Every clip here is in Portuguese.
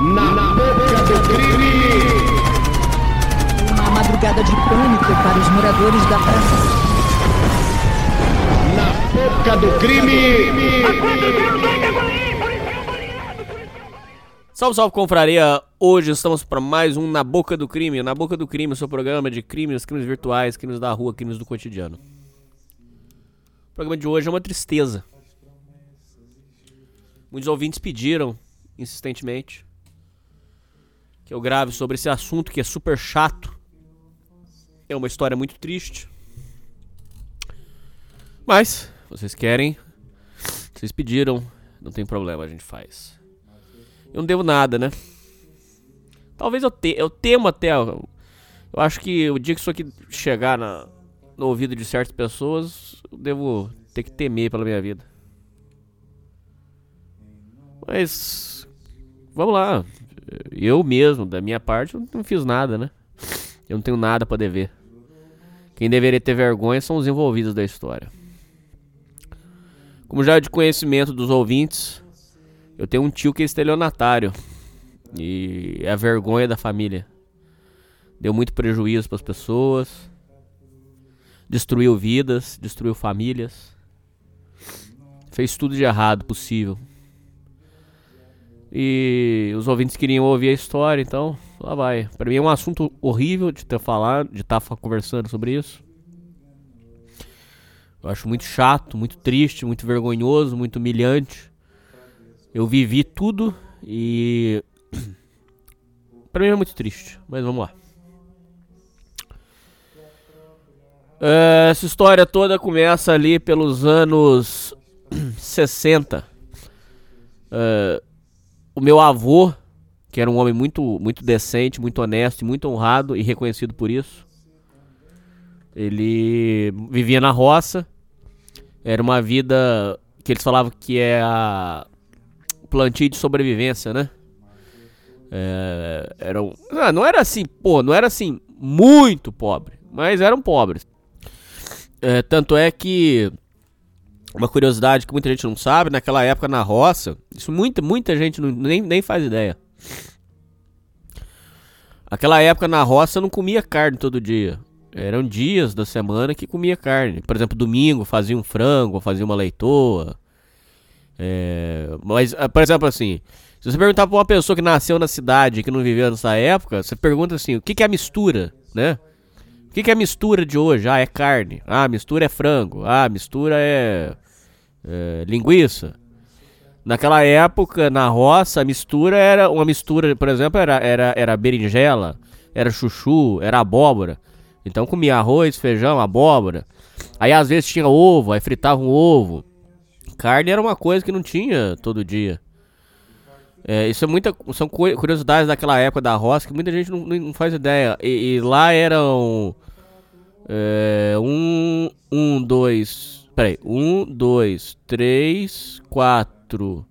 Na boca do crime! Uma madrugada de pânico para os moradores da praça. Na boca do crime! Salve, salve, confraria! Hoje estamos para mais um Na Boca do Crime. Na Boca do Crime, seu programa de crimes, crimes virtuais, crimes da rua, crimes do cotidiano. O programa de hoje é uma tristeza. Muitos ouvintes pediram, insistentemente, que eu grave sobre esse assunto que é super chato. É uma história muito triste. Mas, vocês querem, vocês pediram, não tem problema, a gente faz. Eu não devo nada, né? Talvez eu, te, eu temo até. Eu, acho que o dia que isso aqui chegar na, no ouvido de certas pessoas, eu devo ter que temer pela minha vida. Mas. Vamos lá. Eu mesmo, da minha parte, não fiz nada, né? Eu não tenho nada pra dever. Quem deveria ter vergonha são os envolvidos da história. Como já é de conhecimento dos ouvintes, eu tenho um tio que é estelionatário. E é a vergonha da família. Deu muito prejuízo para as pessoas. Destruiu vidas, destruiu famílias. Fez tudo de errado possível. E os ouvintes queriam ouvir a história, então lá vai. Para mim é um assunto horrível de ter falado, de estar conversando sobre isso. Eu acho muito chato, muito triste, muito vergonhoso, muito humilhante. Eu vivi tudo e. pra mim é muito triste, mas vamos lá. Essa história toda começa ali pelos anos 60. Uh, o meu avô, que era um homem muito, muito decente, muito honesto, muito honrado e reconhecido por isso. Ele vivia na roça. Era uma vida que eles falavam que é a plantio de sobrevivência, né? É, era um, ah, não era assim, pô, não era assim muito pobre, mas eram pobres. É, tanto é que uma curiosidade que muita gente não sabe, naquela época na roça, isso muita, muita gente não, nem, nem faz ideia. Aquela época na roça não comia carne todo dia. Eram dias da semana que comia carne. Por exemplo, domingo fazia um frango, fazia uma leitoa. É, mas, ah, por exemplo, assim, se você perguntar pra uma pessoa que nasceu na cidade, que não viveu nessa época, você pergunta assim, o que, que é a mistura, né? O que, que é mistura de hoje? Ah, é carne. Ah, mistura é frango. Ah, mistura é, é linguiça. Naquela época, na roça, a mistura era uma mistura, por exemplo, era, era, era berinjela, era chuchu, era abóbora. Então comia arroz, feijão, abóbora. Aí às vezes tinha ovo, aí fritava um ovo. Carne era uma coisa que não tinha todo dia. É, isso é muita, são curiosidades daquela época da roça que muita gente não, não faz ideia. E, e lá eram. É, um, um, dois. Peraí. Um, dois, três, quatro,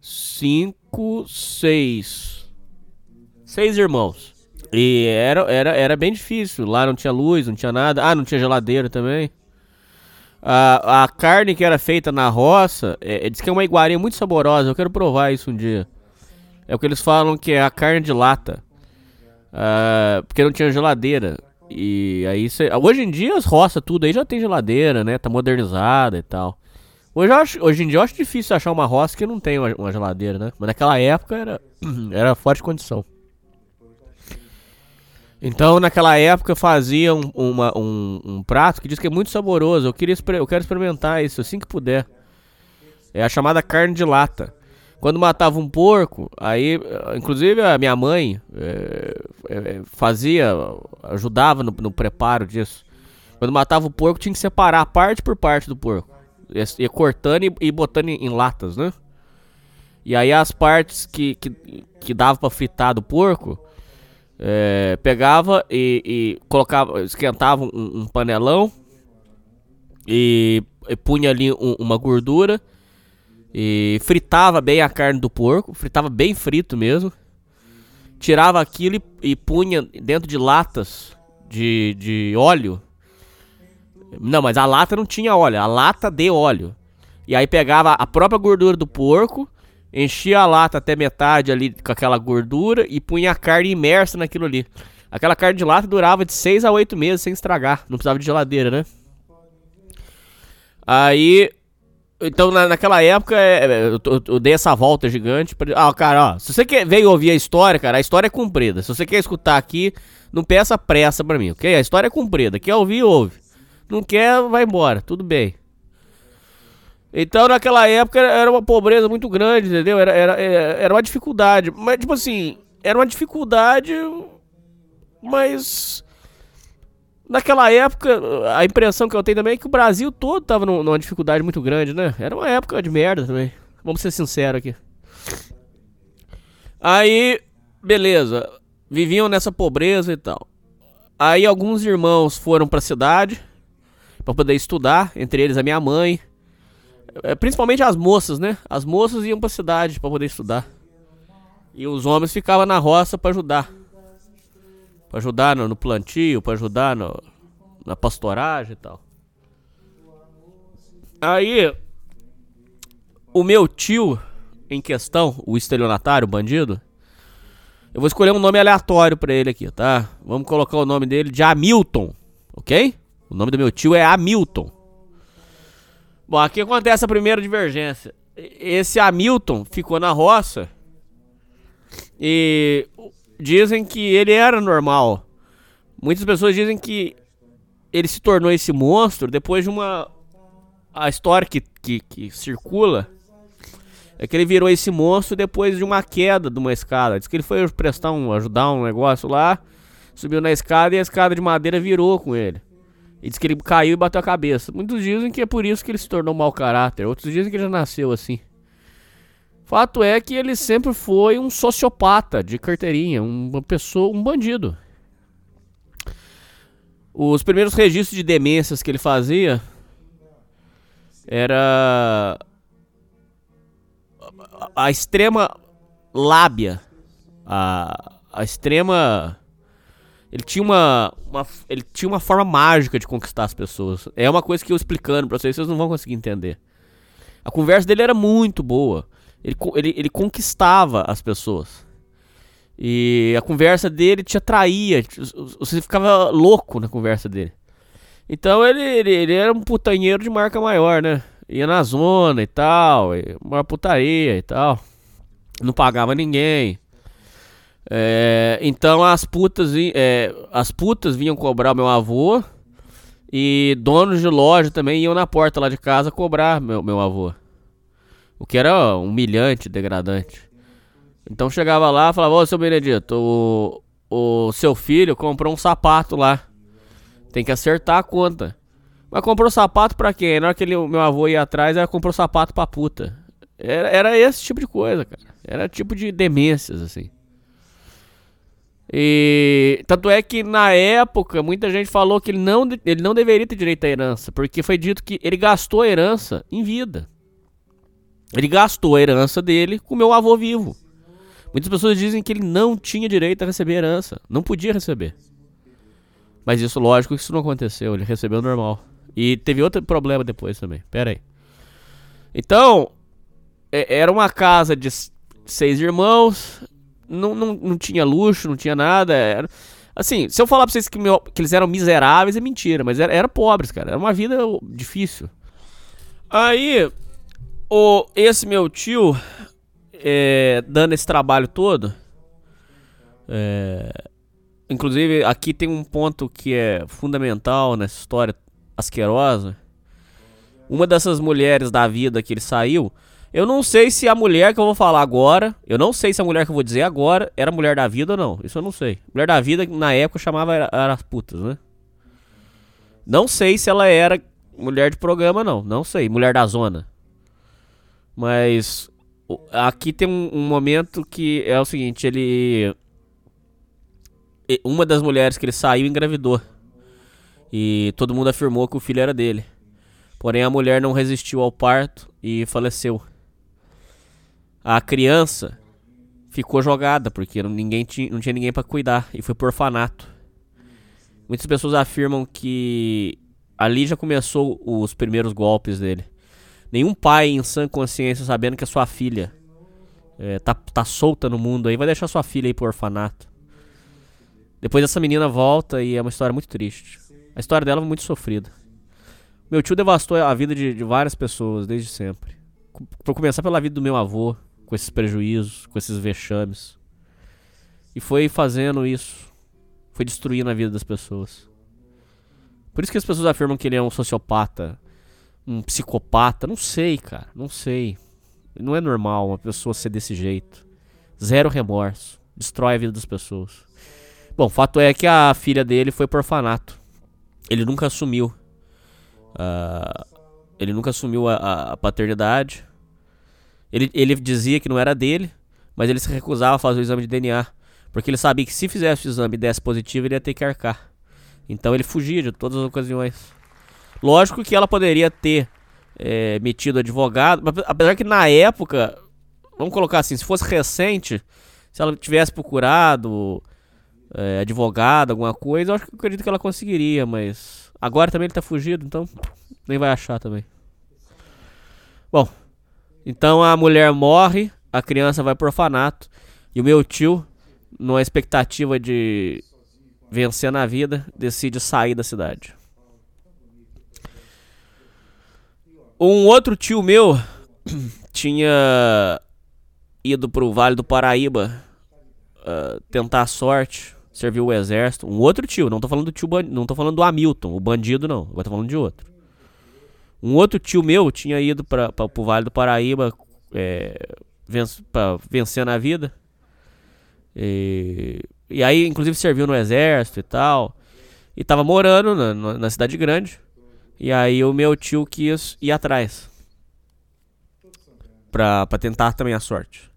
cinco, seis. Seis irmãos. E era, era, era bem difícil. Lá não tinha luz, não tinha nada. Ah, não tinha geladeira também. A, a carne que era feita na roça, é, é, diz que é uma iguaria muito saborosa. Eu quero provar isso um dia. É o que eles falam que é a carne de lata. Uh, porque não tinha geladeira. E aí cê, hoje em dia as roças tudo aí já tem geladeira, né? Tá modernizada e tal. Hoje, acho, hoje em dia eu acho difícil achar uma roça que não tem uma, uma geladeira, né? Mas naquela época era, era forte condição. Então, naquela época, fazia um, um, um, prato que diz que é muito saboroso. Eu, queria, eu quero experimentar isso assim que puder. É a chamada carne de lata. Quando matava um porco, aí, inclusive a minha mãe é, é, fazia, ajudava no, no, preparo disso. Quando matava o porco, tinha que separar parte por parte do porco. Ia, ia cortando e, e botando em, em, latas, né? E aí as partes que, que, que dava pra fritar do porco, é, pegava e, e, colocava, esquentava um, um panelão e, e, punha ali um, uma gordura e fritava bem a carne do porco, fritava bem frito mesmo. Tirava aquilo e, e punha dentro de latas de, de óleo. Não, mas a lata não tinha óleo, a lata de óleo. E aí pegava a própria gordura do porco, enchia a lata até metade ali com aquela gordura e punha a carne imersa naquilo ali. Aquela carne de lata durava de 6 a 8 meses sem estragar, não precisava de geladeira, né? Aí então, na, naquela época, é, é, eu, eu, eu, dei essa volta gigante. Pra... Ah, cara, ó, se você quer, veio ouvir a história, cara, a história é comprida. Se você quer escutar aqui, não peça pressa pra mim, ok? A história é comprida. Quer ouvir, ouve. Não quer, vai embora. Tudo bem. Então, naquela época, era uma pobreza muito grande, entendeu? Era, era, é, era uma dificuldade. Mas, tipo assim, era uma dificuldade, mas Naquela época, a impressão que eu tenho também é que o Brasil todo tava numa dificuldade muito grande, né? Era uma época de merda também. Vamos ser sinceros aqui. Aí, beleza. Viviam nessa pobreza e tal. Aí alguns irmãos foram pra cidade para poder estudar, entre eles a minha mãe. É, principalmente as moças, né? As moças iam pra cidade para poder estudar. E os homens ficavam na roça para ajudar. Pra ajudar no, no plantio, pra ajudar no, na pastoragem e tal. Aí, o meu tio em questão, o estelionatário, o bandido, eu vou escolher um nome aleatório para ele aqui, tá? Vamos colocar o nome dele de Hamilton, ok? O nome do meu tio é Hamilton. Bom, aqui acontece a primeira divergência. Esse Hamilton ficou na roça e dizem que ele era normal. Muitas pessoas dizem que ele se tornou esse monstro depois de uma. A história que, que, que circula é que ele virou esse monstro depois de uma queda de uma escada. Diz que ele foi prestar um. ajudar um negócio lá, subiu na escada e a escada de madeira virou com ele. E diz que ele caiu e bateu a cabeça. Muitos dizem que é por isso que ele se tornou mau caráter. Outros dizem que ele já nasceu assim. Fato é que ele sempre foi um sociopata de carteirinha, uma pessoa, um bandido. Os primeiros registros de demências que ele fazia era a extrema lábia, a, a extrema ele tinha uma, uma, ele tinha uma forma mágica de conquistar as pessoas. É uma coisa que eu explicando para vocês, vocês não vão conseguir entender. A conversa dele era muito boa. Ele, ele, ele conquistava as pessoas. E a conversa dele te atraía. Você ficava louco na conversa dele. Então ele, ele, ele era um putanheiro de marca maior, né? Ia na zona e tal. Uma putaria e tal. Não pagava ninguém. É, então as putas, é, as putas vinham cobrar meu avô. E donos de loja também iam na porta lá de casa cobrar meu, meu avô. O que era humilhante, degradante. Então chegava lá e falava, ô seu Benedito, o, o seu filho comprou um sapato lá. Tem que acertar a conta. Mas comprou sapato pra quem? Na hora que ele, meu avô ia atrás, ela comprou sapato pra puta. Era, era esse tipo de coisa, cara. Era tipo de demências, assim. E tanto é que na época muita gente falou que ele não, ele não deveria ter direito à herança, porque foi dito que ele gastou a herança em vida. Ele gastou a herança dele com meu avô vivo. Muitas pessoas dizem que ele não tinha direito a receber herança, não podia receber. Mas isso, lógico, isso não aconteceu, ele recebeu normal. E teve outro problema depois também. Pera aí. Então, é, era uma casa de seis irmãos, não, não, não tinha luxo, não tinha nada. Era, assim, se eu falar pra vocês que, meu, que eles eram miseráveis, é mentira, mas era, era pobres, cara. Era uma vida difícil. Aí, o, esse meu tio, é, dando esse trabalho todo, é, inclusive aqui tem um ponto que é fundamental nessa história asquerosa. Uma dessas mulheres da vida que ele saiu, eu não sei se a mulher que eu vou falar agora, eu não sei se a mulher que eu vou dizer agora era mulher da vida ou não. Isso eu não sei. Mulher da vida, na época, chamava era, era as putas, né? Não sei se ela era mulher de programa, não. Não sei. Mulher da zona. Mas aqui tem um, um, momento que é o seguinte, ele uma das mulheres que ele saiu engravidou. E todo mundo afirmou que o filho era dele. Porém a mulher não resistiu ao parto e faleceu. A criança ficou jogada porque ninguém tinha, não tinha ninguém para cuidar e foi por orfanato. Muitas pessoas afirmam que ali já começou os primeiros golpes dele. Nenhum pai em sã consciência sabendo que a sua filha é, tá, tá solta no mundo aí, vai deixar sua filha aí pro orfanato. Depois essa menina volta e é uma história muito triste. A história dela é muito sofrida. Meu tio devastou a vida de, de várias pessoas desde sempre. Por começar pela vida do meu avô, com esses prejuízos, com esses vexames. E foi fazendo isso. Foi destruindo a vida das pessoas. Por isso que as pessoas afirmam que ele é um sociopata, um psicopata. Não sei, cara. Não sei. Não é normal uma pessoa ser desse jeito. Zero remorso. Destrói a vida das pessoas. Bom, fato é que a filha dele foi por orfanato. Ele nunca assumiu. Uh, ele nunca assumiu a, a, paternidade. Ele, ele dizia que não era dele, mas ele se recusava a fazer o exame de DNA. Porque ele sabia que se fizesse o exame e desse positivo, ele ia ter que arcar. Então ele fugia de todas as ocasiões. Lógico que ela poderia ter é, metido advogado, apesar que na época, vamos colocar assim, se fosse recente, se ela tivesse procurado é, advogado, alguma coisa, eu acho que eu acredito que ela conseguiria, mas agora também ele tá fugido, então nem vai achar também. Bom, então a mulher morre, a criança vai pro orfanato e o meu tio, numa expectativa de vencer na vida, decide sair da cidade. Um outro tio meu tinha ido pro Vale do Paraíba uh, tentar a sorte, serviu o exército. Um outro tio, não tô falando do tio, não tô falando do Hamilton, o bandido não, agora tô falando de outro. Um outro tio meu tinha ido para pro Vale do Paraíba é, venc, pra vencer na vida. E, e aí, inclusive, serviu no exército e tal. E tava morando na, na cidade grande. E aí o meu tio quis ir atrás. Pra, pra tentar também a sorte.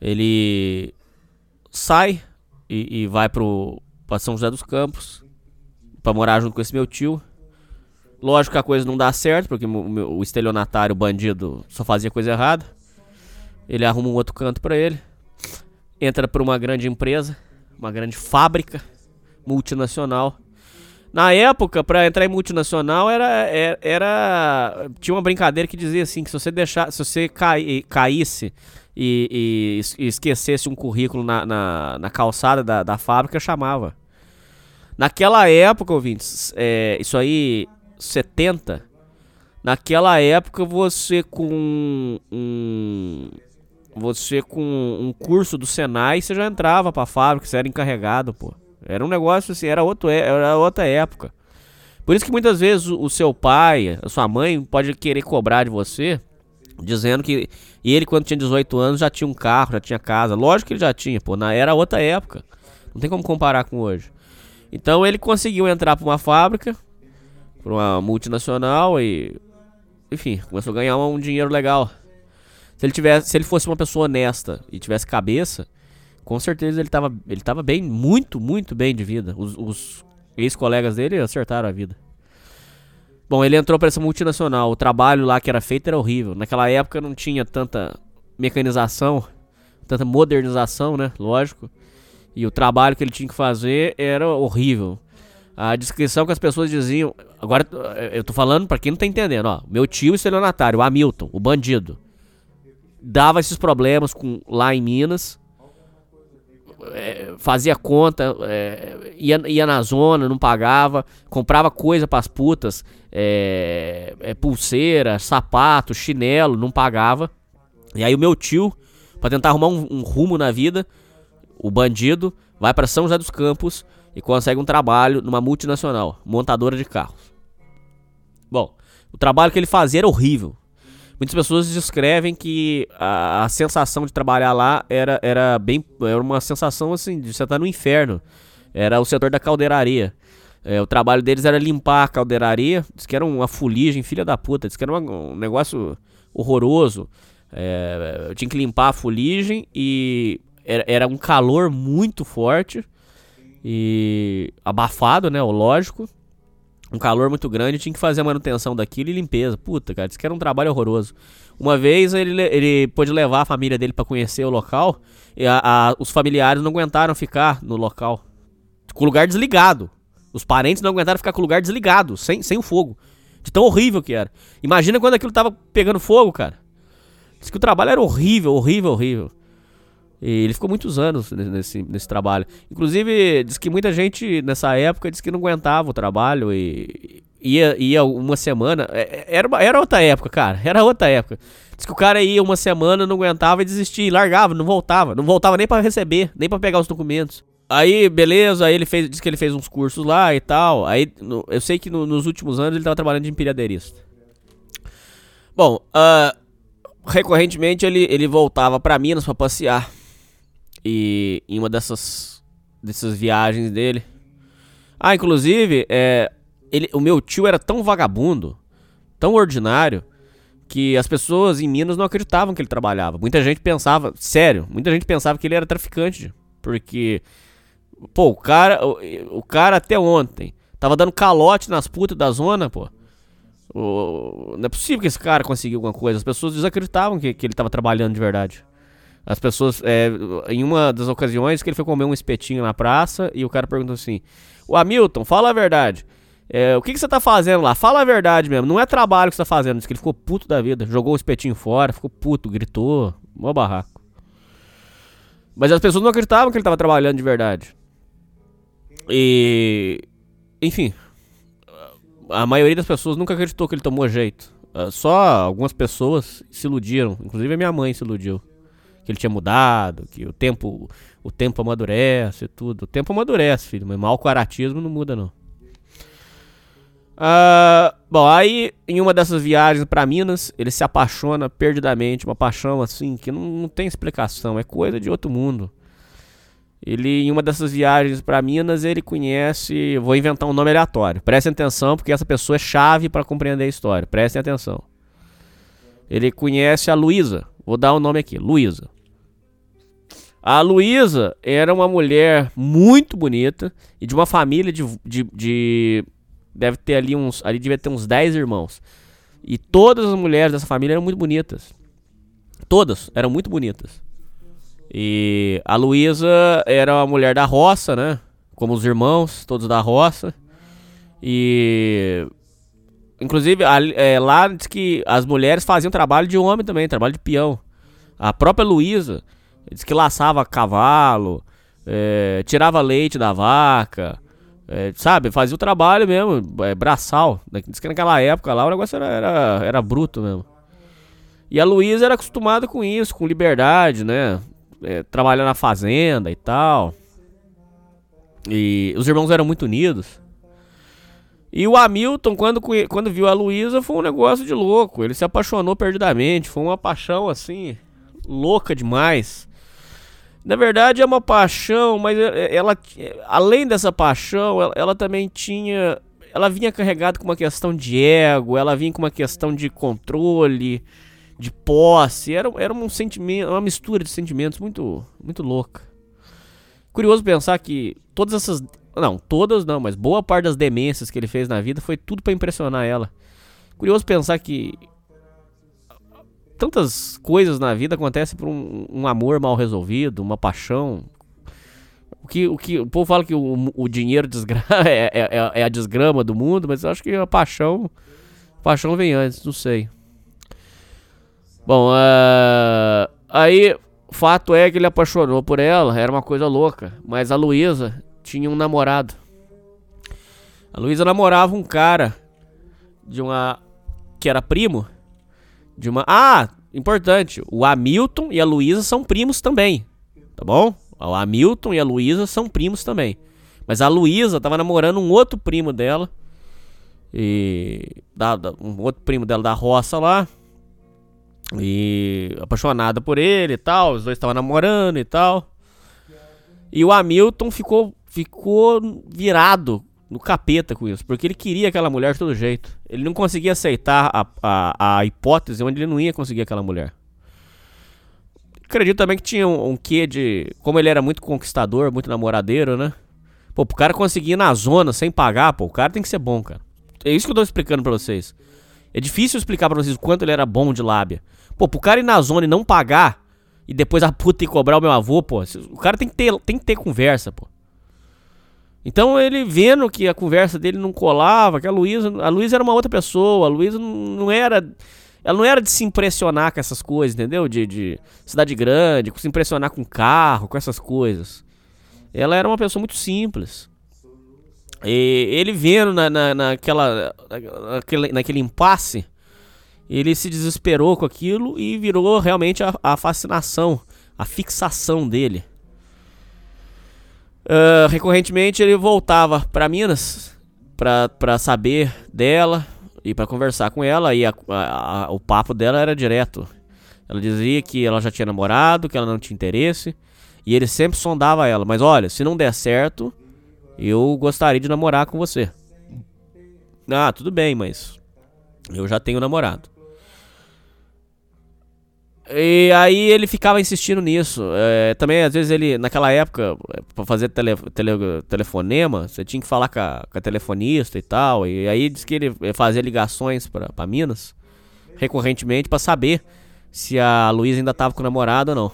Ele sai e, e vai pro, pra São José dos Campos. Pra morar junto com esse meu tio. Lógico que a coisa não dá certo, porque o, o estelionatário, o bandido, só fazia coisa errada. Ele arruma um outro canto para ele. Entra pra uma grande empresa, uma grande fábrica multinacional na época, para entrar em multinacional, era, era, era, Tinha uma brincadeira que dizia assim: que se você deixar. Se você cai, caísse e, e, esquecesse um currículo na, na, na calçada da, da fábrica, chamava. Naquela época, ouvintes, é, isso aí, 70. Naquela época, você com um. Você com um curso do Senai, você já entrava pra fábrica, você era encarregado, pô. Era um negócio assim, era, outro, é, era outra época. Por isso que muitas vezes o, seu pai, a sua mãe, pode querer cobrar de você, dizendo que ele, quando tinha 18 anos, já tinha um carro, já tinha casa. Lógico que ele já tinha, pô, na, era outra época. Não tem como comparar com hoje. Então ele conseguiu entrar para uma fábrica, para uma multinacional e. Enfim, começou a ganhar um dinheiro legal. Se ele, tivesse, se ele fosse uma pessoa honesta e tivesse cabeça, com certeza ele tava, ele tava bem, muito, muito bem de vida. Os, os ex-colegas dele acertaram a vida. Bom, ele entrou para essa multinacional. O trabalho lá que era feito era horrível. Naquela época não tinha tanta mecanização, tanta modernização, né? Lógico. E o trabalho que ele tinha que fazer era horrível. A descrição que as pessoas diziam. Agora, eu tô falando para quem não tá entendendo, ó. Meu tio estelionatário, o Hamilton, o bandido, dava esses problemas com, lá em Minas é, fazia conta, é, ia, ia na zona, não pagava, comprava coisa para as putas, é, é, pulseira, sapato, chinelo, não pagava. E aí o meu tio, para tentar arrumar um, um, rumo na vida, o bandido vai para São José dos Campos e consegue um trabalho numa multinacional, montadora de carros. Bom, o trabalho que ele fazia era horrível. Muitas pessoas descrevem que a, a, sensação de trabalhar lá era, era bem. Era uma sensação assim, de você estar no inferno. Era o setor da caldeiraria. É, o trabalho deles era limpar a caldeiraria. Diz que era uma fuligem, filha da puta. Diz que era uma, um negócio horroroso. É, eu tinha que limpar a fuligem e era, era um calor muito forte. E abafado, né? O lógico um calor muito grande, tinha que fazer a manutenção daquilo e limpeza. Puta, cara, isso que era um trabalho horroroso. Uma vez ele, ele pôde levar a família dele para conhecer o local e a, a, os familiares não aguentaram ficar no local. Com o lugar desligado. Os parentes não aguentaram ficar com o lugar desligado, sem, sem o fogo. De tão horrível que era. Imagina quando aquilo tava pegando fogo, cara. Diz que o trabalho era horrível, horrível, horrível. E ele ficou muitos anos nesse, nesse trabalho. Inclusive, diz que muita gente nessa época disse que não aguentava o trabalho e ia, ia uma semana. É, é, era, era outra época, cara. Era outra época. Diz que o cara ia uma semana, não aguentava e desistia, largava, não voltava. Não voltava nem para receber, nem para pegar os documentos. Aí, beleza, aí ele fez, disse que ele fez uns cursos lá e tal. Aí, no, eu sei que no, nos últimos anos ele tava trabalhando de empilhadeirista. Bom, uh, recorrentemente ele, ele voltava para Minas para passear. E em uma dessas, dessas viagens dele. Ah, inclusive, é, ele, o meu tio era tão vagabundo, tão ordinário, que as pessoas em Minas não acreditavam que ele trabalhava. Muita gente pensava, sério, muita gente pensava que ele era traficante. Porque, pô, o cara, o, o cara até ontem tava dando calote nas putas da zona, pô. O, não é possível que esse cara conseguiu alguma coisa. As pessoas desacreditavam que, que ele tava trabalhando de verdade. As pessoas, é, em uma das ocasiões que ele foi comer um espetinho na praça e o cara perguntou assim: O Hamilton, fala a verdade. É, o que, que você tá fazendo lá? Fala a verdade mesmo. Não é trabalho que você tá fazendo. Diz que ele ficou puto da vida. Jogou o espetinho fora, ficou puto, gritou. Mó barraco. Mas as pessoas não acreditavam que ele tava trabalhando de verdade. E. Enfim. A maioria das pessoas nunca acreditou que ele tomou jeito. Ah, só algumas pessoas se iludiram. Inclusive a minha mãe se iludiu que ele tinha mudado, que o tempo o tempo amadurece e tudo. O tempo amadurece, filho, mas mal caratismo não muda não. Uh, bom, aí em uma dessas viagens para Minas, ele se apaixona perdidamente, uma paixão assim que não, não tem explicação, é coisa de outro mundo. Ele, em uma dessas viagens para Minas, ele conhece. Vou inventar um nome aleatório. Prestem atenção, porque essa pessoa é chave para compreender a história. Prestem atenção. Ele conhece a Luísa. Vou dar o um nome aqui: Luísa. A Luísa era uma mulher muito bonita e de uma família de, de, de, Deve ter ali uns. Ali devia ter uns 10 irmãos. E todas as mulheres dessa família eram muito bonitas. Todas eram muito bonitas. E a Luísa era uma mulher da roça, né? Como os irmãos, todos da roça. E. Inclusive, é, lá diz que as mulheres faziam trabalho de homem também, trabalho de peão. A própria Luísa Diz que laçava cavalo, é, tirava leite da vaca, é, sabe? Fazia o trabalho mesmo, é, braçal. Diz que naquela época lá o negócio era, era, era bruto mesmo. E a Luísa era acostumada com isso, com liberdade, né? É, trabalhar na fazenda e tal. E os irmãos eram muito unidos. E o Hamilton, quando, quando viu a Luísa, foi um negócio de louco. Ele se apaixonou perdidamente. Foi uma paixão assim, louca demais. Na verdade é uma paixão, mas ela, além dessa paixão, ela, ela também tinha, ela vinha carregada com uma questão de ego, ela vinha com uma questão de controle, de posse, era, era um sentimento, uma mistura de sentimentos muito, muito louca. Curioso pensar que todas essas, não, todas não, mas boa parte das demências que ele fez na vida foi tudo para impressionar ela. Curioso pensar que tantas coisas na vida acontecem por um, um amor mal resolvido, uma paixão. O que o, que, o povo fala que o, o dinheiro é, é, é, é, a desgrama do mundo, mas eu acho que a paixão. Paixão vem antes, não sei. Bom, uh, aí fato é que ele apaixonou por ela, era uma coisa louca. Mas a Luísa tinha um namorado. A Luísa namorava um cara de uma. que era primo de uma. Ah, importante. O Hamilton e a Luísa são primos também. Tá bom? O Hamilton e a Luísa são primos também. Mas a Luísa tava namorando um outro primo dela. E. Da, da, um outro primo dela da roça lá. E apaixonada por ele e tal. Os dois estavam namorando e tal. E o Hamilton ficou, ficou virado no capeta com isso, porque ele queria aquela mulher de todo jeito. Ele não conseguia aceitar a, a, a hipótese onde ele não ia conseguir aquela mulher. Acredito também que tinha um, um quê de. Como ele era muito conquistador, muito namoradeiro, né? Pô, pro cara conseguir ir na zona sem pagar, pô, o cara tem que ser bom, cara. É isso que eu tô explicando pra vocês. É difícil explicar pra vocês o quanto ele era bom de lábia. Pô, pro cara ir na zona e não pagar, e depois a puta ir cobrar o meu avô, pô, o cara tem que ter, tem que ter conversa, pô. Então ele vendo que a conversa dele não colava, que a Luísa, a Luísa era uma outra pessoa, a Luísa não era ela não era de se impressionar com essas coisas, entendeu? De, de cidade grande, se impressionar com carro, com essas coisas. Ela era uma pessoa muito simples. E ele vendo na, na, naquela, naquele, naquele impasse, ele se desesperou com aquilo e virou realmente a, a fascinação, a fixação dele. Uh, recorrentemente ele voltava para Minas para saber dela e para conversar com ela e a, a, a, o papo dela era direto. Ela dizia que ela já tinha namorado, que ela não tinha interesse e ele sempre sondava ela. Mas olha, se não der certo, eu gostaria de namorar com você. Ah, tudo bem, mas eu já tenho namorado. E aí ele ficava insistindo nisso. É, também, às vezes, ele, naquela época, pra fazer tele, tele, telefonema, você tinha que falar com a, com a, telefonista e tal. E aí diz que ele fazia ligações pra Minas recorrentemente para saber se a Luísa ainda tava com o namorado ou não.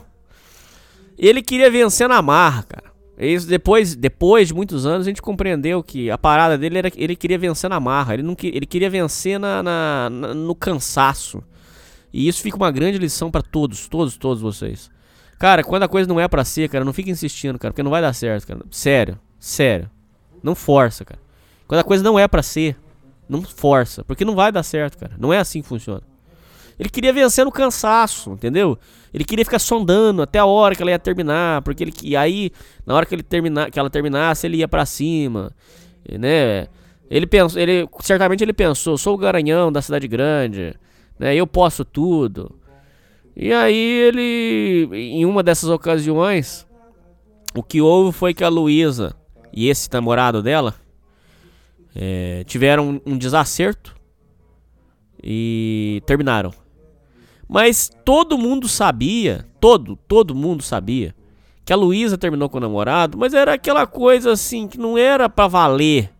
E ele queria vencer na marra, cara. Isso depois, depois de muitos anos a gente compreendeu que a parada dele era ele queria vencer na marra, ele não ele queria vencer na, na, na no cansaço. E isso fica uma grande lição para todos, todos, todos vocês. Cara, quando a coisa não é para ser, cara, não fica insistindo, cara, porque não vai dar certo, cara. Sério, sério. Não força, cara. Quando a coisa não é para ser, não força, porque não vai dar certo, cara. Não é assim que funciona. Ele queria vencer no cansaço, entendeu? Ele queria ficar sondando até a hora que ela ia terminar, porque ele e aí na hora que ele terminar, que ela terminasse, ele ia para cima, né? Ele pensou, ele certamente ele pensou, sou o garanhão da cidade grande, né? Eu posso tudo. E aí ele em uma dessas ocasiões, o que houve foi que a Luísa e esse namorado dela é, tiveram um desacerto e terminaram. Mas todo mundo sabia, todo, todo mundo sabia que a Luísa terminou com o namorado, mas era aquela coisa assim que não era para valer.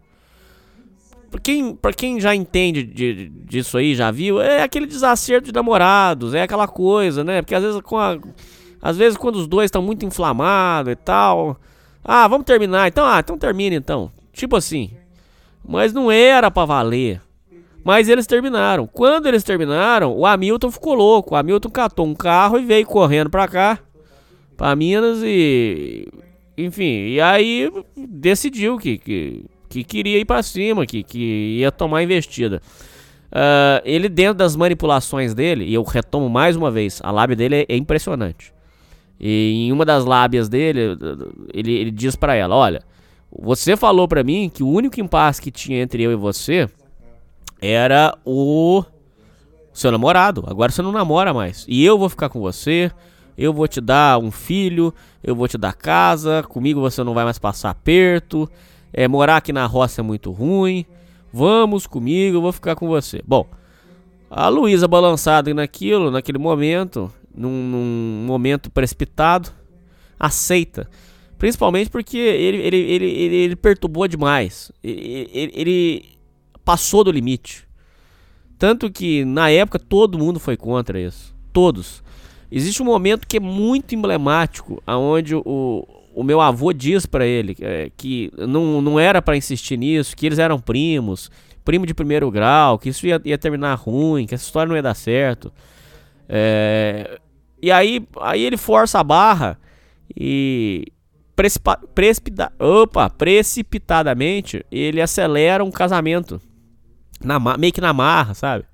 Pra quem, pra quem já entende de, disso aí, já viu, é aquele desacerto de namorados, é aquela coisa, né? Porque às vezes, com a, às vezes quando os dois estão muito inflamados e tal, ah, vamos terminar, então, ah, então termina então. Tipo assim. Mas não era para valer. Mas eles terminaram. Quando eles terminaram, o Hamilton ficou louco. O Hamilton catou um carro e veio correndo pra cá, pra Minas e. Enfim, e aí decidiu que, que, que queria ir pra cima, que, que ia tomar investida. Uh, ele, dentro das manipulações dele, e eu retomo mais uma vez, a lábia dele é, é impressionante. E em uma das lábias dele, ele, ele diz para ela: Olha, você falou para mim que o único impasse que tinha entre eu e você era o seu namorado. Agora você não namora mais. E eu vou ficar com você. Eu vou te dar um filho. Eu vou te dar casa. Comigo você não vai mais passar perto. É, morar aqui na roça é muito ruim. Vamos comigo, eu vou ficar com você. Bom, a Luísa balançada naquilo, naquele momento, num, num, momento precipitado, aceita. Principalmente porque ele, ele, ele, ele, ele perturbou demais. Ele, ele, ele passou do limite. Tanto que na época todo mundo foi contra isso. Todos. Existe um momento que é muito emblemático, aonde o, o meu avô diz para ele é, que não, não era para insistir nisso, que eles eram primos, primo de primeiro grau, que isso ia, ia terminar ruim, que essa história não ia dar certo. É, e aí, aí ele força a barra e precipita, opa, precipitadamente ele acelera um casamento na, meio que na marra, sabe?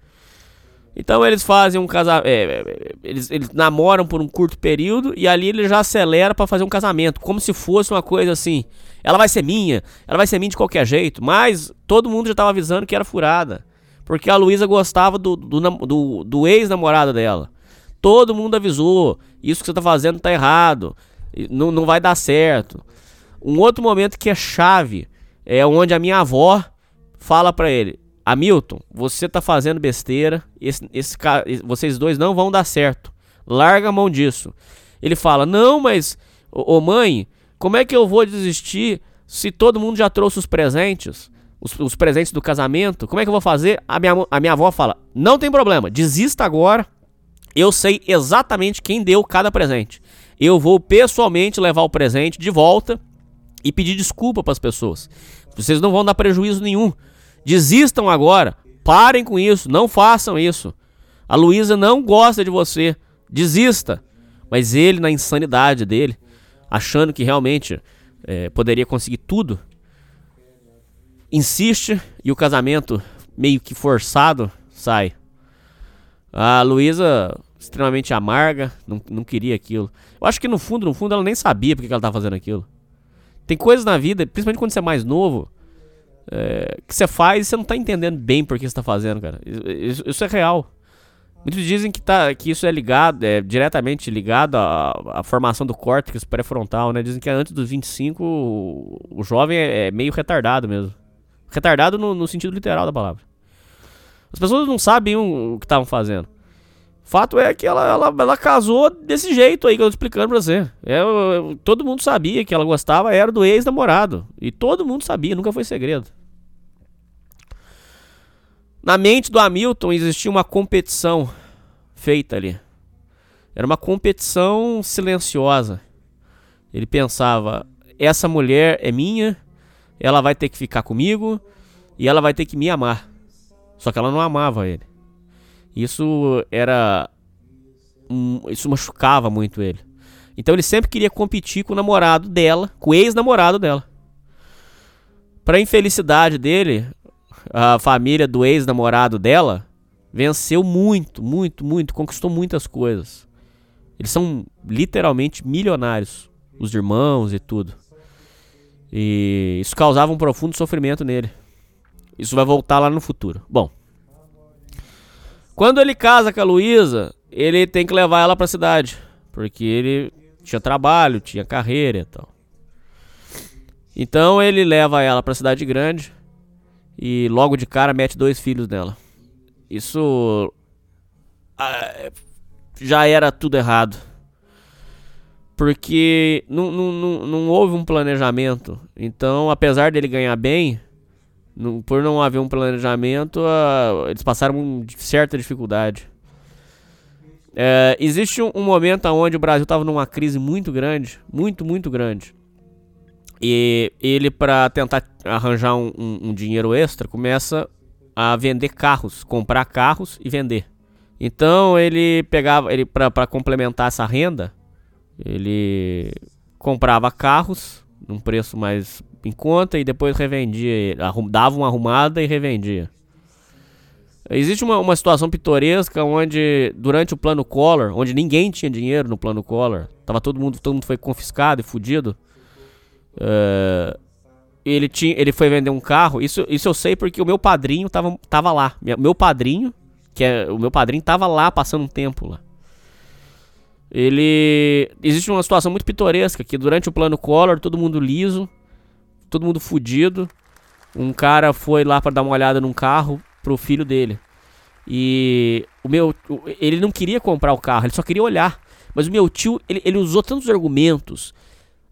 Então eles fazem um casamento. É, é, eles, eles namoram por um curto período e ali ele já acelera para fazer um casamento. Como se fosse uma coisa assim. Ela vai ser minha, ela vai ser minha de qualquer jeito. Mas todo mundo já tava avisando que era furada. Porque a Luísa gostava do, do, do, do ex-namorado dela. Todo mundo avisou. Isso que você tá fazendo tá errado. Não, não vai dar certo. Um outro momento que é chave é onde a minha avó fala para ele: Hamilton, você tá fazendo besteira. Esse, esse, vocês dois não vão dar certo. Larga a mão disso. Ele fala: Não, mas, ô, ô mãe, como é que eu vou desistir se todo mundo já trouxe os presentes? Os, os, presentes do casamento? Como é que eu vou fazer? A minha, a minha avó fala: Não tem problema, desista agora. Eu sei exatamente quem deu cada presente. Eu vou pessoalmente levar o presente de volta e pedir desculpa para as pessoas. Vocês não vão dar prejuízo nenhum. Desistam agora. Parem com isso. Não façam isso. A Luísa não gosta de você. Desista. Mas ele, na insanidade dele, achando que realmente é, poderia conseguir tudo, insiste e o casamento, meio que forçado, sai. A Luísa, extremamente amarga, não, não queria aquilo. Eu acho que no fundo, no fundo, ela nem sabia porque que ela estava fazendo aquilo. Tem coisas na vida, principalmente quando você é mais novo, é, que você faz e você não está entendendo bem por que você está fazendo, cara. Isso, isso, é real. Muitos dizem que, tá, que isso é ligado, é diretamente ligado à, à formação do córtex pré-frontal, né? Dizem que antes dos 25 o, o jovem é, é, meio retardado mesmo. Retardado no, no, sentido literal da palavra. As pessoas não sabem o, o que estavam fazendo. Fato é que ela, ela, ela, casou desse jeito aí que eu tô explicando pra você. É, todo mundo sabia que ela gostava, era do ex-namorado. E todo mundo sabia, nunca foi segredo. Na mente do Hamilton existia uma competição feita ali. Era uma competição silenciosa. Ele pensava: essa mulher é minha, ela vai ter que ficar comigo e ela vai ter que me amar. Só que ela não amava ele. Isso era. Um, isso machucava muito ele. Então ele sempre queria competir com o namorado dela, com o ex-namorado dela. Para infelicidade dele, a família do ex-namorado dela venceu muito, muito, muito, conquistou muitas coisas. Eles são literalmente milionários, os irmãos e tudo. E isso causava um profundo sofrimento nele. Isso vai voltar lá no futuro. Bom, quando ele casa com a Luísa, ele tem que levar ela para a cidade, porque ele tinha trabalho, tinha carreira e tal. Então ele leva ela para a cidade grande e logo de cara mete dois filhos nela. Isso ah, já era tudo errado. Porque não, não, não, não houve um planejamento. Então, apesar dele ganhar bem, por não haver um planejamento, uh, eles passaram certa dificuldade. É, existe um, um, momento onde o Brasil estava numa crise muito grande, muito, muito grande. E ele, para tentar arranjar um, um, um, dinheiro extra, começa a vender carros, comprar carros e vender. Então ele pegava, ele para complementar essa renda, ele comprava carros num preço mais em conta e depois revendia, dava uma arrumada e revendia. Existe uma, uma situação pitoresca onde, durante o plano Collor, onde ninguém tinha dinheiro no plano Collor, tava todo mundo, todo mundo foi confiscado e fudido. Uh, ele, tinha, ele foi vender um carro. Isso, isso eu sei porque o meu padrinho tava, tava lá. Meu padrinho, que é o meu padrinho, tava lá passando um tempo lá. Ele. Existe uma situação muito pitoresca que durante o plano Collor, todo mundo liso, todo mundo fudido. Um cara foi lá para dar uma olhada num carro pro filho dele. E o meu. Ele não queria comprar o carro, ele só queria olhar. Mas o meu tio, ele, ele usou tantos argumentos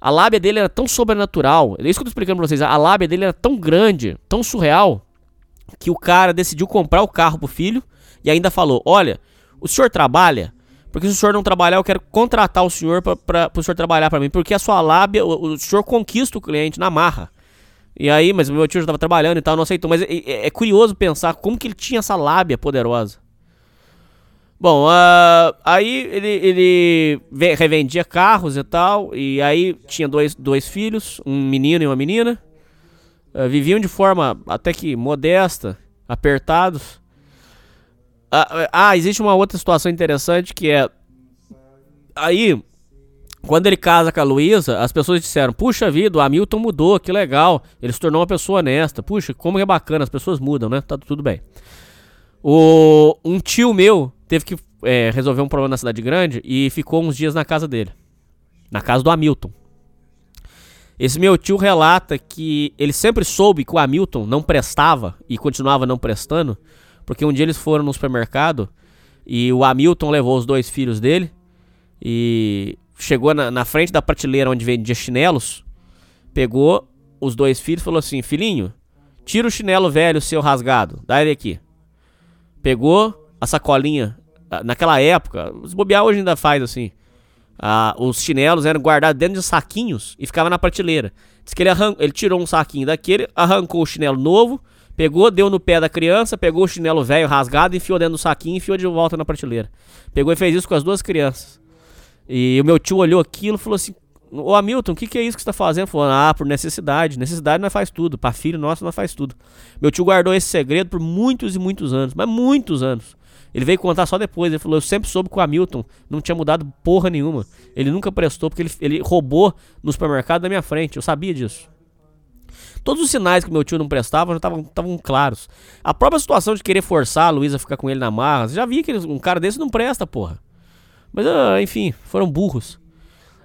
a lábia dele era tão sobrenatural. É isso que eu tô explicando pra vocês. A lábia dele era tão grande, tão surreal, que o cara decidiu comprar o carro pro filho e ainda falou: Olha, o senhor trabalha? Porque se o senhor não trabalhar, eu quero contratar o senhor para o senhor trabalhar para mim. Porque a sua lábia, o, o, senhor conquista o cliente na marra. E aí, mas meu tio já estava trabalhando e tal, não aceitou. Mas é, é, é curioso pensar como que ele tinha essa lábia poderosa. Bom, uh, aí ele, ele revendia carros e tal, e aí tinha dois, dois filhos, um menino e uma menina. Uh, viviam de forma até que modesta, apertados. Uh, ah, existe uma outra situação interessante que é. Aí, quando ele casa com a Luísa, as pessoas disseram: Puxa vida, o Hamilton mudou, que legal. Ele se tornou uma pessoa honesta. Puxa, como é bacana, as pessoas mudam, né? Tá tudo bem. O, um tio meu teve que é, resolver um problema na cidade grande e ficou uns dias na casa dele. Na casa do Hamilton. Esse meu tio relata que ele sempre soube que o Hamilton não prestava e continuava não prestando, porque um dia eles foram no supermercado e o Hamilton levou os dois filhos dele e chegou na, na frente da prateleira onde vendia chinelos, pegou os dois filhos e falou assim: Filhinho, tira o chinelo velho seu rasgado, dá ele aqui. Pegou a sacolinha naquela época, os bobear hoje ainda faz assim. Ah, os chinelos eram guardados dentro de saquinhos e ficava na prateleira. Diz que ele, ele tirou um saquinho daquele, arrancou o chinelo novo, Pegou, deu no pé da criança, pegou o chinelo velho rasgado, enfiou dentro do saquinho e enfiou de volta na prateleira. Pegou e fez isso com as duas crianças. E o meu tio olhou aquilo e falou assim: Ô Hamilton, o que, que é isso que você tá fazendo? Falou, ah, por necessidade. Necessidade nós faz tudo. Pra filho nosso nós faz tudo. Meu tio guardou esse segredo por muitos e muitos anos. Mas muitos anos. Ele veio contar só depois. Ele falou: Eu sempre soube que o Hamilton não tinha mudado porra nenhuma. Ele nunca prestou porque ele, ele roubou no supermercado da minha frente. Eu sabia disso. Todos os sinais que meu tio não prestava já estavam claros. A própria situação de querer forçar a Luísa a ficar com ele na marra, já vi que um cara desse não presta, porra. Mas, ah, enfim, foram burros.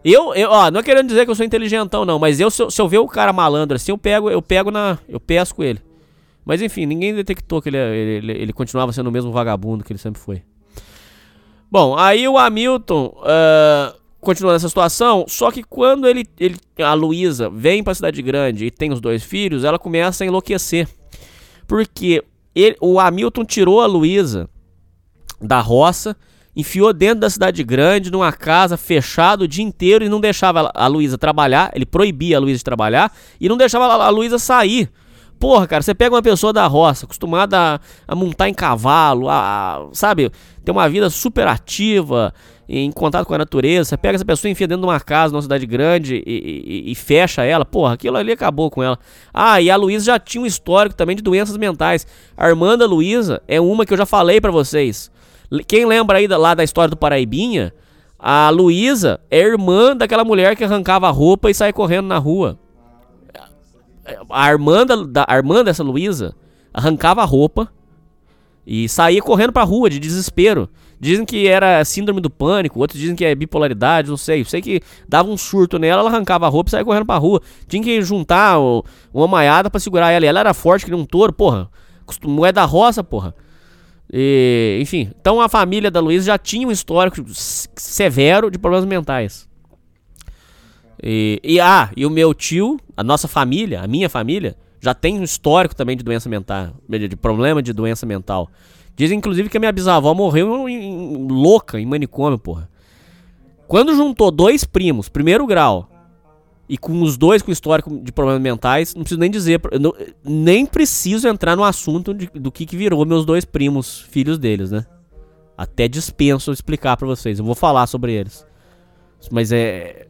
Eu, eu, ó, não é querendo dizer que eu sou inteligentão, não, mas eu, se eu, se eu ver o cara malandro assim, eu pego, eu pego na. Eu pesco ele. Mas enfim, ninguém detectou que ele, ele, ele, continuava sendo o mesmo vagabundo que ele sempre foi. Bom, aí o Hamilton uh, continua nessa situação, só que quando ele, ele a Luísa vem pra cidade grande e tem os dois filhos, ela começa a enlouquecer. Porque ele, o Hamilton tirou a Luísa da roça enfiou dentro da cidade grande, numa casa fechada o dia inteiro e não deixava a Luísa trabalhar, ele proibia a Luísa de trabalhar e não deixava a Luísa sair. Porra, cara, você pega uma pessoa da roça, acostumada a, a montar em cavalo, a, a, sabe, ter uma vida super ativa, em contato com a natureza, você pega essa pessoa e enfia dentro de uma casa numa cidade grande e, e, e fecha ela, porra, aquilo ali acabou com ela. Ah, e a Luísa já tinha um histórico também de doenças mentais. A Armanda Luísa é uma que eu já falei para vocês. Quem lembra aí lá da história do Paraibinha? A Luísa é irmã daquela mulher que arrancava a roupa e saia correndo na rua. A irmã, da, a irmã dessa Luísa arrancava a roupa e saía correndo pra rua de desespero. Dizem que era síndrome do pânico, outros dizem que é bipolaridade, não sei. Sei que dava um surto nela, ela arrancava a roupa e saía correndo pra rua. Tinha que juntar uma maiada para segurar ela. E ela era forte que nem um touro, porra. Não é da roça, porra. E, enfim, então a família da Luísa já tinha um histórico severo de problemas mentais. E, e, ah, e o meu tio, a nossa família, a minha família, já tem um histórico também de doença mental, de problema de doença mental. Dizem inclusive que a minha bisavó morreu em, em, louca em manicômio, porra. Quando juntou dois primos, primeiro grau, e com os dois com histórico de problemas mentais, não preciso nem dizer, não, nem preciso entrar no assunto de, do que, que virou meus dois primos, filhos deles, né? Até dispenso explicar para vocês. Eu vou falar sobre eles. Mas é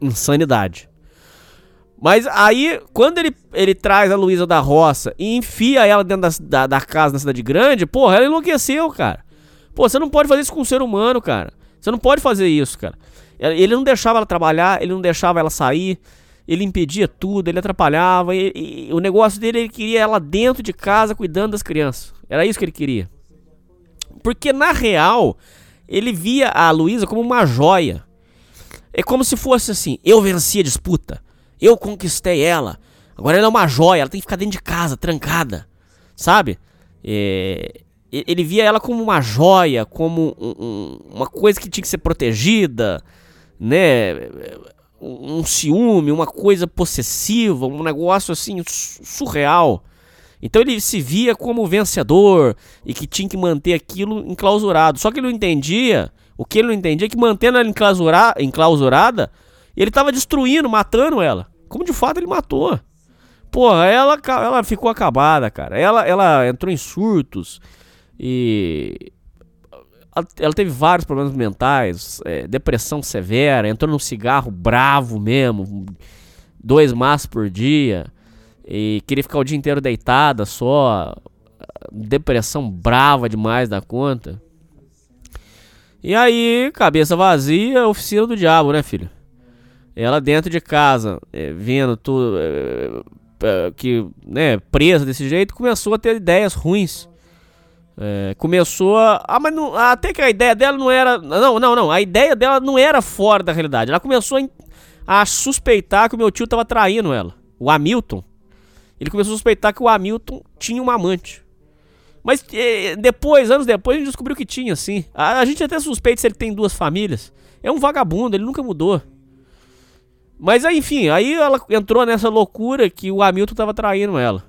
insanidade. Mas aí, quando ele, ele traz a Luísa da roça e enfia ela dentro da, da, da, casa na cidade grande, porra, ela enlouqueceu, cara. Pô, você não pode fazer isso com um ser humano, cara. Você não pode fazer isso, cara. Ele não deixava ela trabalhar, ele não deixava ela sair, ele impedia tudo, ele atrapalhava. E, e, o negócio dele, ele queria ela dentro de casa cuidando das crianças. Era isso que ele queria. Porque na real, ele via a Luísa como uma joia. É como se fosse assim: eu venci a disputa, eu conquistei ela. Agora ela é uma joia, ela tem que ficar dentro de casa, trancada. Sabe? É, ele via ela como uma joia, como um, um, uma coisa que tinha que ser protegida né, um ciúme, uma coisa possessiva, um negócio assim surreal. Então ele se via como vencedor e que tinha que manter aquilo enclausurado. Só que ele não entendia, o que ele não entendia é que mantendo ela enclausura, enclausurada, ele estava destruindo, matando ela. Como de fato ele matou. Porra, ela, ela ficou acabada, cara. Ela, ela entrou em surtos e ela teve vários problemas mentais, é, depressão severa, entrou num cigarro bravo mesmo, dois maços por dia, e queria ficar o dia inteiro deitada só, depressão brava demais da conta. E aí, cabeça vazia, oficina do diabo, né, filho? Ela dentro de casa, é, vendo tudo, é, é que, né, presa desse jeito, começou a ter ideias ruins é, começou a. Ah, mas não, até que a ideia dela não era. Não, não, não. A ideia dela não era fora da realidade. Ela começou a, a suspeitar que o meu tio estava traindo ela. O Hamilton. Ele começou a suspeitar que o Hamilton tinha uma amante. Mas é, depois, anos depois, a gente descobriu que tinha, sim. A, a gente até suspeita se ele tem duas famílias. É um vagabundo, ele nunca mudou. Mas enfim, aí ela entrou nessa loucura que o Hamilton estava traindo ela.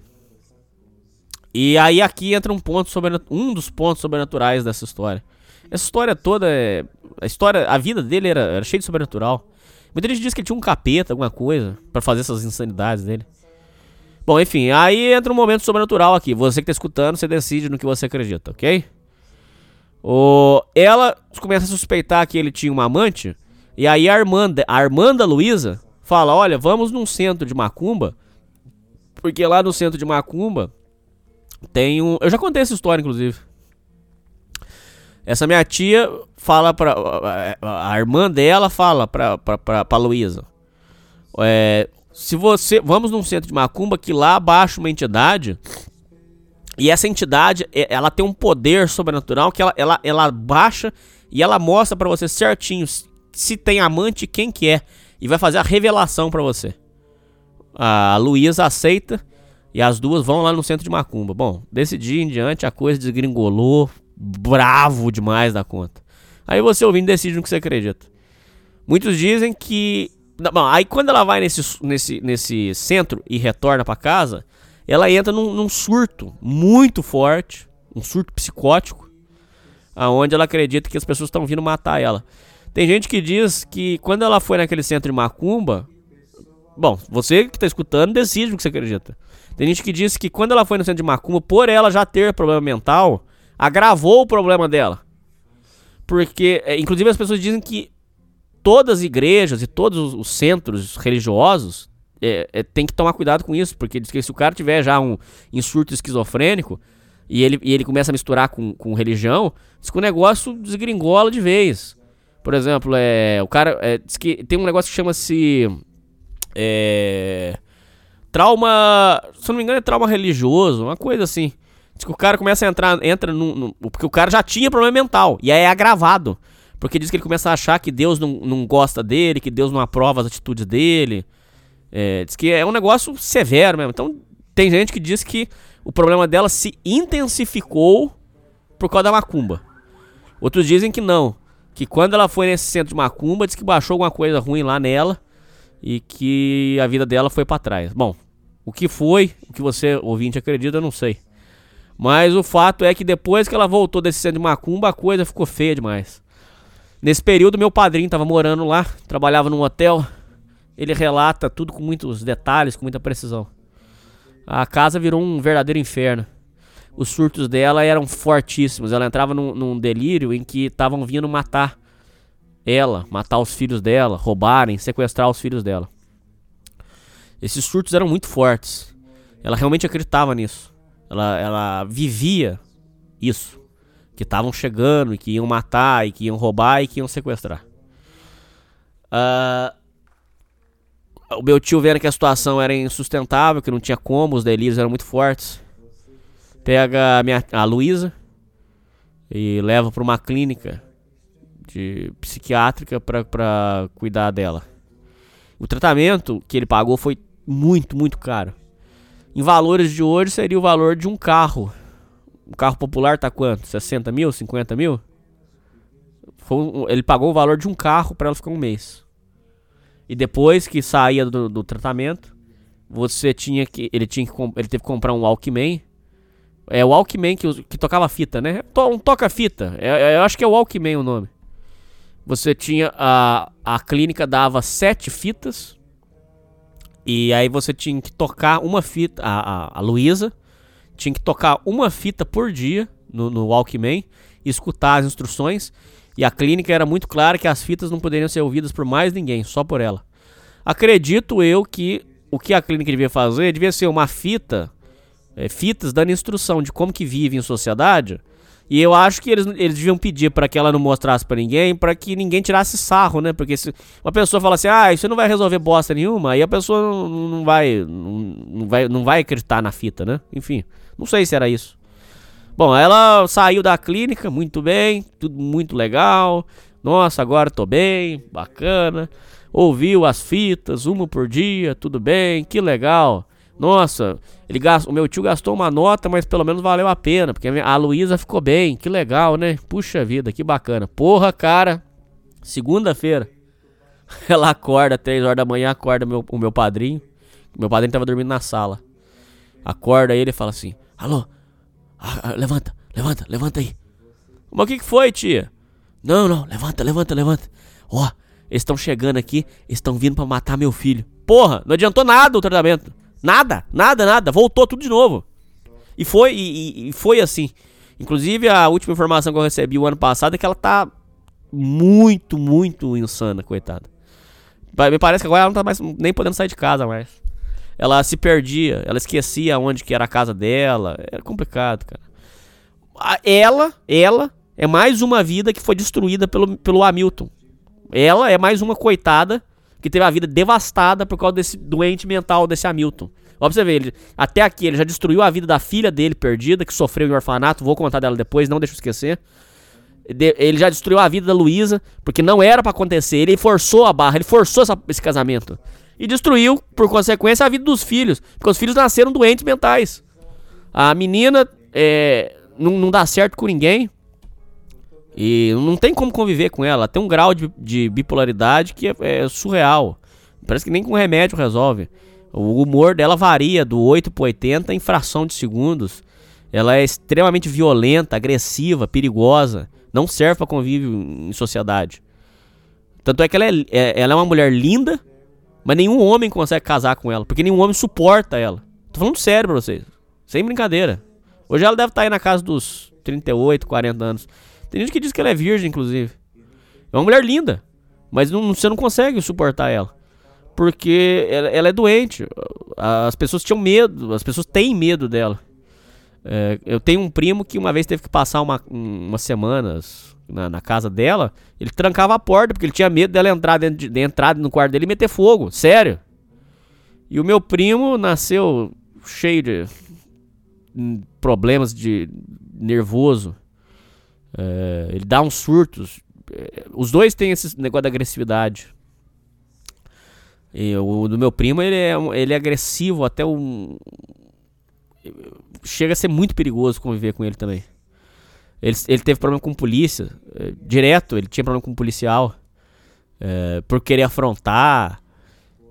E aí aqui entra um ponto sobre um dos pontos sobrenaturais dessa história. Essa história toda é a história, a vida dele era, era cheia de sobrenatural. Muita gente diz que ele tinha um capeta, alguma coisa, para fazer essas insanidades dele. Bom, enfim, aí entra um momento sobrenatural aqui. Você que tá escutando, você decide no que você acredita, ok? O... Ela começa a suspeitar que ele tinha uma amante. E aí a irmã, a irmã da Luísa fala: Olha, vamos num centro de macumba. Porque lá no centro de macumba tem um. Eu já contei essa história, inclusive. Essa minha tia fala pra. A, a irmã dela fala pra, pra, pra, pra Luísa. É, se você. Vamos num centro de macumba que lá baixa uma entidade. E essa entidade, ela tem um poder sobrenatural que ela, ela, ela baixa e ela mostra para você certinho se tem amante quem que é. E vai fazer a revelação para você. A Luísa aceita e as duas vão lá no centro de Macumba. Bom, desse dia em diante a coisa desgringolou, bravo demais da conta. Aí você ouvindo decide no que você acredita. Muitos dizem que. Bom, aí quando ela vai nesse, nesse, nesse centro e retorna para casa, ela entra num, num, surto muito forte, um surto psicótico, aonde ela acredita que as pessoas estão vindo matar ela. Tem gente que diz que quando ela foi naquele centro de macumba, bom, você que está escutando decide no que você acredita. Tem gente que diz que quando ela foi no centro de macumba, por ela já ter problema mental, agravou o problema dela. Porque, é, inclusive, as pessoas dizem que todas as igrejas e todos os centros religiosos é, é, tem que tomar cuidado com isso, porque diz que se o cara tiver já um insurto esquizofrênico e ele, e ele começa a misturar com, com religião, diz que o negócio desgringola de vez. Por exemplo, é, o cara é, diz que tem um negócio que chama-se é, trauma, se não me engano é trauma religioso, uma coisa assim. Diz que o cara começa a entrar, entra no, Porque o cara já tinha problema mental. E aí é agravado. Porque diz que ele começa a achar que Deus não, não gosta dele, que Deus não aprova as atitudes dele. É, diz que é um negócio severo mesmo. Então tem gente que diz que o problema dela se intensificou por causa da macumba. Outros dizem que não. Que quando ela foi nesse centro de macumba, diz que baixou alguma coisa ruim lá nela. E que a vida dela foi para trás. Bom, o que foi, o que você, ouvinte, acredita, eu não sei. Mas o fato é que depois que ela voltou desse centro de macumba, a coisa ficou feia demais. Nesse período, meu padrinho estava morando lá, trabalhava num hotel. Ele relata tudo com muitos detalhes, com muita precisão. A casa virou um verdadeiro inferno. Os surtos dela eram fortíssimos. Ela entrava num, num delírio em que estavam vindo matar ela, matar os filhos dela, roubarem, sequestrar os filhos dela. Esses surtos eram muito fortes. Ela realmente acreditava nisso. Ela, ela vivia isso. Que estavam chegando e que iam matar, e que iam roubar e que iam sequestrar. Uh, o meu tio vendo que a situação era insustentável, que não tinha como, os delírios eram muito fortes. Pega a, minha, a Luísa e leva para uma clínica de psiquiátrica para cuidar dela. O tratamento que ele pagou foi muito, muito caro. Em valores de hoje seria o valor de um carro. Um carro popular tá quanto? 60 mil? 50 mil? Ele pagou o valor de um carro para ela ficar um mês. E depois que saía do, do, tratamento, você tinha que. Ele tinha que. Ele teve que comprar um Walkman. É o Walkman que, que tocava fita, né? Um toca-fita. É, é, eu acho que é o Walkman o nome. Você tinha. A, a clínica dava sete fitas e aí você tinha que tocar uma fita, a, a, a Luísa tinha que tocar uma fita por dia no, no Walkman, escutar as instruções. E a clínica era muito clara que as fitas não poderiam ser ouvidas por mais ninguém, só por ela. Acredito eu que o que a clínica devia fazer devia ser uma fita, é, fitas dando instrução de como que vive em sociedade e eu acho que eles, eles deviam pedir para que ela não mostrasse para ninguém, para que ninguém tirasse sarro, né? Porque se uma pessoa fala assim, ah, isso não vai resolver bosta nenhuma, aí a pessoa não, não vai, não, vai, não vai acreditar na fita, né? Enfim, não sei se era isso. Bom, ela saiu da clínica, muito bem, tudo muito legal. Nossa, agora tô bem, bacana. Ouviu as fitas, uma por dia, tudo bem, que legal. Nossa, ele gastou, o meu tio gastou uma nota, mas pelo menos valeu a pena, porque a Luísa ficou bem, que legal, né? Puxa vida, que bacana. Porra, cara, segunda-feira, ela acorda, três horas da manhã, acorda meu, o meu padrinho. Meu padrinho tava dormindo na sala. Acorda ele e fala assim: Alô, ah, levanta, levanta, levanta aí. Mas o que, que foi, tia? Não, não, levanta, levanta, levanta. Ó, oh, eles estão chegando aqui, estão vindo para matar meu filho. Porra, não adiantou nada o tratamento. Nada, nada, nada. Voltou tudo de novo. E foi, e, e foi assim. Inclusive, a última informação que eu recebi o ano passado é que ela tá muito, muito insana, coitada. Me parece que agora ela não tá mais nem podendo sair de casa mais. Ela se perdia, ela esquecia onde que era a casa dela. Era complicado, cara. Ela, ela é mais uma vida que foi destruída pelo, pelo Hamilton. Ela é mais uma coitada que teve a vida devastada por causa desse doente mental desse Hamilton. Ó, pra você ver, ele, até aqui ele já destruiu a vida da filha dele perdida, que sofreu em orfanato. Vou contar dela depois, não deixa eu esquecer. Ele já destruiu a vida da Luísa, porque não era para acontecer. Ele forçou a barra, ele forçou essa, esse casamento. E destruiu, por consequência, a vida dos filhos. Porque os filhos nasceram doentes mentais. A menina é, não, não dá certo com ninguém. E não tem como conviver com ela. tem um grau de, de bipolaridade que é, é, surreal. Parece que nem com remédio resolve. O humor dela varia do 8 para 80 em fração de segundos. Ela é extremamente violenta, agressiva, perigosa. Não serve para convívio em sociedade. Tanto é que ela é, é, ela é uma mulher linda, mas nenhum homem consegue casar com ela. Porque nenhum homem suporta ela. Tô falando sério pra vocês. Sem brincadeira. Hoje ela deve estar tá aí na casa dos 38, 40 anos. Tem gente que diz que ela é virgem, inclusive. É uma mulher linda. Mas não, você não consegue suportar ela. Porque ela, ela, é doente. As pessoas tinham medo. As pessoas têm medo dela. É, eu tenho um primo que uma vez teve que passar uma, umas semanas na, na, casa dela. Ele trancava a porta porque ele tinha medo dela entrar dentro de, de entrar no quarto dele e meter fogo. Sério. E o meu primo nasceu cheio de hum, problemas de nervoso. É, ele dá uns surtos. É, os dois têm esse negócio da agressividade. E o do meu primo, ele é, ele é agressivo até um. Chega a ser muito perigoso conviver com ele também. Ele, ele teve problema com polícia. É, direto, ele tinha problema com policial. É, por querer afrontar.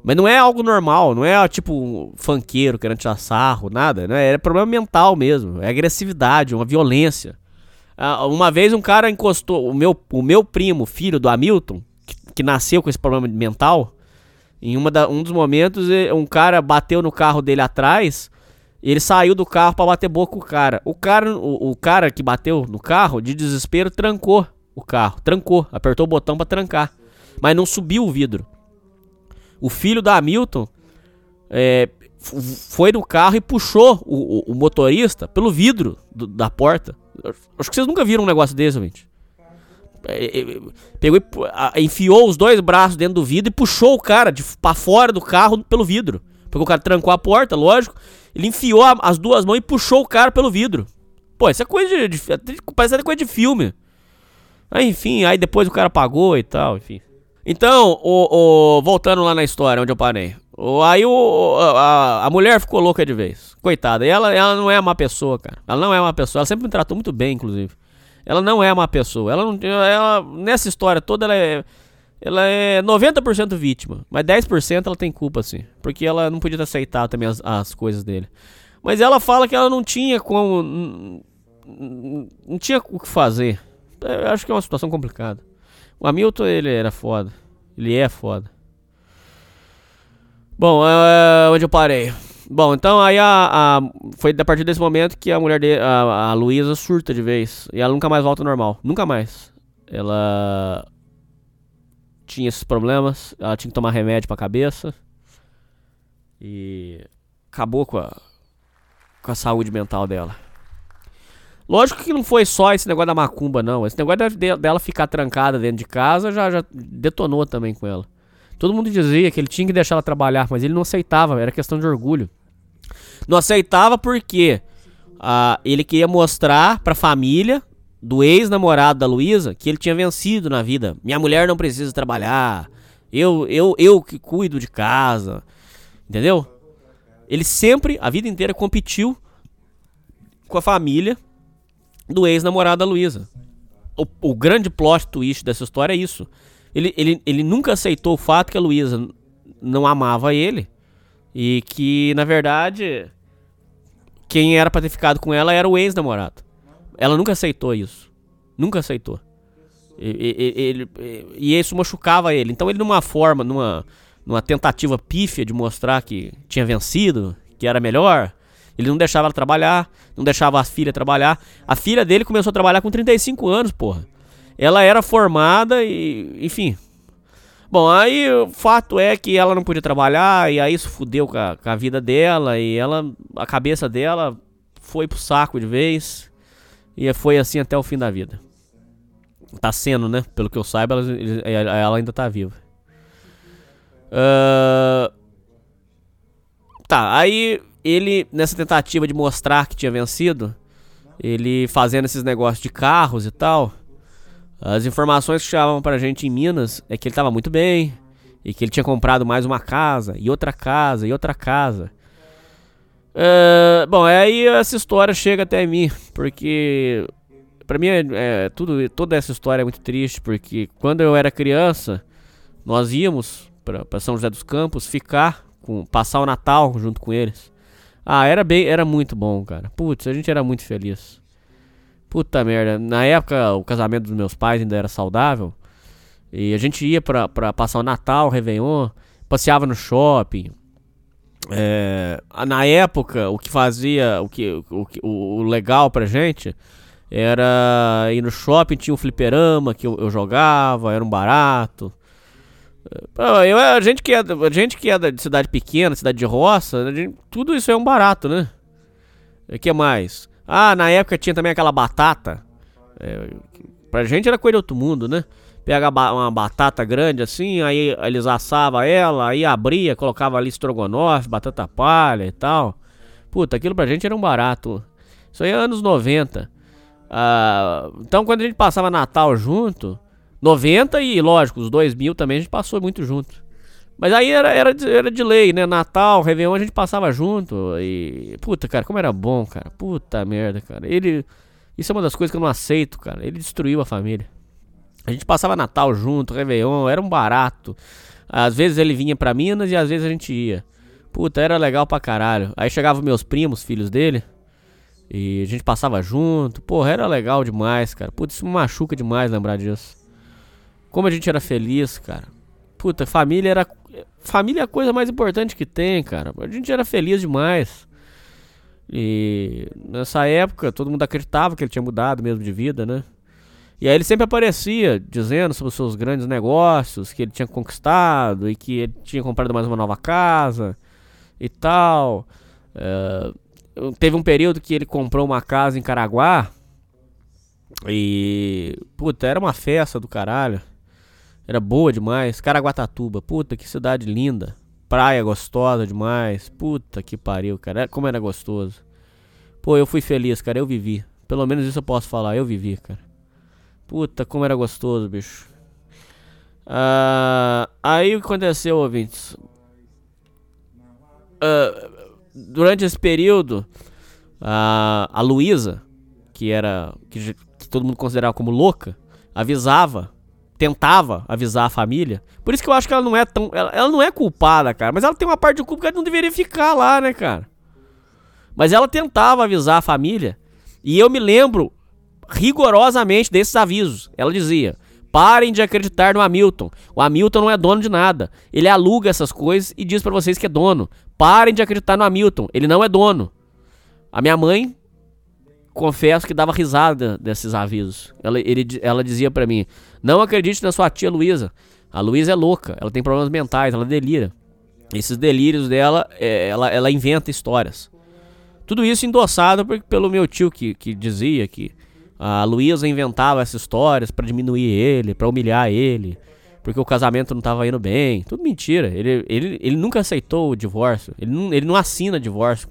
Mas não é algo normal, não é tipo um funkeiro querendo tirar sarro, nada. Né? É problema mental mesmo. É agressividade, uma violência. Uh, uma vez um cara encostou, o meu, o meu primo, filho do Hamilton, que, que nasceu com esse problema mental, em uma da, um dos momentos um cara bateu no carro dele atrás, e ele saiu do carro para bater boca com o cara. O cara, o, o, cara que bateu no carro, de desespero, trancou o carro, trancou, apertou o botão para trancar, mas não subiu o vidro. O filho da Hamilton é, foi no carro e puxou o, o, o motorista pelo vidro do, da porta. Acho que vocês nunca viram um negócio desse, gente. É, é, pegou e enfiou os dois braços dentro do vidro e puxou o cara de, pra fora do carro pelo vidro. Porque o cara trancou a porta, lógico. Ele enfiou as duas mãos e puxou o cara pelo vidro. Pô, isso é coisa de. de parece até coisa de filme. Aí, enfim, aí depois o cara pagou e tal, enfim. Então, o, o, voltando lá na história onde eu parei. Aí o, a, a mulher ficou louca de vez. Coitada. E ela, ela não é uma pessoa, cara. Ela não é uma pessoa. Ela sempre me tratou muito bem, inclusive. Ela não é uma pessoa. Ela não ela nessa história toda ela é ela é 90% vítima, mas 10% ela tem culpa sim, porque ela não podia aceitar também as, as coisas dele. Mas ela fala que ela não tinha como não tinha o que fazer. Eu acho que é uma situação complicada. O Hamilton ele era foda. Ele é foda. Bom, é, onde eu parei? Bom, então aí a, a, foi a partir desse momento que a mulher de a, a Luísa surta de vez e ela nunca mais volta ao normal, nunca mais. Ela tinha esses problemas, ela tinha que tomar remédio pra cabeça e acabou com a com a saúde mental dela. Lógico que não foi só esse negócio da macumba, não. Esse negócio de, dela ficar trancada dentro de casa já, já detonou também com ela. Todo mundo dizia que ele tinha que deixar ela trabalhar, mas ele não aceitava, era questão de orgulho. Não aceitava porque uh, ele queria mostrar pra família do ex-namorado da Luísa que ele tinha vencido na vida. Minha mulher não precisa trabalhar. Eu, eu, eu que cuido de casa. Entendeu? Ele sempre, a vida inteira, competiu com a família do ex-namorado da Luísa. O, o grande plot twist dessa história é isso. Ele, ele, ele nunca aceitou o fato que a Luísa não amava ele e que, na verdade, quem era pra ter ficado com ela era o ex-namorado. Ela nunca aceitou isso. Nunca aceitou. E, e, isso machucava ele. Então ele numa forma, numa, numa tentativa pífia de mostrar que tinha vencido, que era melhor. Ele não deixava ela trabalhar, não deixava a filha trabalhar. A filha dele começou a trabalhar com 35 anos, porra. Ela era formada e, enfim. Bom, aí o fato é que ela não podia trabalhar e aí isso fudeu com a, com a vida dela e ela, a cabeça dela foi pro saco de vez e foi assim até o fim da vida. Tá sendo, né? Pelo que eu saiba, ela, ela ainda tá viva. Uh... Tá, aí ele, nessa tentativa de mostrar que tinha vencido, ele fazendo esses negócios de carros e tal, as informações que chegavam pra gente em Minas é que ele tava muito bem, e que ele tinha comprado mais uma casa, e outra casa, e outra casa. Uh, bom, aí essa história chega até mim, porque para mim é, é, tudo, toda essa história é muito triste, porque quando eu era criança, nós íamos para São José dos Campos ficar, com, passar o Natal junto com eles. Ah, era bem, era muito bom, cara. Putz, a gente era muito feliz. Puta merda. Na época, o casamento dos meus pais ainda era saudável. E a gente ia pra, pra passar o Natal, o Réveillon, passeava no shopping. É, na época, o que fazia, o que o, o, o, legal pra gente era ir no shopping, tinha um fliperama que eu, eu jogava, era um barato. Eu, a, gente que é, a gente que é de cidade pequena, cidade de roça, gente, tudo isso é um barato, né? O que mais? Ah, na época tinha também aquela batata. É, pra gente era coisa de outro mundo, né? Pega uma batata grande assim, aí eles assavam ela, aí abria, colocava ali estrogonofe, batata palha e tal. Puta, aquilo pra gente era um barato. Isso aí é anos 90. Ah, então quando a gente passava Natal junto, 90 e, lógico, os 2000 também a gente passou muito junto. Mas aí era, era, era de lei, né? Natal, Réveillon a gente passava junto. E. Puta, cara, como era bom, cara. Puta merda, cara. Ele. Isso é uma das coisas que eu não aceito, cara. Ele destruiu a família. A gente passava Natal junto, Réveillon, era um barato. Às vezes ele vinha pra Minas e às vezes a gente ia. Puta, era legal pra caralho. Aí chegavam meus primos, filhos dele. E a gente passava junto. Porra, era legal demais, cara. Puta, isso me machuca demais lembrar disso. Como a gente era feliz, cara. Puta, família era. Família é a coisa mais importante que tem, cara. A gente era feliz demais. E nessa época todo mundo acreditava que ele tinha mudado mesmo de vida, né? E aí ele sempre aparecia dizendo sobre os seus grandes negócios, que ele tinha conquistado e que ele tinha comprado mais uma nova casa e tal. É, teve um período que ele comprou uma casa em Caraguá e. Puta, era uma festa do caralho. Era boa demais. Caraguatatuba, puta que cidade linda. Praia gostosa demais. Puta que pariu, cara. Como era gostoso. Pô, eu fui feliz, cara. Eu vivi. Pelo menos isso eu posso falar. Eu vivi, cara. Puta, como era gostoso, bicho. Uh, aí o que aconteceu, ouvintes? Uh, durante esse período, uh, a Luísa, que era. Que, que todo mundo considerava como louca, avisava tentava avisar a família. Por isso que eu acho que ela não é tão. Ela, ela, não é culpada, cara. Mas ela tem uma parte de culpa que ela não deveria ficar lá, né, cara? Mas ela tentava avisar a família. E eu me lembro rigorosamente desses avisos. Ela dizia: parem de acreditar no Hamilton. O Hamilton não é dono de nada. Ele aluga essas coisas e diz para vocês que é dono. Parem de acreditar no Hamilton. Ele não é dono. A minha mãe confesso que dava risada desses avisos. Ela, ele, ela dizia para mim: Não acredite na sua tia Luísa. A Luísa é louca, ela tem problemas mentais, ela delira. Esses delírios dela, é, ela, ela inventa histórias. Tudo isso endossado por, pelo meu tio que, que dizia que a Luísa inventava essas histórias para diminuir ele, para humilhar ele, porque o casamento não estava indo bem. Tudo mentira. Ele, ele, ele nunca aceitou o divórcio. Ele não, ele não assina divórcio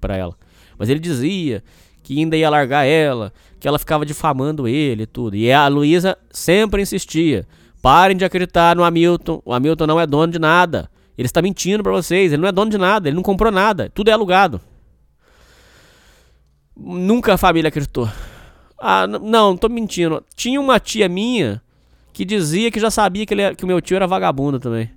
para ela. Mas ele dizia que ainda ia largar ela, que ela ficava difamando ele e tudo. E a Luísa sempre insistia: parem de acreditar no Hamilton, o Hamilton não é dono de nada. Ele está mentindo para vocês, ele não é dono de nada, ele não comprou nada, tudo é alugado. Nunca a família acreditou. Ah, não, não tô mentindo. Tinha uma tia minha que dizia que já sabia que, ele, que o meu tio era vagabundo também.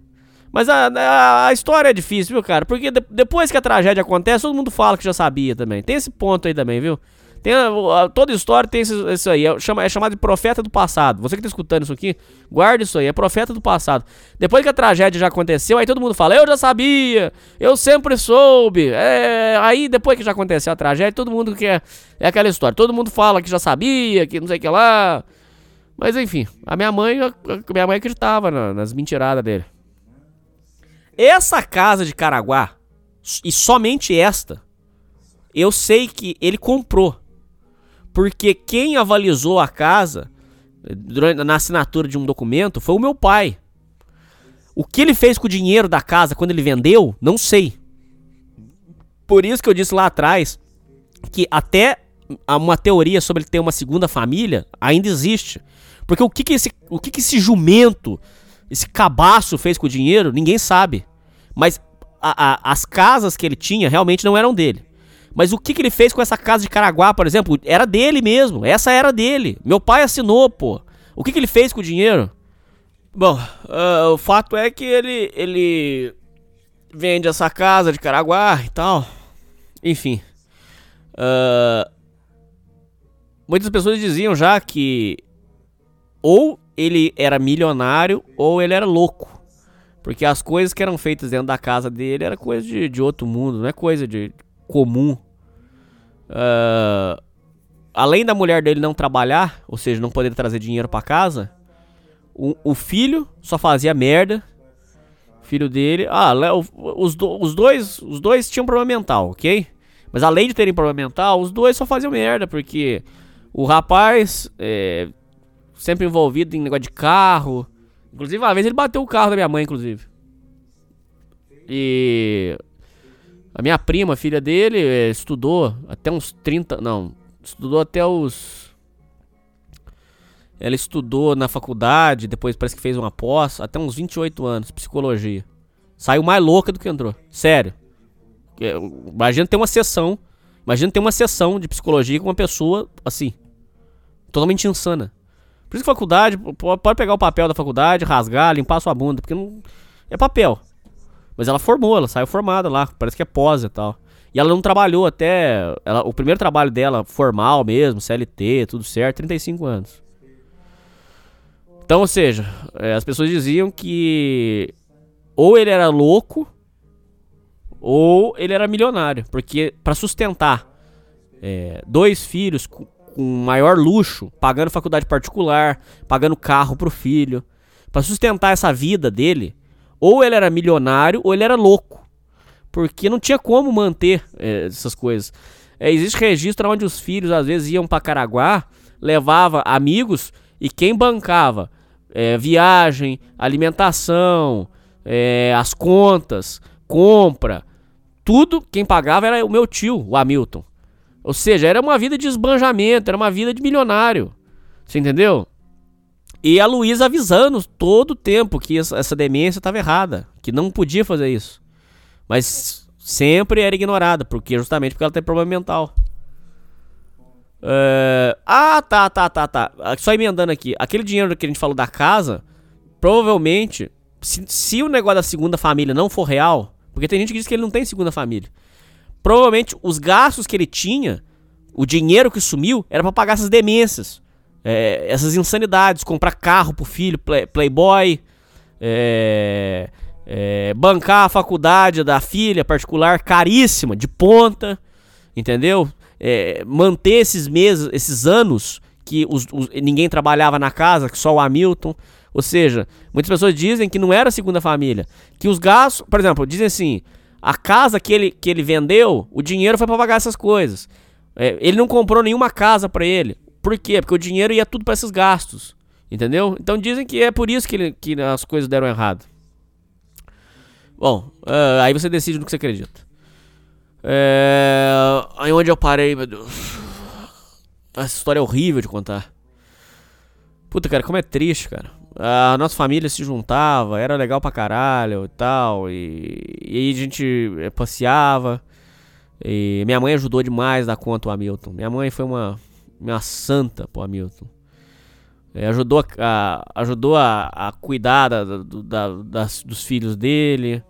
Mas a, a, a, história é difícil, viu, cara? Porque de, depois que a tragédia acontece, todo mundo fala que já sabia também. Tem esse ponto aí também, viu? Tem, a- toda história tem isso, aí. É, chama- é chamado de profeta do passado. Você que tá escutando isso aqui, guarda isso aí. É profeta do passado. Depois que a tragédia já aconteceu, aí todo mundo fala: Eu já sabia, eu sempre soube. É, aí depois que já aconteceu a tragédia, todo mundo quer. É aquela história. Todo mundo fala que já sabia, que não sei o que lá. Mas enfim, a minha mãe, a minha mãe acreditava na- nas mentiradas dele. Essa casa de Caraguá, e somente esta, eu sei que ele comprou. Porque quem avalizou a casa eh, durante, na assinatura de um documento foi o meu pai. O que ele fez com o dinheiro da casa quando ele vendeu, não sei. Por isso que eu disse lá atrás que até uma teoria sobre ele ter uma segunda família ainda existe. Porque o que, que, esse, o que, que esse jumento, esse cabaço fez com o dinheiro, ninguém sabe. Mas a- a- as casas que ele tinha realmente não eram dele. Mas o que, que ele fez com essa casa de Caraguá, por exemplo, era dele mesmo. Essa era dele. Meu pai assinou, pô. O que, que ele fez com o dinheiro? Bom, ah, o fato é que ele, ele vende essa casa de Caraguá e tal. Enfim. Ah, muitas pessoas diziam já que ou ele era milionário ou ele era louco. Porque as coisas que eram feitas dentro da casa dele era coisa de, de outro mundo, não é coisa de comum. Ah, além da mulher dele não trabalhar, ou seja, não poder trazer dinheiro pra casa, o, o filho só fazia merda. Filho dele, ah, os, do- os dois, os dois tinham problema mental, ok? Mas além de terem problema mental, os dois só faziam merda, porque o rapaz é, sempre envolvido em negócio de carro. Inclusive, uma vez ele bateu o carro da minha mãe, inclusive. E a minha prima, filha dele, eh, estudou até uns 30. Não, estudou até os. Ela estudou na faculdade, depois parece que fez uma pós, até uns 28 anos, psicologia. Saiu mais louca do que entrou. Sério. É, Imagina ter uma sessão. Imagina ter uma sessão de psicologia com uma pessoa assim. Totalmente insana. Por isso que faculdade, pode pegar o papel da faculdade, rasgar, limpar sua bunda, porque não. É papel. Mas ela formou, ela saiu formada lá, parece que é pós e tal. E ela não trabalhou até. ela- o primeiro trabalho dela, formal mesmo, CLT, tudo certo, 35 anos. Então, ou seja, é, as pessoas diziam que ou ele era louco ou ele era milionário, porque pra sustentar é, dois filhos com, maior luxo, pagando faculdade particular, pagando carro pro filho, Pra sustentar essa vida dele, ou ele era milionário ou ele era louco, porque não tinha como manter é, essas coisas. É, existe registro onde os filhos às vezes iam pra Caraguá, levava amigos e quem bancava é, viagem, alimentação, é, as contas, compra, tudo quem pagava era o meu tio, o Hamilton. Ou seja, era uma vida de esbanjamento, era uma vida de milionário. Você entendeu? E a Luísa avisando todo o tempo que essa, demência estava errada, que não podia fazer isso. Mas sempre era ignorada, porque justamente porque ela tem problema mental. É, Ah, tá, tá, tá, tá. Só emendando aqui. Aquele dinheiro que a gente falou da casa, provavelmente, se, se o negócio da segunda família não for real, porque tem gente que diz que ele não tem segunda família. Provavelmente os gastos que ele tinha, o dinheiro que sumiu, era pra pagar essas demências. é, essas insanidades, comprar carro pro filho, play- playboy, é, é, bancar a faculdade da filha particular caríssima, de ponta, entendeu? É, manter esses meses, esses anos que os- os- ninguém trabalhava na casa, que só o Hamilton. Ou seja, muitas pessoas dizem que não era segunda família. Que os gastos, por exemplo, dizem assim: a casa que ele, que ele vendeu, o dinheiro foi pra pagar essas coisas. É, ele não comprou nenhuma casa pra ele. Por quê? Porque o dinheiro ia tudo pra esses gastos. Entendeu? Então dizem que é por isso que, ele- que as coisas deram errado. Bom, ah, aí você decide no que você acredita. É, aí onde eu parei, meu Deus. Essa história é horrível de contar. Puta, cara, como é triste, cara. A nossa família se juntava, era legal pra caralho e tal. E, e aí a gente eh, passeava. E minha mãe ajudou demais da conta o Hamilton. Minha mãe foi uma, uma santa pro Hamilton. É, ajudou a, ajudou a, a cuidar da- da- das- dos filhos dele.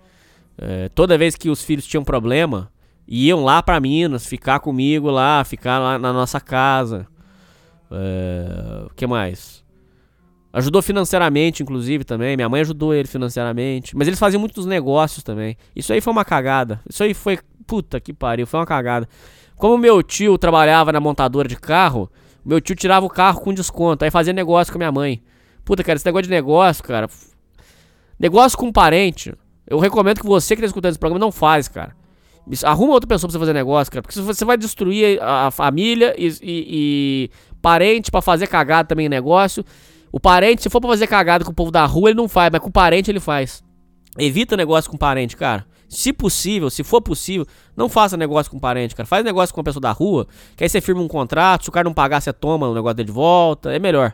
É, toda vez que os filhos tinham problema, Iam lá pra Minas, ficar comigo lá, ficar lá na nossa casa. É, o que mais? Ajudou financeiramente, inclusive, também. Minha mãe ajudou ele financeiramente. Mas eles faziam muitos negócios também. Isso aí foi uma cagada. Isso aí foi. Puta que pariu, foi uma cagada. Como meu tio trabalhava na montadora de carro, meu tio tirava o carro com desconto. Aí fazia negócio com minha mãe. Puta, cara, esse negócio de negócio, cara. Negócio com parente. Eu recomendo que você que tá escutando esse programa não faz, cara. Arruma outra pessoa pra você fazer negócio, cara. Porque você vai destruir a família e, e, e parente para fazer cagada também em negócio. O parente, se for pra fazer cagada com o povo da rua, ele não faz, mas com o parente ele faz. Evita negócio com parente, cara. Se possível, se for possível, não faça negócio com parente, cara. Faz negócio com uma pessoa da rua, que aí você firma um contrato, se o cara não pagar, você toma o negócio dele de volta, é melhor.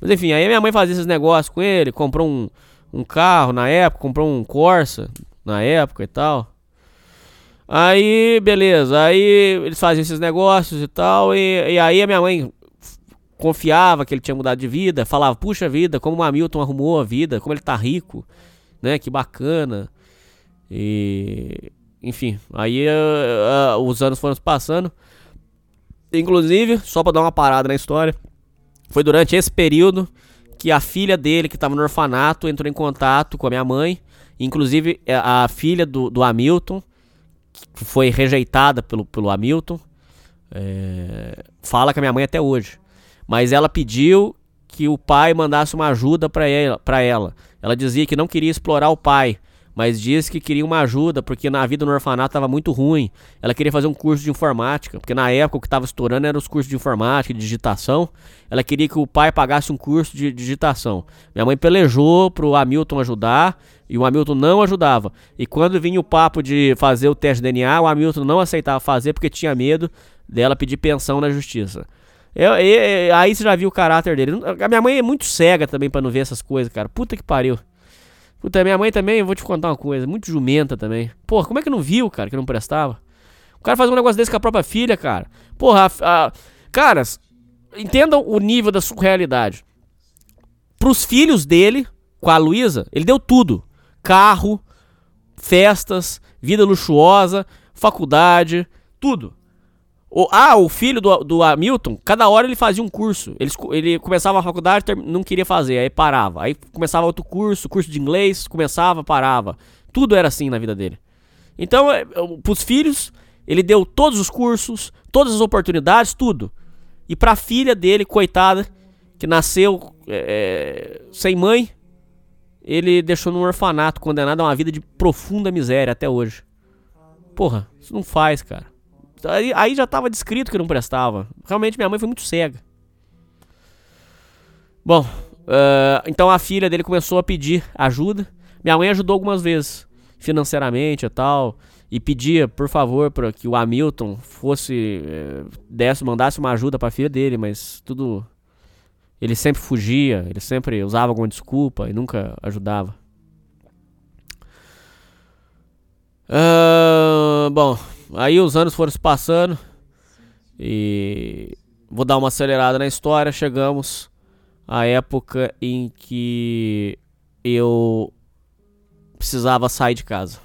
Mas enfim, aí minha mãe fazia esses negócios com ele, comprou um, um carro na época, comprou um Corsa na época e tal. Aí, beleza, aí eles faziam esses negócios e tal, e, e aí a minha mãe confiava que ele tinha mudado de vida, falava, puxa vida, como o Hamilton arrumou a vida, como ele tá rico, né, que bacana. E, enfim, aí uh, uh, os anos foram passando. Inclusive, só para dar uma parada na história, foi durante esse período que a filha dele, que estava no orfanato, entrou em contato com a minha mãe. Inclusive, é, a filha do, do Hamilton, que foi rejeitada pelo, pelo Hamilton, é, fala com a minha mãe até hoje. Mas ela pediu que o pai mandasse uma ajuda para ela, ela. Dizia que não queria explorar o pai, mas disse que queria uma ajuda porque na vida no orfanato estava muito ruim. Ela queria fazer um curso de informática, porque na época o que estava estourando eram os cursos de informática, de digitação. Ela queria que o pai pagasse um curso de digitação. Minha mãe pelejou pro Hamilton ajudar e o Hamilton não ajudava. E quando vinha o papo de fazer o teste de DNA, o Hamilton não aceitava fazer porque tinha medo dela pedir pensão na justiça. Eu, eu, aí você já viu o caráter dele. A minha mãe é muito cega também para não ver essas coisas, cara. Puta que pariu. Puta, minha mãe também, eu vou te contar uma coisa, muito jumenta também. Porra, como é que não viu, cara, que não prestava? O cara faz um negócio desse com a própria filha, cara. Porra, a, a, caras, entendam o nível da surrealidade. Pros filhos dele, com a Luísa, ele deu tudo: carro, festas, vida luxuosa, faculdade, tudo. O, ah, o filho do, do Hamilton, cada hora ele fazia um curso. Ele, ele começava a faculdade, não queria fazer, aí parava. Aí começava outro curso, curso de inglês, começava, parava. Tudo era assim na vida dele. Então, é, pros filhos, ele deu todos os cursos, todas as oportunidades, tudo. E pra filha dele, coitada, que nasceu é, é sem mãe, ele deixou num orfanato, condenado a uma vida de profunda miséria até hoje. Porra, isso não faz, cara. Aí, aí já tava descrito que não prestava. Realmente minha mãe foi muito cega. Bom, uh, então a filha dele começou a pedir ajuda. Minha mãe ajudou algumas vezes, financeiramente e tal. E pedia, por favor, para que o Hamilton fosse. Eh, desse, mandasse uma ajuda pra filha dele, mas tudo. Ele sempre fugia, ele sempre usava alguma desculpa e nunca ajudava. Uh, bom, Aí os anos foram se passando e vou dar uma acelerada na história. Chegamos à época em que eu precisava sair de casa.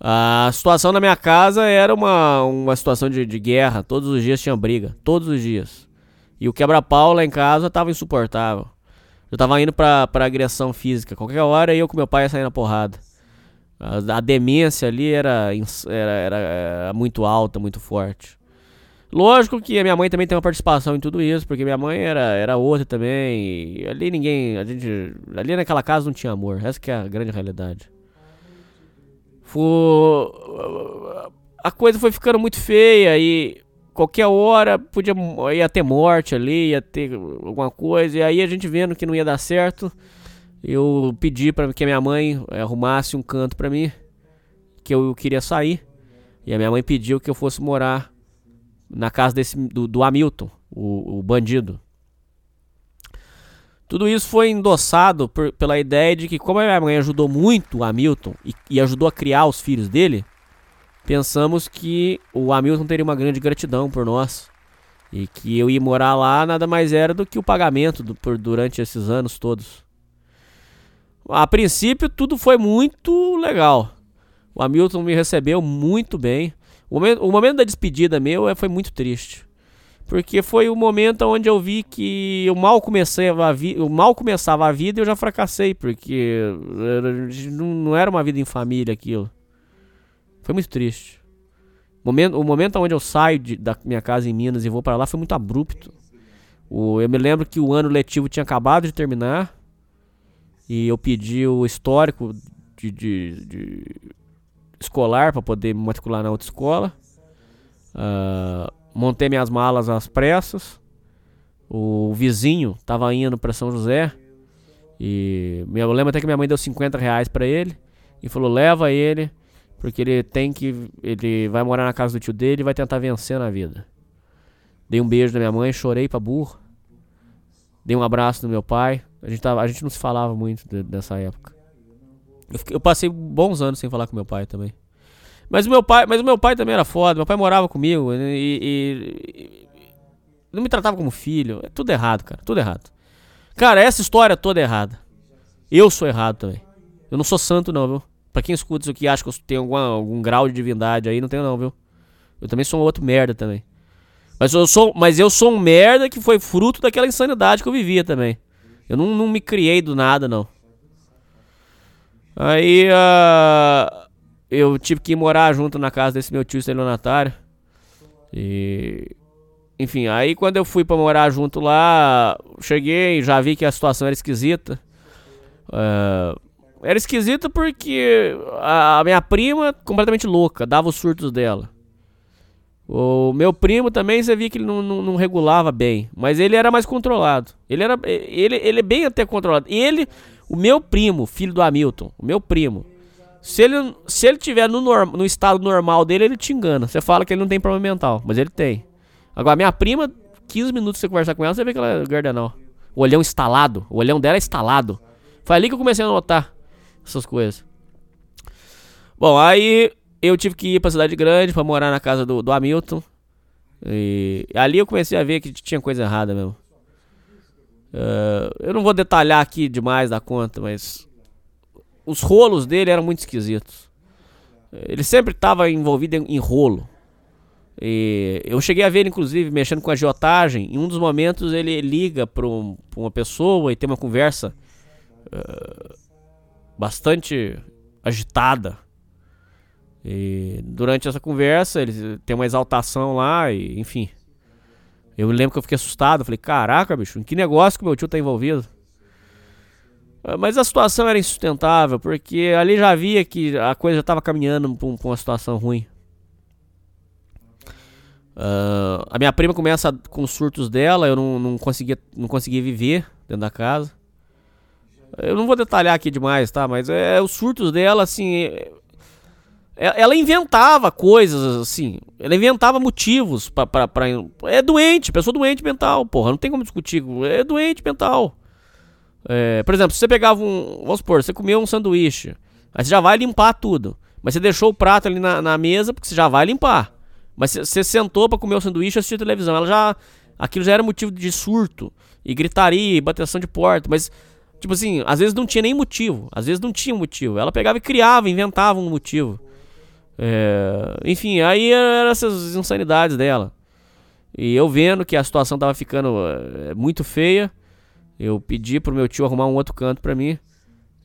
A situação na minha casa era uma, uma situação de, de guerra. Todos os dias tinha briga. Todos os dias. E o quebra-pau lá em casa tava insuportável. Eu tava indo pra, pra agressão física. Qualquer hora eu com meu pai ia sair na porrada. A, demência ali era, era, era, era muito alta, muito forte. Lógico que a minha mãe também tem uma participação em tudo isso, porque minha mãe era, era outra também. ali ninguém. A gente, ali naquela casa não tinha amor. Essa que é a grande realidade. Foi, a coisa foi ficando muito feia e qualquer hora podia ia ter morte ali, ia ter alguma coisa. E aí a gente vendo que não ia dar certo eu pedi para que a minha mãe eh, arrumasse um canto para mim, que eu queria sair. E a minha mãe pediu que eu fosse morar na casa desse do, do Hamilton, o, o, bandido. Tudo isso foi endossado por, pela ideia de que, como a minha mãe ajudou muito o Hamilton e, e ajudou a criar os filhos dele, pensamos que o Hamilton teria uma grande gratidão por nós. E que eu ir morar lá nada mais era do que o pagamento do, por, durante esses anos todos. A princípio tudo foi muito legal. O Hamilton me recebeu muito bem. O momento, o momento da despedida meu é, foi muito triste. Porque foi o momento onde eu vi que eu mal comecei a vi eu mal começava a vida e eu já fracassei, porque não era uma vida em família aquilo. Foi muito triste. O momento, o momento onde eu saio de, da minha casa em Minas e vou para lá foi muito abrupto. O, eu me lembro que o ano letivo tinha acabado de terminar e eu pedi o histórico de, de, de escolar para poder me matricular na outra escola. Uh, montei minhas malas às pressas. O vizinho tava indo para São José. E eu lembro até que minha mãe deu 50 reais para ele. E falou: leva ele, porque ele tem que. Ele vai morar na casa do tio dele e vai tentar vencer na vida. Dei um beijo da minha mãe, chorei pra burro. Dei um abraço do meu pai. A gente, tava, a gente não se falava muito de, nessa época. Eu, fiquei, eu passei bons anos sem falar com meu pai também. Mas o meu pai, mas o meu pai também era foda. Meu pai morava comigo e, e, e não me tratava como filho. É tudo errado, cara. Tudo errado. Cara, essa história toda é errada. Eu sou errado também. Eu não sou santo, não, viu? Pra quem escuta isso aqui acha que eu tenho algum grau de divindade aí, não tenho, não, viu? Eu também sou um outro merda também. Mas eu sou, mas eu sou um merda que foi fruto daquela insanidade que eu vivia também. Eu não, não me criei do nada, não. Aí, uh, eu tive que ir morar junto na casa desse meu tio estelionatário. E. Enfim, aí quando eu fui pra morar junto lá, cheguei, já vi que a situação era esquisita. Uh, era esquisita porque a, a, minha prima, completamente louca, dava os surtos dela. O meu primo também, você via que ele não, não, não, regulava bem. Mas ele era mais controlado. Ele era. Ele, ele é bem até controlado. Ele, o meu primo, filho do Hamilton, o meu primo, se ele, se ele tiver no, norm, no estado normal dele, ele te engana. Você fala que ele não tem problema mental, mas ele tem. Agora, minha prima, 15 minutos você conversar com ela, você vê que ela é gardenal. O olhão instalado. O olhão dela é instalado. Foi ali que eu comecei a notar essas coisas. Bom, aí eu tive que ir pra cidade grande pra morar na casa do, do Hamilton. E ali eu comecei a ver que tinha coisa errada mesmo. Uh, eu não vou detalhar aqui demais da conta, mas os rolos dele eram muito esquisitos. Ele sempre estava envolvido em, rolo. E eu cheguei a ver, inclusive, mexendo com a agiotagem. Em um dos momentos, ele liga para um, uma pessoa e tem uma conversa uh, bastante agitada. E durante essa conversa, ele tem uma exaltação lá, e enfim. Eu lembro que eu fiquei assustado. Falei: Caraca, bicho, em que negócio que meu tio tá envolvido? Ah, mas a situação era insustentável, porque ali já via que a coisa já estava caminhando para uma situação ruim. Uh, a minha prima começa com os surtos dela, eu não, não, conseguia, não conseguia viver dentro da casa. Eu não vou detalhar aqui demais, tá? Mas é, os surtos dela, assim. É, ela inventava coisas, assim. Ela inventava motivos pra, pra. É doente, pessoa doente mental, porra. Não tem como discutir. É doente mental. É, por exemplo, se você pegava um. Vamos supor, você comia um sanduíche. Aí você já vai limpar tudo. Mas você deixou o prato ali na, na mesa porque você já vai limpar. Mas você sentou para comer o sanduíche e assistir televisão. Ela já. Aquilo já era motivo de surto. E gritaria, e bateção de porta. Mas, tipo assim, às vezes não tinha nem motivo. Às vezes não tinha motivo. Ela pegava e criava, inventava um motivo. É, enfim, aí eram essas insanidades dela. E eu vendo que a situação tava ficando é, muito feia. Eu pedi pro meu tio arrumar um outro canto pra mim.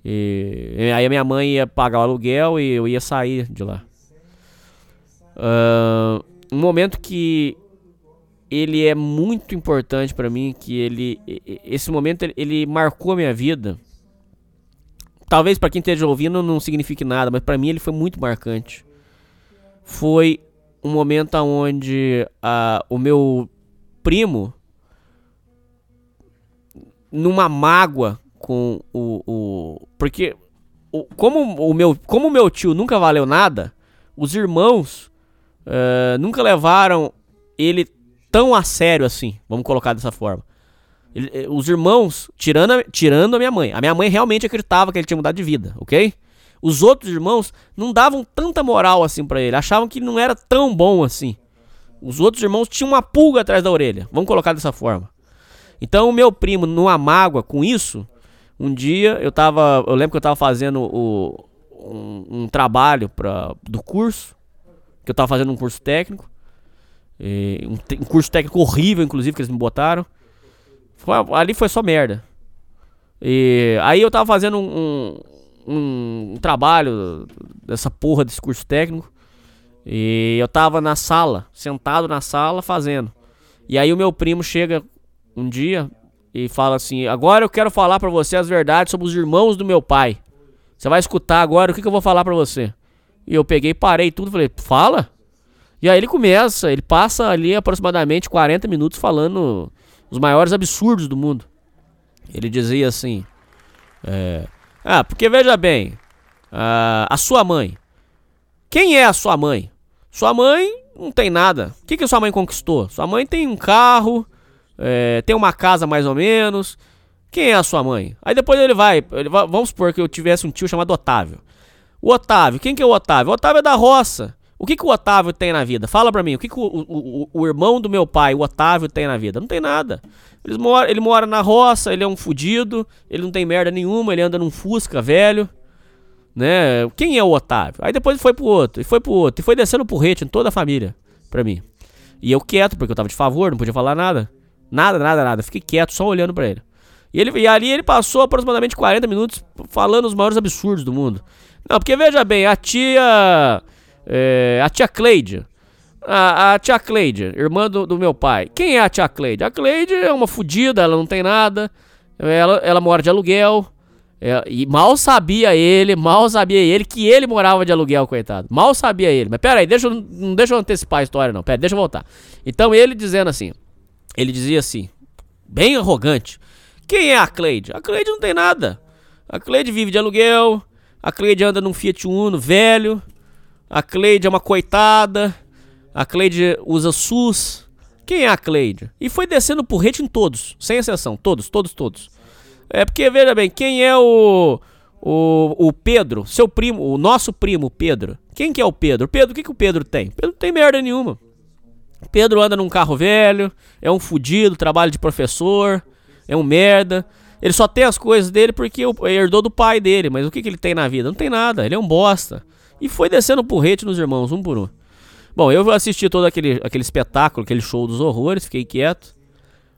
E, aí a minha mãe ia pagar o aluguel e eu ia sair de lá. Uh, um momento que ele é muito importante para mim, que ele esse momento ele, ele marcou a minha vida. Talvez para quem esteja ouvindo não signifique nada, mas para mim ele foi muito marcante. Foi um momento onde uh, o meu primo numa mágoa com o. o porque, o, como, o meu, como o meu tio nunca valeu nada, os irmãos uh, nunca levaram ele tão a sério assim. Vamos colocar dessa forma. Eh, os irmãos, tirando a, tirando a minha mãe. A minha mãe realmente acreditava que ele tinha mudado de vida, ok? Os outros irmãos não davam tanta moral assim para ele. Achavam que não era tão bom assim. Os outros irmãos tinham uma pulga atrás da orelha. Vamos colocar dessa forma. Então o meu primo, numa mágoa com isso, um dia eu tava. Eu lembro que eu tava fazendo o, um, um trabalho pra, do curso, que eu tava fazendo um curso técnico. Um, um curso técnico horrível, inclusive, que eles me botaram. Foi- ali foi só merda. E aí eu tava fazendo um, um trabalho dessa porra desse curso técnico. E eu tava na sala, sentado na sala fazendo. E aí o meu primo chega um dia e fala assim: Agora eu quero falar pra você as verdades sobre os irmãos do meu pai. Você vai escutar agora o que, que eu vou falar pra você. E eu peguei, parei tudo, falei: Fala. E aí ele começa, ele passa ali aproximadamente 40 minutos falando os maiores absurdos do mundo. Ele dizia assim: é, Ah, porque veja bem, ah, a sua mãe. Quem é a sua mãe? Sua mãe não tem nada. O que, que sua mãe conquistou? Sua mãe tem um carro, é, tem uma casa mais ou menos. Quem é a sua mãe? Aí depois ele vai, ele vai- Vamos supor que eu tivesse um tio chamado Otávio. O Otávio, quem que é o Otávio? O Otávio é da roça. O que, que o Otávio tem na vida? Fala pra mim, o que, que o, o, o- irmão do meu pai, o Otávio, tem na vida? Não tem nada. Eles mora, ele mora na roça, ele é um fudido, ele não tem merda nenhuma, ele anda num Fusca velho. Né? Quem é o Otávio? Aí depois foi pro outro, e foi pro outro, e foi descendo o porrete em toda a família, pra mim. E eu quieto, porque eu tava de favor, não podia falar nada. Nada, nada, nada. Fiquei quieto, só olhando pra ele. E, ele, e ali ele passou aproximadamente 40 minutos falando os maiores absurdos do mundo. Não, porque veja bem, a tia. É, a tia Cleide. A, a tia Cleide, irmã do, do meu pai. Quem é a tia Cleide? A Cleide é uma fudida, ela não tem nada. Ela, ela mora de aluguel. É, e mal sabia ele, mal sabia ele que ele morava de aluguel, coitado. Mal sabia ele. Mas pera aí, deixa, não deixa eu antecipar a história, não. Pera, deixa eu voltar. Então ele dizendo assim: ele dizia assim, bem arrogante: Quem é a Cleide? A Cleide não tem nada. A Cleide vive de aluguel. A Cleide anda num Fiat Uno velho. A Cleide é uma coitada. A Cleide usa SUS. Quem é a Cleide? E foi descendo porrete em todos, sem exceção. Todos, todos, todos. É porque, veja bem, quem é o. O, o Pedro, seu primo, o nosso primo Pedro. Quem que é o Pedro? Pedro, o que, que o Pedro tem? Pedro não tem merda nenhuma. Pedro anda num carro velho, é um fudido, trabalha de professor, é um merda. Ele só tem as coisas dele porque herdou do pai dele, mas o que, que ele tem na vida? Não tem nada, ele é um bosta. E foi descendo porrete nos irmãos, um por um. Bom, eu assisti todo aquele, aquele espetáculo, aquele show dos horrores, fiquei quieto.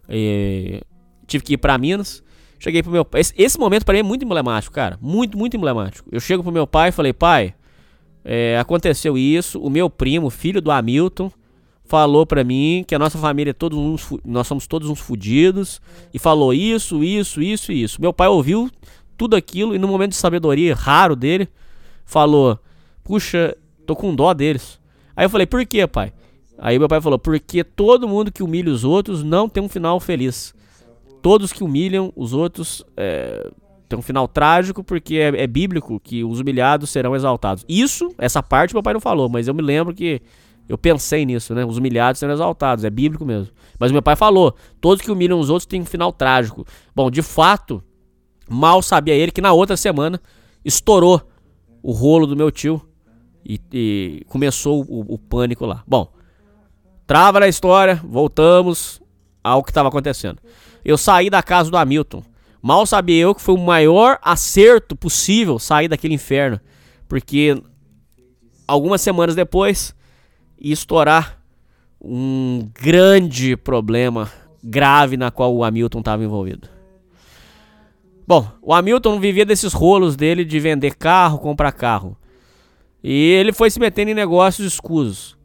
E tive que ir pra Minas. Cheguei pro meu pai. Esse, esse momento pra mim é muito emblemático, cara. Muito, muito emblemático. Eu chego pro meu pai e falei, pai, é, aconteceu isso. O meu primo, filho do Hamilton, falou pra mim que a nossa família é todos uns, nós somos todos uns fudidos. E falou isso, isso, isso isso. Meu pai ouviu tudo aquilo e no momento de sabedoria raro dele, falou: Puxa, tô com dó deles. Aí eu falei: Por quê, pai? Aí meu pai falou: Porque todo mundo que humilha os outros não tem um final feliz. Todos que humilham os outros é, tem um final trágico, porque é, é bíblico que os humilhados serão exaltados. Isso, essa parte meu pai não falou, mas eu me lembro que eu pensei nisso, né? Os humilhados serão exaltados, é bíblico mesmo. Mas meu pai falou: todos que humilham os outros têm um final trágico. Bom, de fato, mal sabia ele que na outra semana estourou o rolo do meu tio e, e começou o, o pânico lá. Bom, trava na história, voltamos ao que estava acontecendo. Eu saí da casa do Hamilton. Mal sabia eu que foi o maior acerto possível sair daquele inferno. Porque algumas semanas depois ia estourar um grande problema grave na qual o Hamilton estava envolvido. Bom, o Hamilton vivia desses rolos dele de vender carro, comprar carro. E ele foi se metendo em negócios escusos.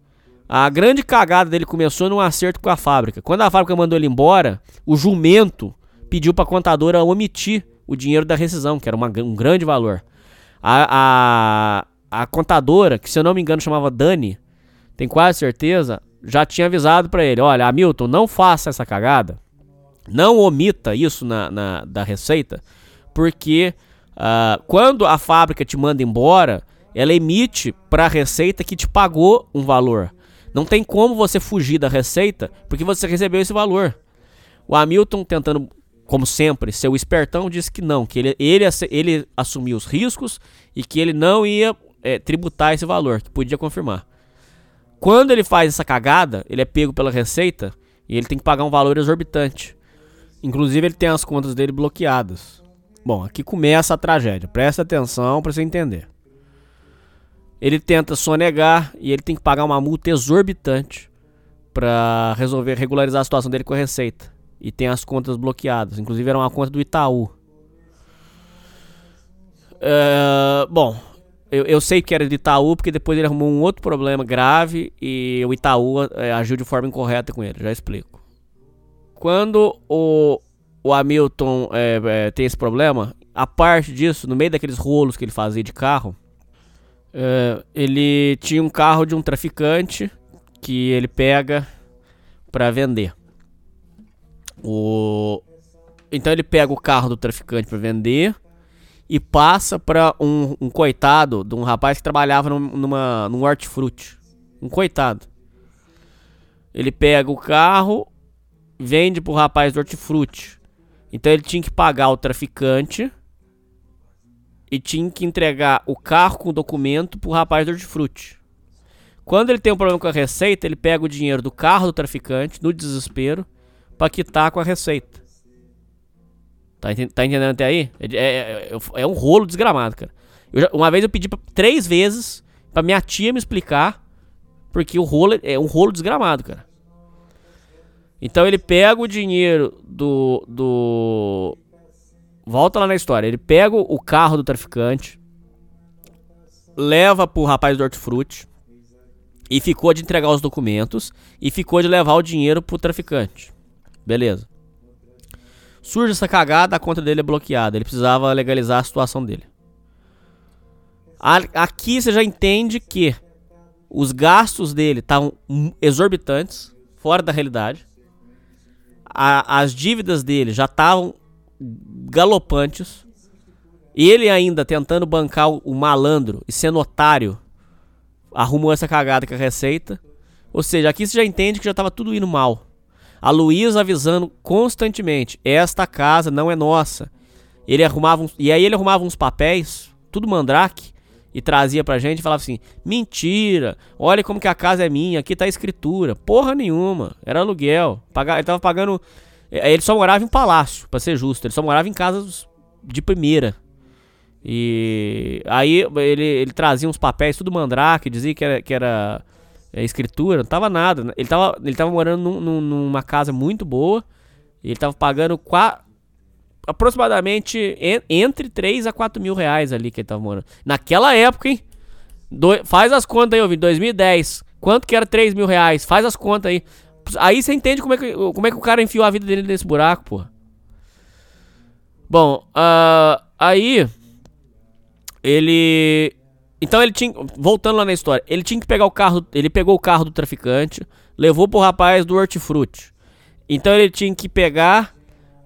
A grande cagada dele começou num acerto com a fábrica. Quando a fábrica mandou ele embora, o jumento pediu para a contadora omitir o dinheiro da rescisão, que era uma- um grande valor. A, a, a contadora, que se eu não me engano chamava Dani, tem quase certeza, já tinha avisado para ele: olha, Hamilton, não faça essa cagada. Não omita isso na, na- da receita, porque ah, quando a fábrica te manda embora, ela emite para a receita que te pagou um valor. Não tem como você fugir da receita porque você recebeu esse valor. O Hamilton, tentando, como sempre, ser o espertão, disse que não, que ele, ele, ele assumiu os riscos e que ele não ia eh, tributar esse valor, que podia confirmar. Quando ele faz essa cagada, ele é pego pela receita e ele tem que pagar um valor exorbitante. Inclusive, ele tem as contas dele bloqueadas. Bom, aqui começa a tragédia. Presta atenção para você entender. Ele tenta sonegar e ele tem que pagar uma multa exorbitante pra resolver regularizar a situação dele com a Receita. E tem as contas bloqueadas. Inclusive era uma conta do Itaú. É, bom, eu, eu sei que era de Itaú porque depois ele arrumou um outro problema grave e o Itaú é, agiu de forma incorreta com ele. Já explico. Quando o, o Hamilton é, é, tem esse problema, a parte disso, no meio daqueles rolos que ele fazia de carro, é, ele tinha um carro de um traficante que ele pega para vender. O... Então ele pega o carro do traficante para vender e passa para um, um, coitado de um rapaz que trabalhava numa, num hortifruti. Um coitado. Ele pega o carro, vende pro rapaz do hortifruti. Então ele tinha que pagar o traficante e tinha que entregar o carro com o documento pro rapaz do hortifruti. Quando ele tem um problema com a receita, ele pega o dinheiro do carro do traficante, no desespero, para quitar com a receita. Tá, tá entendendo até aí? É, é, é, é, um rolo desgramado, cara. Já, uma vez eu pedi pra, três vezes pra minha tia me explicar, porque o rolo é um rolo desgramado, cara. Então ele pega o dinheiro do. do. Volta lá na história. Ele pega o carro do traficante, leva pro rapaz do hortifruti e ficou de entregar os documentos e ficou de levar o dinheiro pro traficante. Beleza. Surge essa cagada, a conta dele é bloqueada. Ele precisava legalizar a situação dele. Aqui você já entende que os gastos dele estavam exorbitantes, fora da realidade. A, as dívidas dele já estavam galopantes. Ele ainda tentando bancar o, malandro e sendo otário, arrumou essa cagada com a receita. Ou seja, aqui você já entende que já estava tudo indo mal. A Luísa avisando constantemente: esta casa não é nossa. Ele arrumava uns, e aí ele arrumava uns papéis, tudo mandrake, e trazia pra gente e falava assim: mentira, olha como que a casa é minha, aqui tá a escritura. Porra nenhuma, era aluguel. Paga, ele tava pagando. É, ele só morava em palácio, pra ser justo. Ele só morava em casas de primeira. E aí ele, ele trazia uns papéis, tudo mandrake, dizia que era, que era é, escritura, não tava nada. Ele tava, ele tava morando num, num, numa casa muito boa. E ele tava pagando qua, aproximadamente en, entre 3 a 4 mil reais ali que ele tava morando. Naquela época, hein? Do, faz as contas aí, ouvi, 2010. Quanto que era 3 mil reais? Faz as contas aí. Aí você entende como é, que, como é que o cara enfiou a vida dele nesse buraco, pô. Bom, uh, aí ele então ele tinha. Voltando lá na história, ele tinha que pegar o carro. Ele pegou o carro do traficante, levou pro rapaz do hortifruti. Então ele tinha que pegar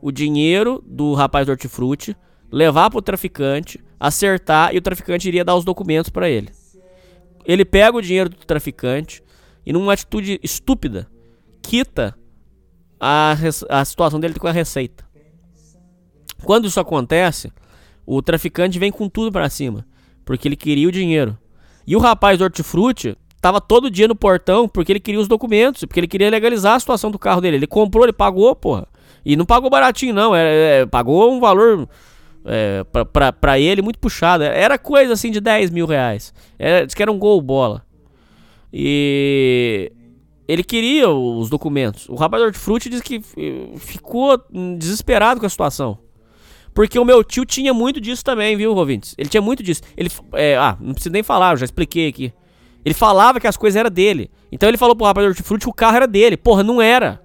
o dinheiro do rapaz do hortifruti, levar pro traficante, acertar e o traficante iria dar os documentos para ele. Ele pega o dinheiro do traficante e, numa atitude estúpida, quita a, a situação dele com a receita. Quando isso acontece, o traficante vem com tudo para cima porque ele queria o dinheiro. E o rapaz do hortifruti tava todo dia no portão porque ele queria os documentos, porque ele queria legalizar a situação do carro dele. Ele comprou, ele pagou, porra. E não pagou baratinho, não. É, é pagou um valor é, pra, ele muito puxado. Era coisa assim de 10 mil reais. Era, diz que era um gol bola. E ele queria os documentos. O rapaz do hortifruti disse que ficou desesperado com a situação. Porque o meu tio tinha muito disso também, viu, Rovintes? Ele tinha muito disso. Ele, é, ah, não preciso nem falar, eu já expliquei aqui. Ele falava que as coisas eram dele. Então ele falou pro rapaz do hortifruti que o carro era dele. Porra, não era.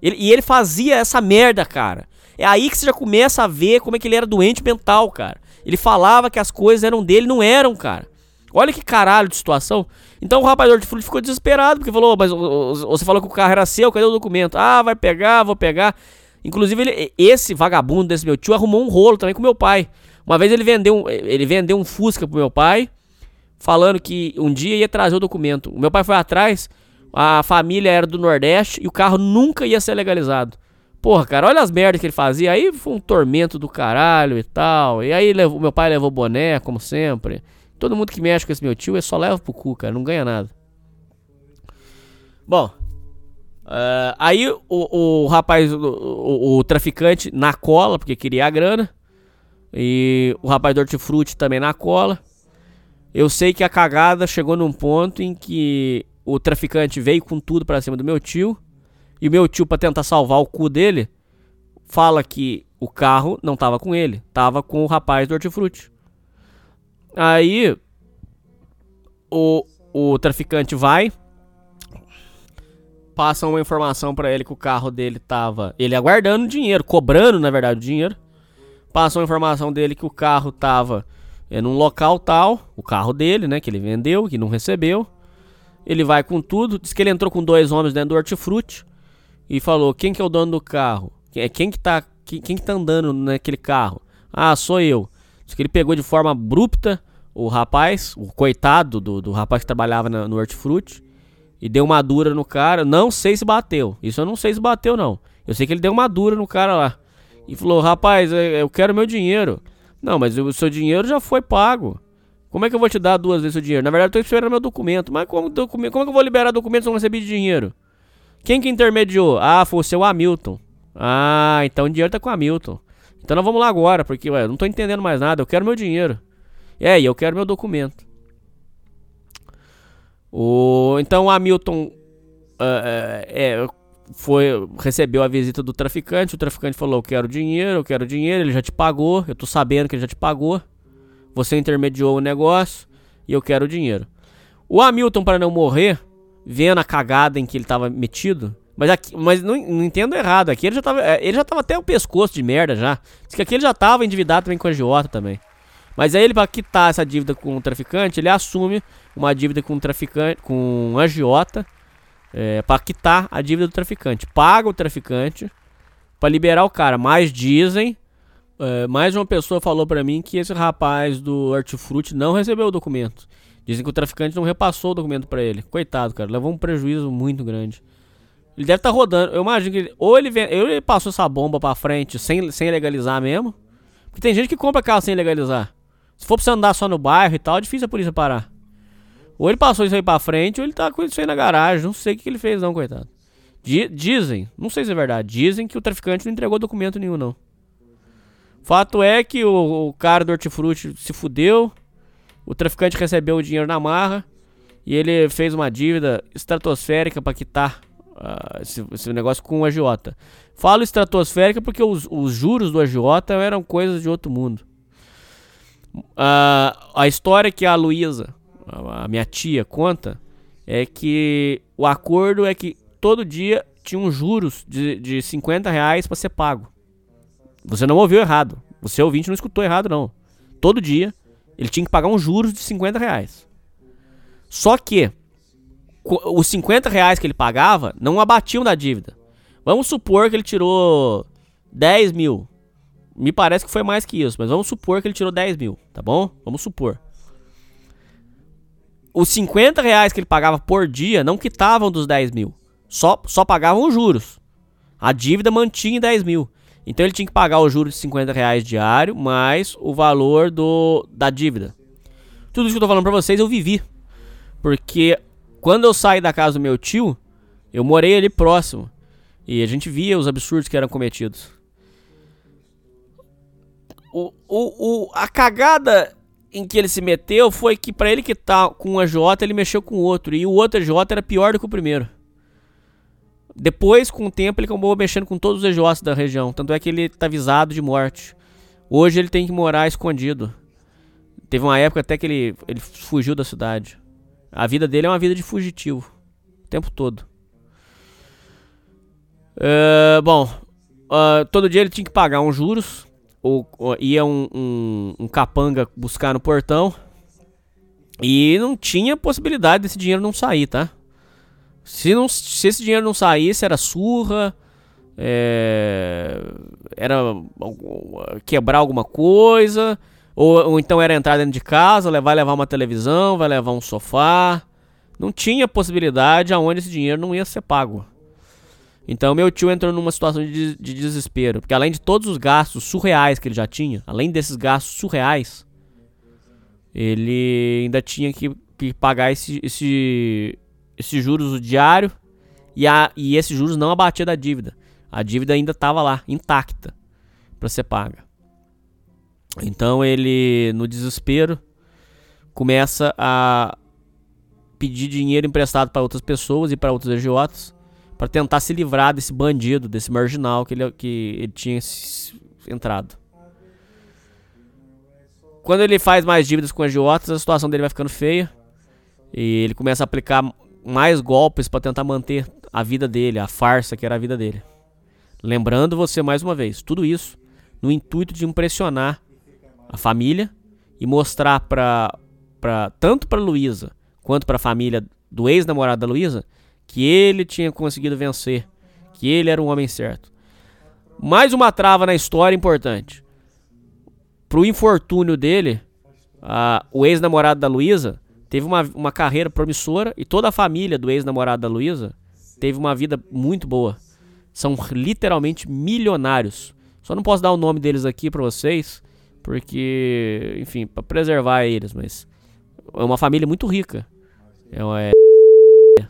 Ele, e ele fazia essa merda, cara. É aí que você já começa a ver como é que ele era doente mental, cara. Ele falava que as coisas eram dele, não eram, cara. Olha que caralho de situação. Então o rapaz do hortifruti ficou desesperado, porque falou, mas você falou que o carro era seu, cadê o documento? Ah, vai pegar, vou pegar. Inclusive, ele, esse vagabundo desse meu tio arrumou um rolo também com meu pai. Uma vez ele vendeu, ele vendeu um Fusca pro meu pai, falando que um dia ia trazer o documento. O meu pai foi atrás, a família era do Nordeste e o carro nunca ia ser legalizado. Porra, cara, olha as merdas que ele fazia. Aí foi um tormento do caralho e tal. E aí levou, meu pai levou boné, como sempre. Todo mundo que mexe com esse meu tio é só leva pro cu, cara, não ganha nada. Bom, Uh, aí o, o rapaz, o, o, o, traficante na cola, porque queria a grana. E o rapaz do hortifruti também na cola. Eu sei que a cagada chegou num ponto em que o traficante veio com tudo pra cima do meu tio. E o meu tio, pra tentar salvar o cu dele, fala que o carro não tava com ele, tava com o rapaz do hortifruti. Aí o, o traficante vai, passa uma informação pra ele que o carro dele tava. Ele aguardando dinheiro, cobrando na verdade o dinheiro. Passa uma informação dele que o carro tava é, num local tal, o carro dele, né, que ele vendeu, que não recebeu. Ele vai com tudo, diz que ele entrou com dois homens dentro do hortifruti e falou: "Quem que é o dono do carro? Quem que tá quem, quem que tá andando naquele carro?" "Ah, sou eu." Diz que ele pegou de forma abrupta o rapaz, o coitado do, do rapaz que trabalhava na, no hortifruti e deu uma dura no cara. Não sei se bateu. Isso eu não sei se bateu não. Eu sei que ele deu uma dura no cara lá. E falou: "Rapaz, eu quero meu dinheiro." Não, mas o seu dinheiro já foi pago. Como é que eu vou te dar duas vezes o dinheiro? Na verdade, eu tô esperando meu documento. Mas como, documento, como é que eu vou liberar documento se eu não recebi dinheiro? Quem que intermediou? Ah, foi o seu Hamilton. Ah, então o dinheiro tá com o Hamilton. Então nós vamos lá agora, porque ué, eu não tô entendendo mais nada. Eu quero meu dinheiro. É, e eu quero meu documento. O, então o Hamilton uh, é, foi, recebeu a visita do traficante. O traficante falou: Eu quero dinheiro, eu quero dinheiro. Ele já te pagou. Eu tô sabendo que ele já te pagou. Você intermediou o negócio e eu quero dinheiro. O Hamilton, para não morrer, vendo a cagada em que ele tava metido. Mas, aqui, mas não, não entendo errado. Aqui ele já, tava, é, ele já tava até o pescoço de merda já. Diz que aqui ele já tava endividado também com a Giota também. Mas aí ele, para quitar essa dívida com o traficante, ele assume uma dívida com o traficante, com a Giota é, para quitar a dívida do traficante. Paga o traficante para liberar o cara. Mas dizem, é, mais uma pessoa falou para mim que esse rapaz do Hortifruti não recebeu o documento. Dizem que o traficante não repassou o documento para ele. Coitado, cara, levou um prejuízo muito grande. Ele deve estar tá rodando. Eu imagino que ele, ou ele, vem, ou ele passou essa bomba para frente sem, sem legalizar mesmo. Porque tem gente que compra carro sem legalizar. Se for pra você andar só no bairro e tal, é difícil a polícia parar. Ou ele passou isso aí pra frente, ou ele tá com isso aí na garagem. Não sei o que ele fez, não, coitado. dizem, não sei se é verdade, dizem que o traficante não entregou documento nenhum, não. Fato é que o, o cara do hortifruti se fudeu, o traficante recebeu o dinheiro na marra e ele fez uma dívida estratosférica para quitar uh, esse, esse, negócio com o agiota. Falo estratosférica porque os, os, juros do agiota eram coisas de outro mundo. Uh, a história que a Luísa a minha tia conta, é que o acordo é que todo dia tinha um juros de, de 50 reais para ser pago. Você não ouviu errado. Você ouvinte não escutou errado, não. Todo dia ele tinha que pagar um juros de 50 reais. Só que os 50 reais que ele pagava não abatiam da dívida. Vamos supor que ele tirou 10 mil. Me parece que foi mais que isso, mas vamos supor que ele tirou 10 mil, tá bom? Vamos supor os 50 reais que ele pagava por dia não quitavam dos 10 mil. Só, só pagavam os juros. A dívida mantinha em 10 mil. Então ele tinha que pagar o juros de 50 reais diário, mais o valor do, da dívida. Tudo isso que eu tô falando pra vocês eu vivi. Porque quando eu saí da casa do meu tio, eu morei ali próximo. E a gente via os absurdos que eram cometidos. O, o, o, a cagada em que ele se meteu foi que para ele que tá com um AJ, ele mexeu com outro. E o outro AJ era pior do que o primeiro. Depois, com o tempo, ele acabou mexendo com todos os EJs da região. Tanto é que ele tá avisado de morte. Hoje ele tem que morar escondido. Teve uma época até que ele, ele fugiu da cidade. A vida dele é uma vida de fugitivo. O tempo todo. Uh, bom, uh, todo dia ele tinha que pagar uns juros ou, ou ia um, um, um capanga buscar no portão e não tinha possibilidade desse dinheiro não sair, tá? Se, não, se esse dinheiro não saísse, era surra, é, era quebrar alguma coisa, ou, ou, então era entrar dentro de casa, vai levar uma televisão, vai levar um sofá. Não tinha possibilidade aonde esse dinheiro não ia ser pago. Então meu tio entrou numa situação de, de, desespero, porque além de todos os gastos surreais que ele já tinha, além desses gastos surreais, ele ainda tinha que, que pagar esse, esse, esse juros diário e, a, e esses juros não abatia da dívida. A dívida ainda estava lá, intacta, para ser paga. Então ele, no desespero, começa a pedir dinheiro emprestado para outras pessoas e para outros agiotas para tentar se livrar desse bandido, desse marginal que ele, que ele tinha entrado. Quando ele faz mais dívidas com agiotas, a situação dele vai ficando feia e ele começa a aplicar mais golpes para tentar manter a vida dele, a farsa que era a vida dele. Lembrando você mais uma vez, tudo isso no intuito de impressionar a família e mostrar para para tanto para Luísa quanto para a família do ex-namorado da Luísa que ele tinha conseguido vencer, que ele era um homem certo. Mais uma trava na história importante. Pro infortúnio dele, a, o ex-namorado da Luísa teve uma, uma carreira promissora e toda a família do ex-namorado da Luísa teve uma vida muito boa. São literalmente milionários. Só não posso dar o nome deles aqui para vocês, porque, enfim, para preservar eles, mas é uma família muito rica. É, é...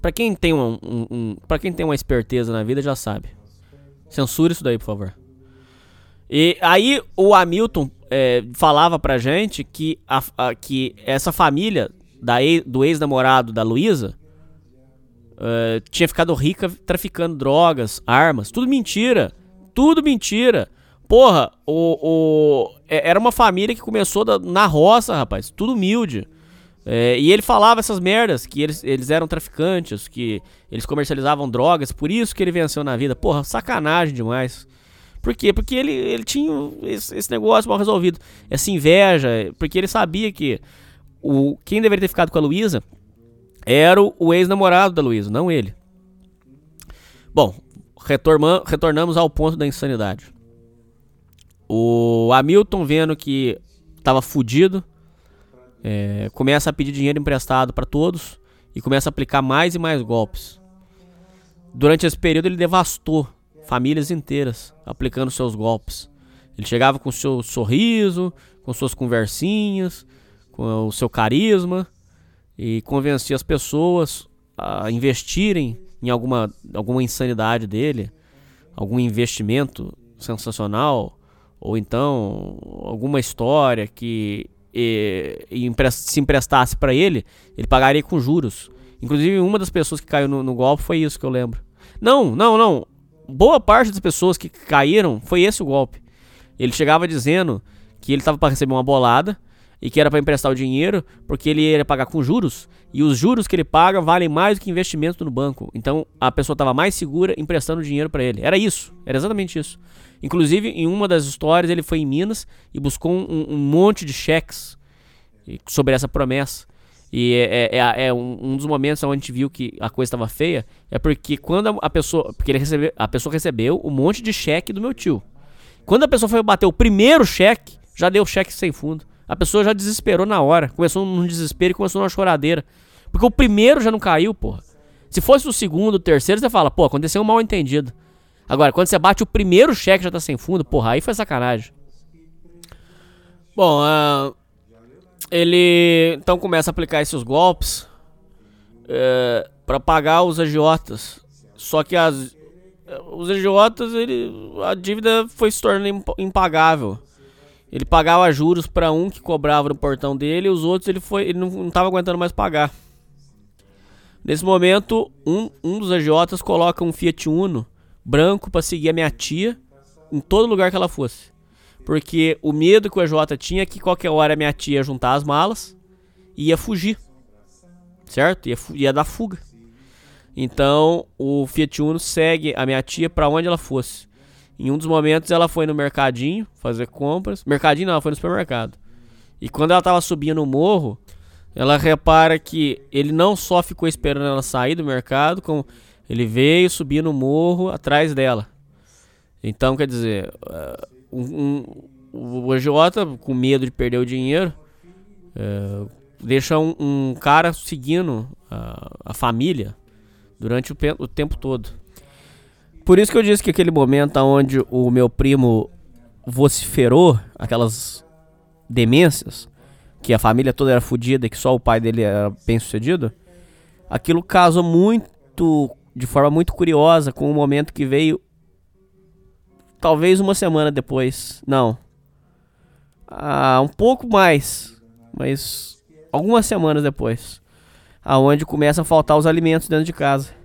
para quem tem um, um, um para quem tem uma esperteza na vida já sabe. Censura isso daí, por favor. E aí o Hamilton é, falava pra gente que, a, a, que essa família da ex, do ex-namorado da Luísa uh, tinha ficado rica traficando drogas, armas. Tudo mentira. Tudo mentira. Porra, o, o, é, era uma família que começou da, na roça, rapaz. Tudo humilde. É, e ele falava essas merdas, que eles, eles eram traficantes, que eles comercializavam drogas, por isso que ele venceu na vida. Porra, sacanagem demais. Por quê? Porque ele, ele tinha esse, esse negócio mal resolvido. Essa inveja, porque ele sabia que o, quem deveria ter ficado com a Luísa era o, o ex-namorado da Luísa, não ele. Bom, retornamos ao ponto da insanidade. O Hamilton, vendo que estava fudido, é, começa a pedir dinheiro emprestado para todos e começa a aplicar mais e mais golpes. Durante esse período, ele devastou famílias inteiras aplicando seus golpes. Ele chegava com seu sorriso, com suas conversinhas, com o seu carisma e convencia as pessoas a investirem em alguma, alguma insanidade dele, algum investimento sensacional, ou então alguma história que e, e se emprestasse para ele, ele pagaria com juros. Inclusive, uma das pessoas que caiu no, no golpe foi isso que eu lembro. Não, não, não boa parte das pessoas que caíram foi esse o golpe. Ele chegava dizendo que ele estava para receber uma bolada e que era para emprestar o dinheiro porque ele ia pagar com juros e os juros que ele paga valem mais do que investimento no banco. Então a pessoa estava mais segura emprestando dinheiro para ele. Era isso, era exatamente isso. Inclusive em uma das histórias ele foi em Minas e buscou um, um monte de cheques sobre essa promessa. E é, é, é, é um, um, dos momentos onde a gente viu que a coisa estava feia. É porque quando a pessoa. Porque ele recebeu, a pessoa recebeu um monte de cheque do meu tio. Quando a pessoa foi bater o primeiro cheque, já deu cheque sem fundo. A pessoa já desesperou na hora. Começou num desespero e começou numa choradeira. Porque o primeiro já não caiu, porra. Se fosse o segundo, o terceiro, você fala, pô, aconteceu um mal entendido. Agora, quando você bate o primeiro cheque já tá sem fundo, porra, aí foi sacanagem. Bom, uh, ele então começa a aplicar esses golpes é, para pagar os agiotas. Só que as, os agiotas, ele, a dívida foi se tornando impagável. Ele pagava juros para um que cobrava no portão dele, e os outros ele foi, ele não estava aguentando mais pagar. Nesse momento, um, um dos agiotas coloca um Fiat Uno branco para seguir a minha tia em todo lugar que ela fosse. Porque o medo que o EJ tinha é que qualquer hora a minha tia ia juntar as malas e ia fugir. Certo? Ia, ia dar fuga. Então o Fiat Uno segue a minha tia para onde ela fosse. Em um dos momentos ela foi no mercadinho fazer compras. Mercadinho não, ela foi no supermercado. E quando ela tava subindo o morro, ela repara que ele não só ficou esperando ela sair do mercado, como ele veio subir no morro atrás dela. Então, quer dizer, um, um, o agiota, com medo de perder o dinheiro, é, deixa um, um, cara seguindo a, a família durante o, o, tempo todo. Por isso que eu disse que aquele momento onde o meu primo vociferou aquelas demências, que a família toda era fodida e que só o pai dele era bem sucedido, aquilo casou muito, de forma muito curiosa com o momento que veio talvez uma semana depois. Não. Ah, um pouco mais. mas algumas semanas depois, aonde começa a faltar os alimentos dentro de casa.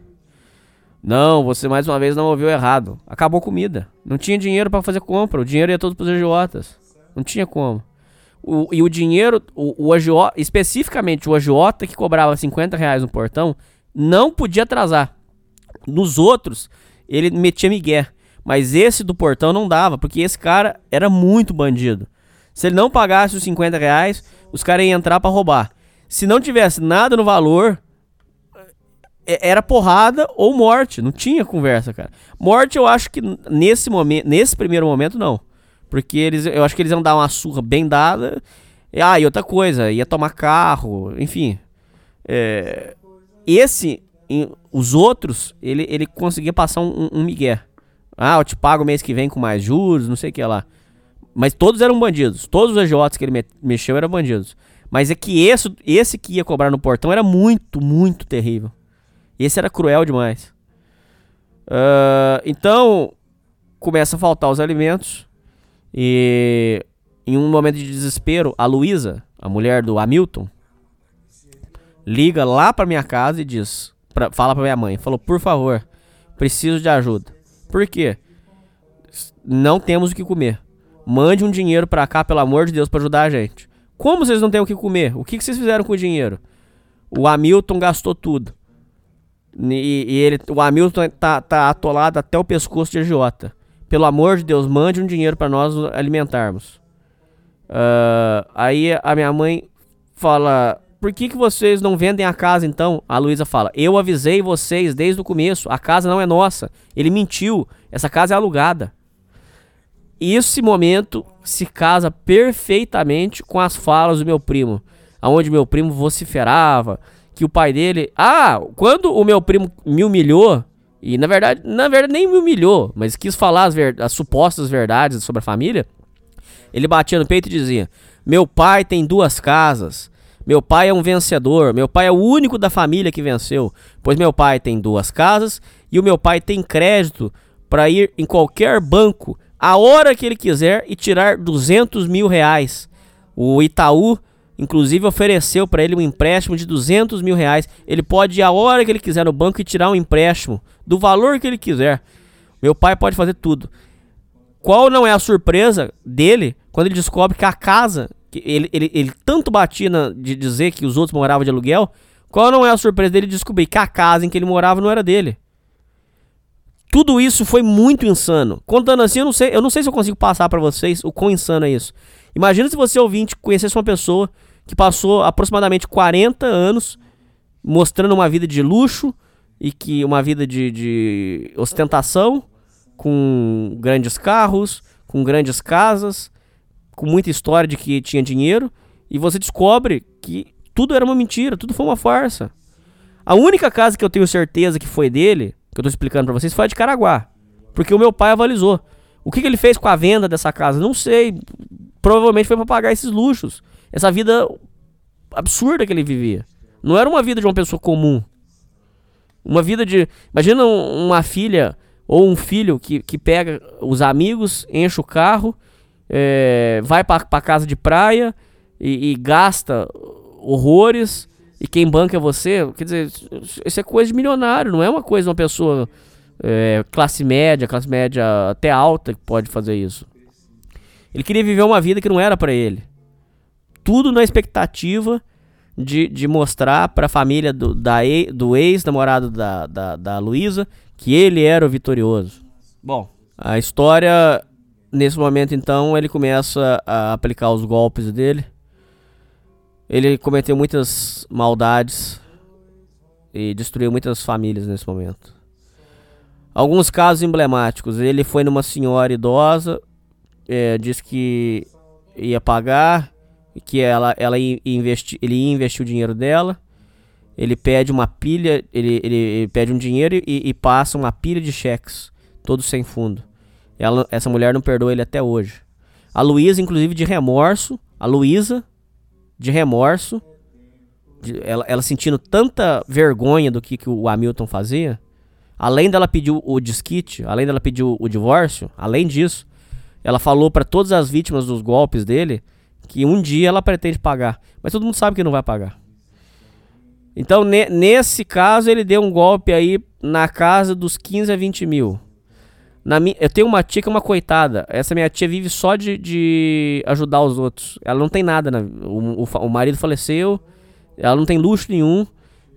Não, você mais uma vez não ouviu errado. Acabou comida. Não tinha dinheiro para fazer compra. O dinheiro ia todo pros agiotas. Não tinha como. O, e o dinheiro, o, o agiota, especificamente o agiota que cobrava 50 reais no portão, não podia atrasar. Nos outros, ele metia migué. Mas esse do portão não dava, porque esse cara era muito bandido. Se ele não pagasse os 50 reais, os caras iam entrar para roubar. Se não tivesse nada no valor, era porrada ou morte. Não tinha conversa, cara. Morte eu acho que nesse momento, nesse primeiro momento não. Porque eles, eu acho que eles iam dar uma surra bem dada. E, ah, e outra coisa, ia tomar carro, enfim. É, esse, os outros, ele, ele conseguia passar um, um migué. Ah, eu te pago mês que vem com mais juros, não sei o que lá. Mas todos eram bandidos. Todos os agiotas que ele me mexeu eram bandidos. Mas é que esse, esse que ia cobrar no portão era muito, muito terrível. Esse era cruel demais. Uh, então, começa a faltar os alimentos. E em um momento de desespero, a Luísa, a mulher do Hamilton, liga lá pra minha casa e diz: pra, fala pra minha mãe, falou, por favor, preciso de ajuda. Por quê? Não temos o que comer. Mande um dinheiro pra cá, pelo amor de Deus, pra ajudar a gente. Como vocês não têm o que comer? O que, que vocês fizeram com o dinheiro? O Hamilton gastou tudo. E, e ele, o Hamilton tá, tá atolado até o pescoço de agiota. Pelo amor de Deus, mande um dinheiro para nós alimentarmos. Uh, aí a minha mãe fala: Por que, que vocês não vendem a casa então? A Luísa fala: Eu avisei vocês desde o começo. A casa não é nossa. Ele mentiu. Essa casa é alugada. Esse momento se casa perfeitamente com as falas do meu primo, aonde meu primo vociferava que o pai dele, ah, quando o meu primo me humilhou e na verdade, na verdade nem me humilhou, mas quis falar as, ver, as supostas verdades sobre a família, ele batia no peito e dizia: "Meu pai tem duas casas. Meu pai é um vencedor. Meu pai é o único da família que venceu, pois meu pai tem duas casas e o meu pai tem crédito para ir em qualquer banco a hora que ele quiser e tirar 200 mil reais. O Itaú, inclusive, ofereceu para ele um empréstimo de 200 mil reais. Ele pode ir a hora que ele quiser no banco e tirar um empréstimo do valor que ele quiser. Meu pai pode fazer tudo. Qual não é a surpresa dele quando ele descobre que a casa, que ele, ele, ele tanto batia na, de dizer que os outros moravam de aluguel, qual não é a surpresa dele descobrir que a casa em que ele morava não era dele? Tudo isso foi muito insano. Contando assim, eu não sei, eu não sei se eu consigo passar para vocês o quão insano é isso. Imagina se você ouvinte conhecesse uma pessoa que passou aproximadamente 40 anos mostrando uma vida de luxo e que uma vida de, de ostentação, com grandes carros, com grandes casas, com muita história de que tinha dinheiro, e você descobre que tudo era uma mentira, tudo foi uma farsa. A única casa que eu tenho certeza que foi dele que eu tô explicando para vocês foi a de Caraguá. Porque o meu pai avalizou. O que, que, ele fez com a venda dessa casa? Não sei. Provavelmente foi para pagar esses luxos. Essa vida absurda que ele vivia. Não era uma vida de uma pessoa comum. Uma vida de. Imagina uma filha ou um filho que, que pega os amigos, enche o carro, é, vai para pra casa de praia e, e gasta horrores e quem banca é você, quer dizer, isso é coisa de milionário, não é uma coisa de uma pessoa é, classe média, classe média até alta que pode fazer isso. Ele queria viver uma vida que não era para ele. Tudo na expectativa de, de mostrar para a família do, da, do ex-namorado da, da, da Luísa que ele era o vitorioso. Bom, a história, nesse momento então, ele começa a aplicar os golpes dele. Ele cometeu muitas maldades e destruiu muitas famílias nesse momento. Alguns casos emblemáticos. Ele foi numa senhora idosa, é, disse que ia pagar, que ela, ela ia investir, ele ia investir o dinheiro dela. Ele pede uma pilha, ele, ele, ele pede um dinheiro e, e, passa uma pilha de cheques, todos sem fundo. Ela, essa mulher não perdoa ele até hoje. A Luísa, inclusive, de remorso, a Luísa de remorso, de, ela, ela, sentindo tanta vergonha do que, que o Hamilton fazia, além dela pedir o, disquite, além dela pedir o divórcio, além disso, ela falou para todas as vítimas dos golpes dele Que um dia ela pretende pagar. Mas todo mundo sabe que não vai pagar. Então, ne nesse caso, ele deu um golpe aí na casa dos 15 a 20 mil. Na eu tenho uma tia que é uma coitada. Essa minha tia vive só de, de ajudar os outros. Ela não tem nada. O, o, o, marido faleceu. Ela não tem luxo nenhum.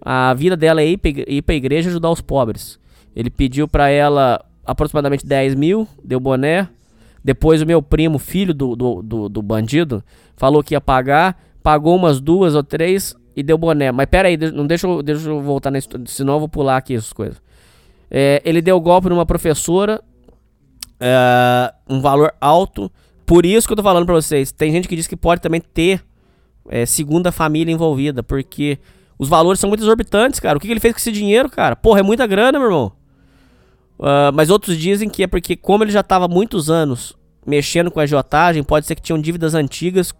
A vida dela é ir pra, ir pra igreja ajudar os pobres. Ele pediu pra ela aproximadamente 10 mil. Deu boné. Depois o meu primo, filho do, do, do, do bandido, falou que ia pagar. Pagou umas duas ou três e deu boné. Mas pera aí, não deixa eu, deixa eu voltar nesse. Senão eu vou pular aqui essas coisas. É, ele deu golpe numa professora é, um valor alto. Por isso que eu tô falando pra vocês. Tem gente que diz que pode também ter é, segunda família envolvida, porque os valores são muito exorbitantes, cara. O que, que ele fez com esse dinheiro, cara? Porra, é muita grana, meu irmão. Uh, mas outros dizem que é porque, como ele já estava muitos anos mexendo com a agiotagem, pode ser que tinham dívidas antigas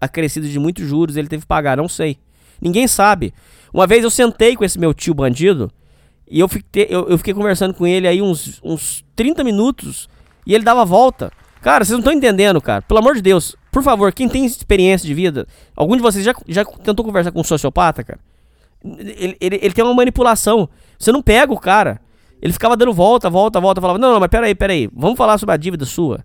acrescidas de muitos juros, ele teve que pagar, não sei. Ninguém sabe. Uma vez eu sentei com esse meu tio bandido e eu fiquei, eu, eu fiquei conversando com ele aí uns, uns 30 minutos e ele dava volta. Cara, vocês não estão entendendo, cara. Pelo amor de Deus. Por favor, quem tem experiência de vida, algum de vocês já, já tentou conversar com um sociopata, cara? Ele, ele, ele tem uma manipulação. Você não pega o cara. Ele ficava dando volta, volta, volta. Falava, não, não, mas peraí, peraí. Vamos falar sobre a dívida sua.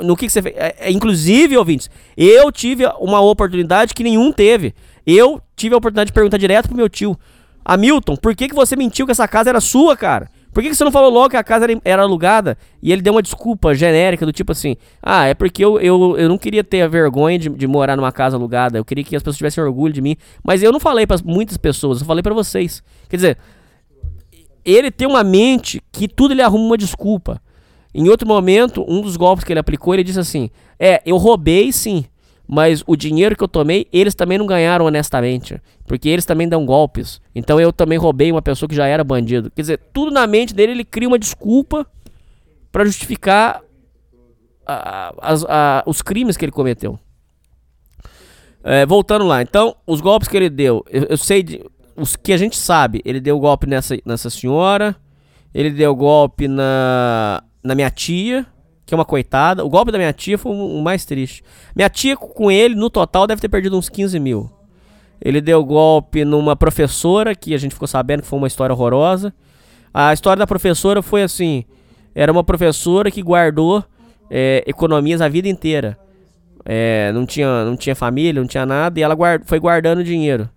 No que, que você fez? É, é, inclusive, ouvintes, eu tive uma oportunidade que nenhum teve. Eu tive a oportunidade de perguntar direto pro meu tio. Hamilton, por que, que você mentiu que essa casa era sua, cara? Por que, que você não falou logo que a casa era, era, alugada? E ele deu uma desculpa genérica, do tipo assim: Ah, é porque eu, eu, eu não queria ter a vergonha de, de morar numa casa alugada. Eu queria que as pessoas tivessem orgulho de mim. Mas eu não falei para muitas pessoas, eu falei para vocês. Quer dizer, ele tem uma mente que tudo ele arruma uma desculpa. Em outro momento, um dos golpes que ele aplicou, ele disse assim: É, eu roubei sim, mas o dinheiro que eu tomei, eles também não ganharam honestamente, porque eles também dão golpes. Então eu também roubei uma pessoa que já era bandido. Quer dizer, tudo na mente dele, ele cria uma desculpa para justificar os crimes que ele cometeu. É, voltando lá, então, os golpes que ele deu, eu, eu sei de, os que a gente sabe, ele deu golpe nessa, nessa senhora, ele deu golpe na, na minha tia, que é uma coitada. O golpe da minha tia foi o mais triste. Minha tia, com ele, no total, deve ter perdido uns 15 mil. Ele deu golpe numa professora, que a gente ficou sabendo que foi uma história horrorosa. A história da professora foi assim: era uma professora que guardou é, economias a vida inteira. É, não, tinha, não tinha família, não tinha nada, e ela guard, foi guardando dinheiro.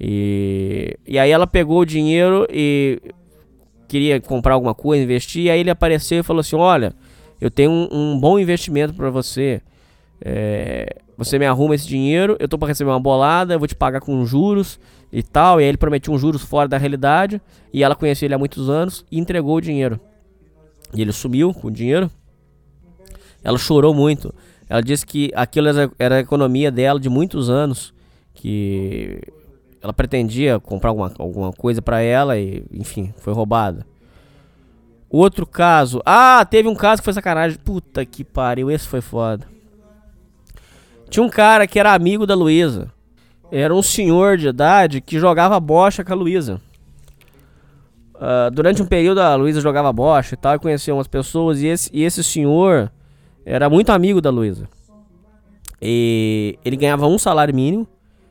E, e aí ela pegou o dinheiro e queria comprar alguma coisa, investir, e aí ele apareceu e falou assim: Olha, eu tenho um, um bom investimento para você. É, você me arruma esse dinheiro, eu tô para receber uma bolada, eu vou te pagar com juros e tal. E aí ele prometiu uns juros fora da realidade. E ela conhecia ele há muitos anos e entregou o dinheiro. E ele sumiu com o dinheiro. Ela chorou muito. Ela disse que aquilo era a economia dela de muitos anos. Que ela pretendia comprar alguma, alguma coisa para ela e, enfim, foi roubada. Outro caso. Ah, teve um caso que foi sacanagem. Puta que pariu, esse foi foda. Tinha um cara que era amigo da Luísa. Era um senhor de idade que jogava bocha com a Luísa. Uh, durante um período a Luísa jogava bocha e tal, conhecia umas pessoas. E esse, e esse senhor era muito amigo da Luísa. E ele ganhava um salário mínimo.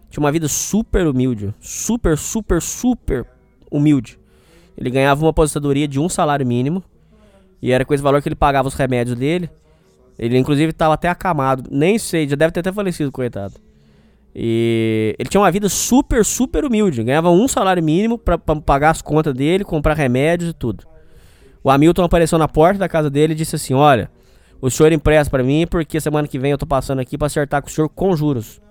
Tinha uma vida super humilde. Super, super, super humilde. Ele ganhava uma aposentadoria de um salário mínimo. E era com esse valor que ele pagava os remédios dele. Ele, inclusive, estava até acamado. Nem sei, já deve ter até falecido, coitado. E ele tinha uma vida super, super humilde. Ganhava um salário mínimo para pagar as contas dele, comprar remédios e tudo. O Hamilton apareceu na porta da casa dele e disse assim: Olha, o senhor empresta para mim porque semana que vem eu tô passando aqui para acertar com o senhor com juros.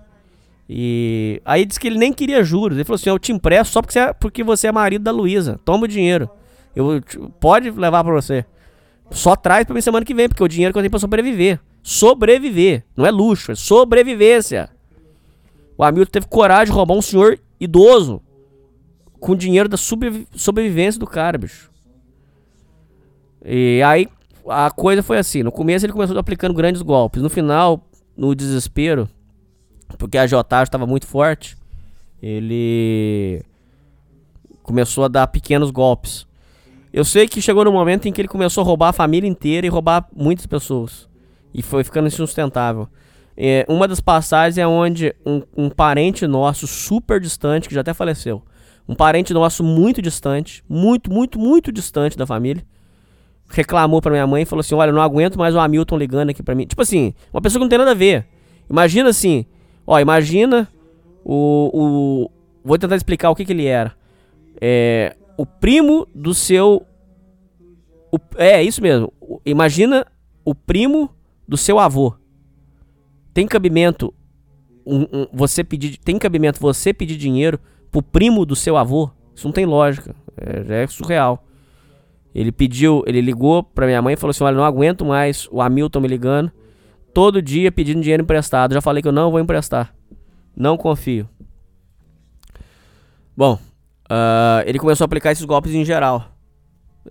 E aí disse que ele nem queria juros. Ele falou assim: Eu te empresto só porque você é, porque você é marido da Luísa. Toma o dinheiro. Eu, pode levar pra você. Só traz pra mim semana que vem, porque é o dinheiro que eu tenho pra sobreviver. Sobreviver. Não é luxo, é sobrevivência. O Hamilton teve coragem de roubar um senhor idoso com dinheiro da sobrevivência do cara, bicho. E aí a coisa foi assim: no começo ele começou aplicando grandes golpes. No final, no desespero porque a agiotagem estava muito forte, ele começou a dar pequenos golpes. Eu sei que chegou no momento em que ele começou a roubar a família inteira e roubar muitas pessoas. E foi ficando insustentável. É, uma das passagens é onde um, um parente nosso super distante, que já até faleceu, um parente nosso muito distante, muito, muito, muito distante da família, reclamou pra minha mãe e falou assim: Olha, eu não aguento mais o Hamilton ligando aqui pra mim. Tipo assim, uma pessoa que não tem nada a ver. Imagina assim, ó, imagina o. o vou tentar explicar o que, que ele era. É. O primo do seu. O, é, isso mesmo. Imagina o primo do seu avô. Tem cabimento um- um- você pedir. Tem cabimento você pedir dinheiro pro primo do seu avô? Isso não tem lógica. É, é surreal. Ele pediu, ele ligou pra minha mãe e falou assim: Olha, não aguento mais o Hamilton me ligando. Todo dia pedindo dinheiro emprestado. Já falei que eu não vou emprestar. Não confio. Bom, ah, ele começou a aplicar esses golpes em geral.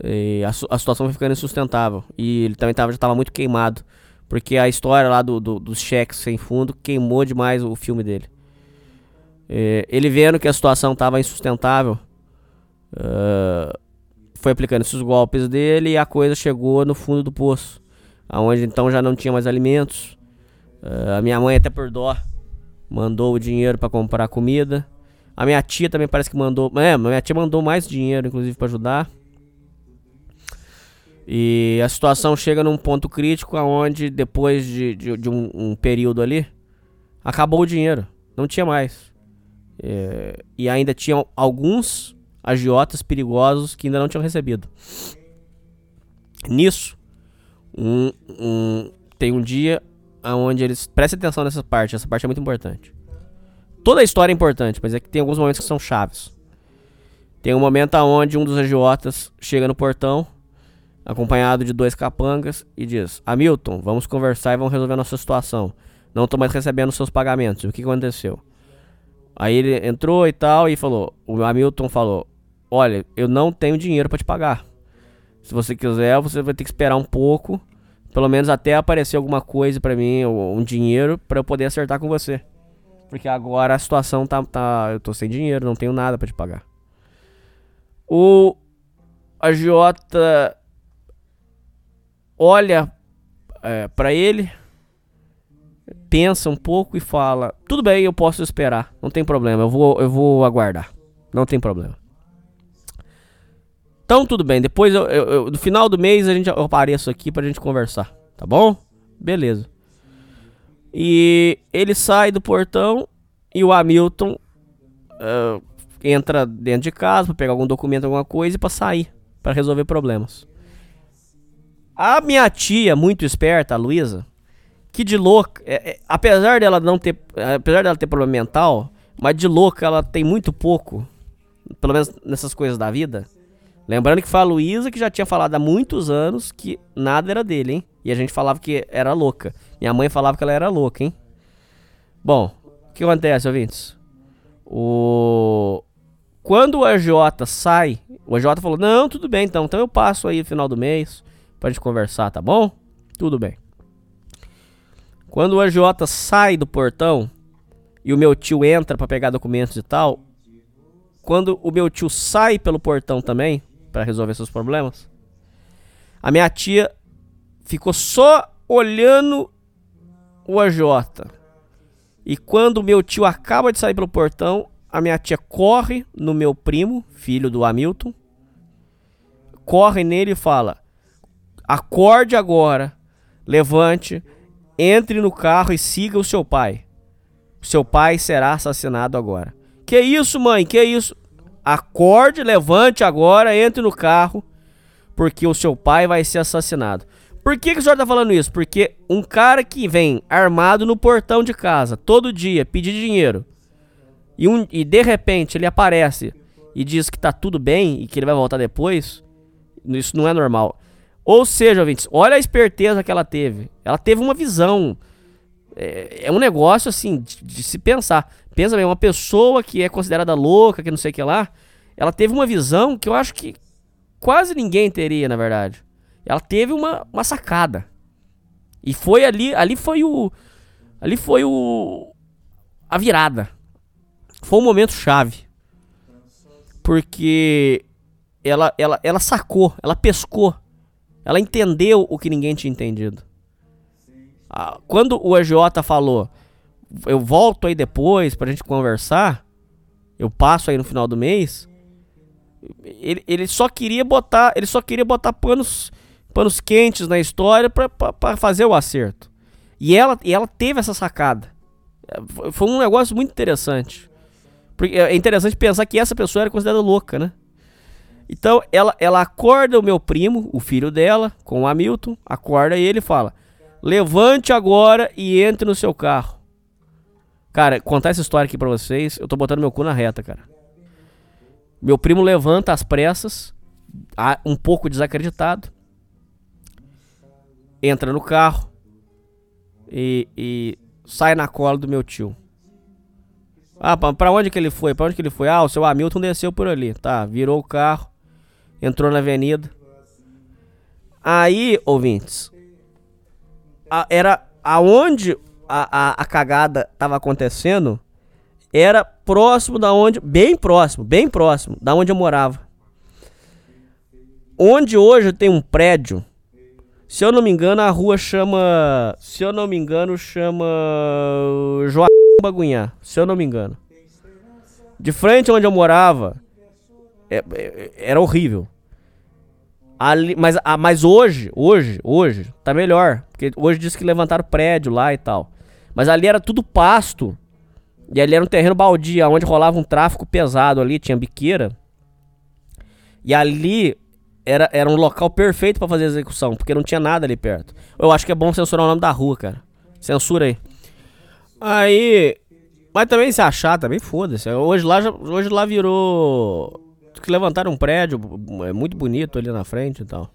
E a, a situação foi ficando insustentável. E ele também tava, já estava muito queimado. Porque a história lá do, do- dos cheques sem fundo queimou demais o filme dele. É, ele vendo que a situação estava insustentável, ah, foi aplicando esses golpes dele e a coisa chegou no fundo do poço. Aonde então já não tinha mais alimentos. Ah, a minha mãe, até por dó, mandou o dinheiro para comprar comida. A minha tia também parece que mandou. É, minha tia mandou mais dinheiro, inclusive, para ajudar. E a situação chega num ponto crítico aonde depois de, de, de um, um período ali, acabou o dinheiro. Não tinha mais. É, e ainda tinham alguns agiotas perigosos que ainda não tinham recebido. Nisso, um, um- tem um dia onde eles. Preste atenção nessa parte, essa parte é muito importante. Toda a história é importante, mas é que tem alguns momentos que são chaves. Tem um momento onde um dos agiotas chega no portão, acompanhado de dois capangas, e diz: Hamilton, vamos conversar e vamos resolver a nossa situação. Não tô mais recebendo seus pagamentos. O que aconteceu? Aí ele entrou e tal e falou: O Hamilton falou: Olha, eu não tenho dinheiro pra te pagar. Se você quiser, você vai ter que esperar um pouco, pelo menos até aparecer alguma coisa pra mim, ou um dinheiro, pra eu poder acertar com você. Porque agora a situação tá, tá. Eu tô sem dinheiro, não tenho nada pra te pagar. O agiota olha é, para ele, pensa um pouco e fala: Tudo bem, eu posso esperar, não tem problema, eu vou, eu vou aguardar, não tem problema. Então tudo bem, depois eu, eu- eu- no final do mês a gente, eu apareço aqui pra gente conversar, tá bom? Beleza. E ele sai do portão e o Hamilton ah, entra dentro de casa pra pegar algum documento, alguma coisa e pra sair, pra resolver problemas. A minha tia, muito esperta, a Luísa, que de louca, é- é- apesar dela não ter, apesar dela ter problema mental, mas de louca ela tem muito pouco, pelo menos nessas coisas da vida. Lembrando que foi a Luísa que já tinha falado há muitos anos que nada era dele, hein? E a gente falava que era louca. Minha mãe falava que ela era louca, hein? Bom, o que acontece, ouvintes? O... Quando o AJ sai, o AJ falou: Não, tudo bem então, então eu passo aí no final do mês pra gente conversar, tá bom? Tudo bem. Quando o AJ sai do portão e o meu tio entra pra pegar documentos e tal, quando o meu tio sai pelo portão também pra resolver seus problemas, a minha tia ficou só olhando o AJ. E quando meu tio acaba de sair pelo portão, a minha tia corre no meu primo, filho do Hamilton, corre nele e fala: Acorde agora, levante, entre no carro e siga o seu pai. Seu pai será assassinado agora. Que isso, mãe? Que isso? Acorde, levante agora, entre no carro, porque o seu pai vai ser assassinado. Por que, que o senhor tá falando isso? Porque um cara que vem armado no portão de casa todo dia pedir dinheiro e, um, e de repente ele aparece e diz que tá tudo bem e que ele vai voltar depois, isso não é normal. Ou seja, ouvintes, olha a esperteza que ela teve. Ela teve uma visão. É, é um negócio assim de, de se pensar. Pensa bem, uma pessoa que é considerada louca, que não sei o que lá, ela teve uma visão que eu acho que quase ninguém teria, na verdade. Ela teve uma, uma sacada. E foi ali, ali foi o ali foi o a virada. Foi um momento chave. Porque ela ela ela sacou, ela pescou. Ela entendeu o que ninguém tinha entendido. Quando o agiota falou, eu volto aí depois pra gente conversar, eu passo aí no final do mês, ele, ele só queria botar, ele só queria botar panos, panos quentes na história pra fazer o acerto. E ela, e ela teve essa sacada. É, foi- um negócio muito interessante. Porque é interessante pensar que essa pessoa era considerada louca, né? Então ela, ela acorda o meu primo, o filho dela, com o Hamilton, acorda ele e fala: Levante agora e entre no seu carro. Cara, contar essa história aqui pra vocês, eu tô botando meu cu na reta, cara. Meu primo levanta às pressas, um pouco desacreditado, entra no carro e, e sai na cola do meu tio. Ah, pra, pra onde que ele foi? Pra onde que ele foi? Ah, o seu Hamilton desceu por ali. Tá, virou o carro, entrou na avenida. Aí, ouvintes, a- era aonde a, a, a cagada tava acontecendo, era próximo da onde, bem próximo, bem próximo da onde eu morava. Onde hoje tem um prédio, se eu não me engano, a rua chama, se eu não me engano, chama Joaquim Bagunhá, se eu não me engano. De frente onde eu morava, é- é- era horrível. Ali, mas, ah, mas hoje, hoje, hoje, tá melhor. Porque hoje diz que levantaram prédio lá e tal. Mas ali era tudo pasto. E ali era um terreno baldio, onde rolava um tráfico pesado ali, tinha biqueira. E ali era, era um local perfeito pra fazer execução, porque não tinha nada ali perto. Eu acho que é bom censurar o nome da rua, cara. Censura aí. Aí. Mas também se achar, também foda-se. Hoje lá, hoje lá virou. Que levantaram um prédio é muito bonito ali na frente e tal.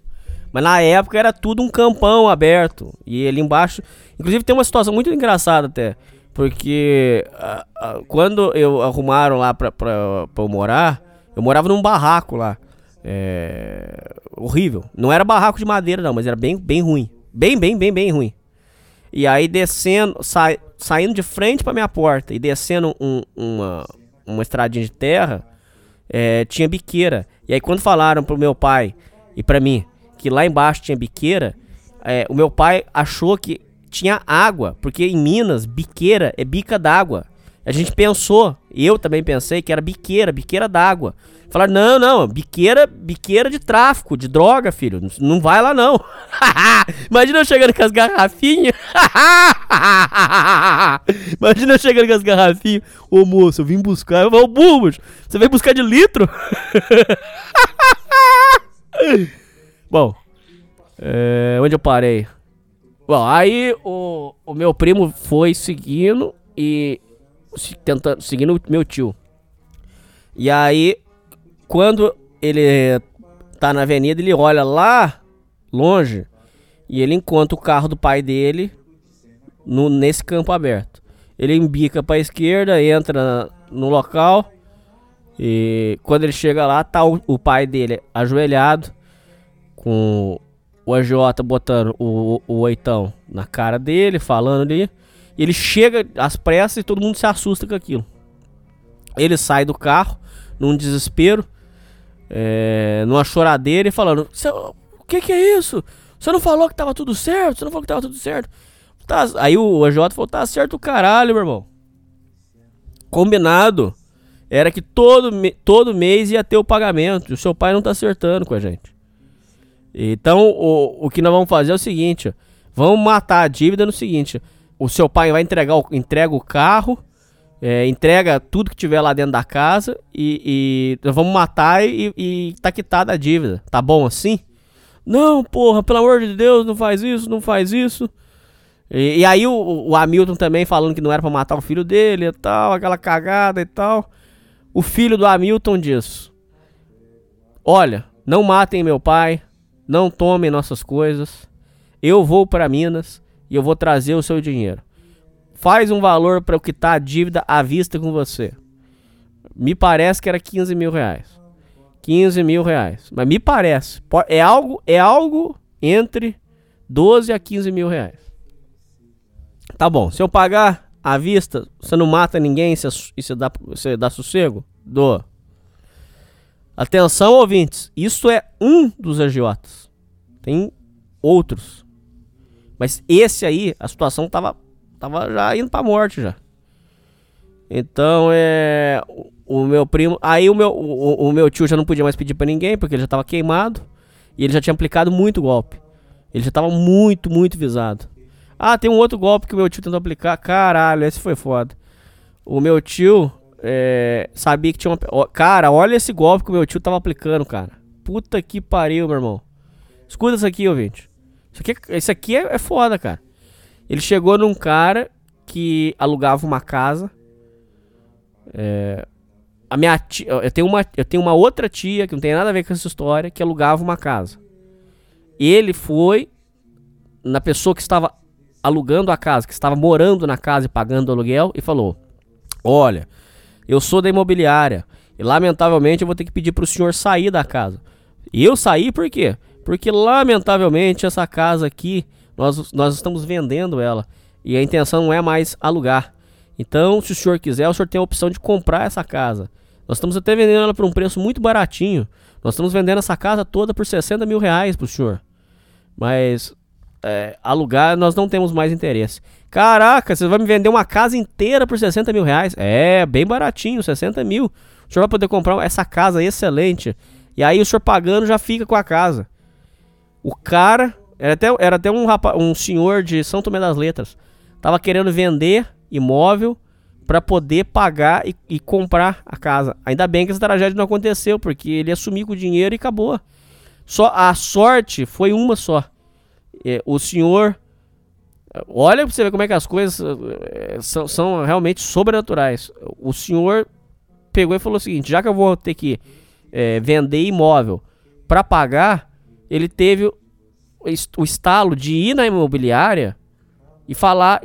Mas na época era tudo um campão aberto. E ali embaixo. Inclusive tem uma situação muito engraçada até. Porque quando eu arrumaram lá pra, pra, pra eu morar, eu morava num barraco lá. É, horrível. Não era barraco de madeira, não, mas era bem, bem ruim. Bem, bem, bem, bem ruim. E aí descendo, sai, saindo de frente pra minha porta e descendo um- uma, uma estradinha de terra, é, tinha biqueira. E aí quando falaram pro meu pai e pra mim que lá embaixo tinha biqueira, é, o meu pai achou que tinha água, porque em Minas, biqueira é bica d'água. A gente pensou, eu também pensei que era biqueira, biqueira d'água. Falaram, não, não, biqueira, biqueira de tráfico, de droga, filho. Não- vai lá, não. Imagina eu chegando com as garrafinhas. Imagina eu chegando com as garrafinhas. Ô moço, eu vim buscar. Eu vou, burros. Você veio buscar de litro? Bom, é, onde eu parei? Bom, aí o, o meu primo foi seguindo e tentando, seguindo o meu tio. E aí, quando ele tá na avenida, ele olha lá longe e ele encontra o carro do pai dele no, nesse campo aberto. Ele embica pra esquerda, entra no local e quando ele chega lá, tá o, o pai dele ajoelhado com o agiota botando o, o oitão na cara dele, falando ali. E ele chega às pressas e todo mundo se assusta com aquilo. Ele sai do carro num desespero, é, numa choradeira e falando: "Cê- O que, que é isso? Você não falou que tava tudo certo? Você não falou que tava tudo certo? Tá, aí o AJ falou: Tá certo o caralho, meu irmão. Combinado era que todo, todo mês ia ter o pagamento. E o seu pai não tá acertando com a gente. Então, o, o que nós vamos fazer é o seguinte: vamos matar a dívida no seguinte: o seu pai vai entregar o, entrega o carro, é, entrega tudo que tiver lá dentro da casa e, e vamos matar e, e tá quitada a dívida. Tá bom assim? Não, porra, pelo amor de Deus, não faz isso, não faz isso. E, e aí o, o Hamilton também falando que não era pra matar o filho dele e tal, aquela cagada e tal. O filho do Hamilton diz: Olha, não matem meu pai, não tomem nossas coisas. Eu vou para Minas e eu vou trazer o seu dinheiro. Faz um valor para o que tá a dívida à vista com você. Me parece que era 15 mil reais. 15 mil reais. Mas me parece. É algo, é algo entre 12 a 15 mil reais. Tá bom. Se eu pagar à vista, você não mata ninguém você, e você dá, você dá sossego? Dou. Atenção, ouvintes. Isso é um dos agiotas. Tem outros. Mas esse aí, a situação tava, tava já indo pra morte já. Então, é. O, meu primo. Aí o meu, o, o, meu tio já não podia mais pedir pra ninguém, porque ele já tava queimado. E ele já tinha aplicado muito golpe. Ele já tava muito, muito visado. Ah, tem um outro golpe que o meu tio tentou aplicar. Caralho, esse foi foda. O meu tio é, sabia que tinha uma. Cara, olha esse golpe que o meu tio tava aplicando, cara. Puta que pariu, meu irmão. Escuta isso aqui, ouvinte. Isso aqui, é, isso aqui é, é foda, cara. Ele chegou num cara que alugava uma casa. É, a minha tia, eu tenho uma, eu tenho uma outra tia que não tem nada a ver com essa história que alugava uma casa. Ele foi na pessoa que estava alugando a casa, que estava morando na casa e pagando aluguel e falou: "Olha, eu sou da imobiliária e lamentavelmente eu vou ter que pedir para o senhor sair da casa". E eu saí por quê? Porque lamentavelmente essa casa aqui nós, nós estamos vendendo ela e a intenção não é mais alugar. Então, se o senhor quiser, o senhor tem a opção de comprar essa casa. Nós estamos até vendendo ela por um preço muito baratinho. Nós estamos vendendo essa casa toda por 60 mil reais pro senhor. Mas é, alugar nós não temos mais interesse. Caraca, você vai me vender uma casa inteira por 60 mil reais? É, bem baratinho, 60 mil. O senhor vai poder comprar essa casa excelente. E aí o senhor pagando já fica com a casa. O cara, era até, era até um, rapaz, um senhor de São Tomé das Letras. Tava querendo vender imóvel para poder pagar e, e, comprar a casa. Ainda bem que essa tragédia não aconteceu, porque ele assumiu com o dinheiro e acabou. Só a sorte foi uma só. É, o senhor, olha para você ver como é que as coisas é, são, são, realmente sobrenaturais. O senhor pegou e falou o seguinte: já que eu vou ter que é, vender imóvel para pagar, ele teve o estalo de ir na imobiliária e falar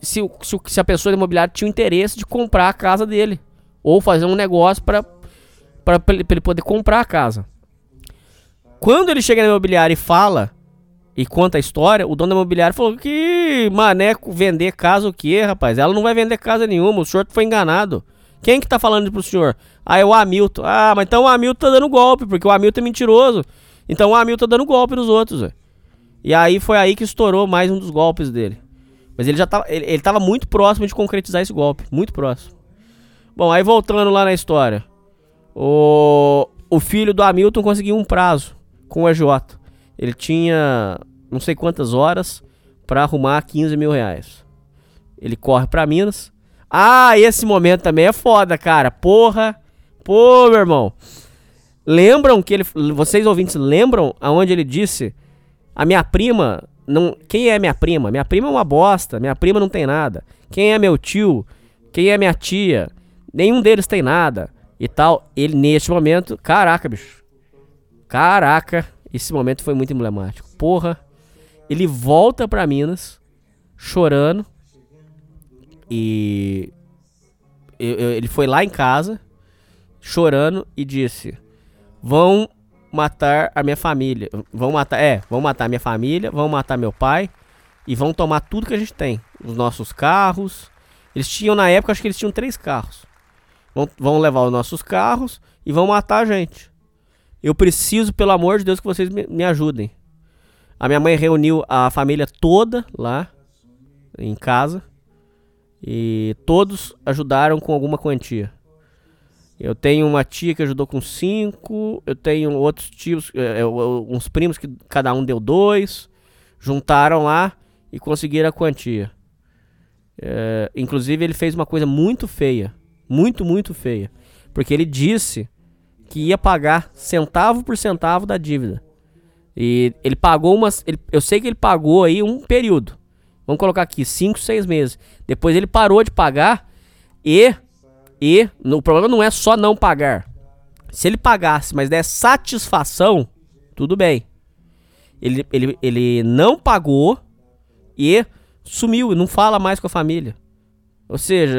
se, se, se, a pessoa imobiliária tinha o interesse de comprar a casa dele ou fazer um negócio para ele poder comprar a casa. Quando ele chega na imobiliária e fala e conta a história, o dono da imobiliária falou que maneco vender casa o que, rapaz? Ela não vai vender casa nenhuma, o senhor foi enganado. Quem que tá falando pro senhor? Ah, é o Hamilton. Ah, mas então o Hamilton tá dando golpe, porque o Hamilton é mentiroso. Então o Hamilton tá dando golpe nos outros, véio. E aí foi aí que estourou mais um dos golpes dele. Mas ele já tava, ele, ele tava muito próximo de concretizar esse golpe, muito próximo. Bom, aí voltando lá na história. O, o filho do Hamilton conseguiu um prazo com o EJ. Ele tinha não sei quantas horas para arrumar 15 mil reais. Ele corre para Minas. Ah, esse momento também é foda, cara. Porra. Pô, meu irmão. Lembram que ele. Vocês ouvintes lembram aonde ele disse a minha prima. Não, quem é minha prima? Minha prima é uma bosta. Minha prima não tem nada. Quem é meu tio? Quem é minha tia? Nenhum deles tem nada. E tal. Ele, neste momento. Caraca, bicho. Caraca. Esse momento foi muito emblemático. Porra. Ele volta pra Minas. Chorando. E. Ele foi lá em casa. Chorando. E disse: Vão matar a minha família. Vão matar, é, vão matar minha família, vão matar meu pai e vão tomar tudo que a gente tem, os nossos carros. Eles tinham na época, acho que eles tinham três carros. Vão, vão levar os nossos carros e vão matar a gente. Eu preciso, pelo amor de Deus, que vocês me, me ajudem. A minha mãe reuniu a família toda lá em casa e todos ajudaram com alguma quantia. Eu tenho uma tia que ajudou com cinco. Eu tenho outros tios, é, é, uns primos que cada um deu dois. Juntaram lá e conseguiram a quantia. É, inclusive, ele fez uma coisa muito feia. Muito, muito feia. Porque ele disse que ia pagar centavo por centavo da dívida. E ele pagou umas. Ele, eu sei que ele pagou aí um período. Vamos colocar aqui, 5, 6 meses. Depois ele parou de pagar e e no, o problema não é só não pagar. Se ele pagasse, mas der satisfação, tudo bem. Ele, ele, ele não pagou e sumiu, não fala mais com a família. Ou seja,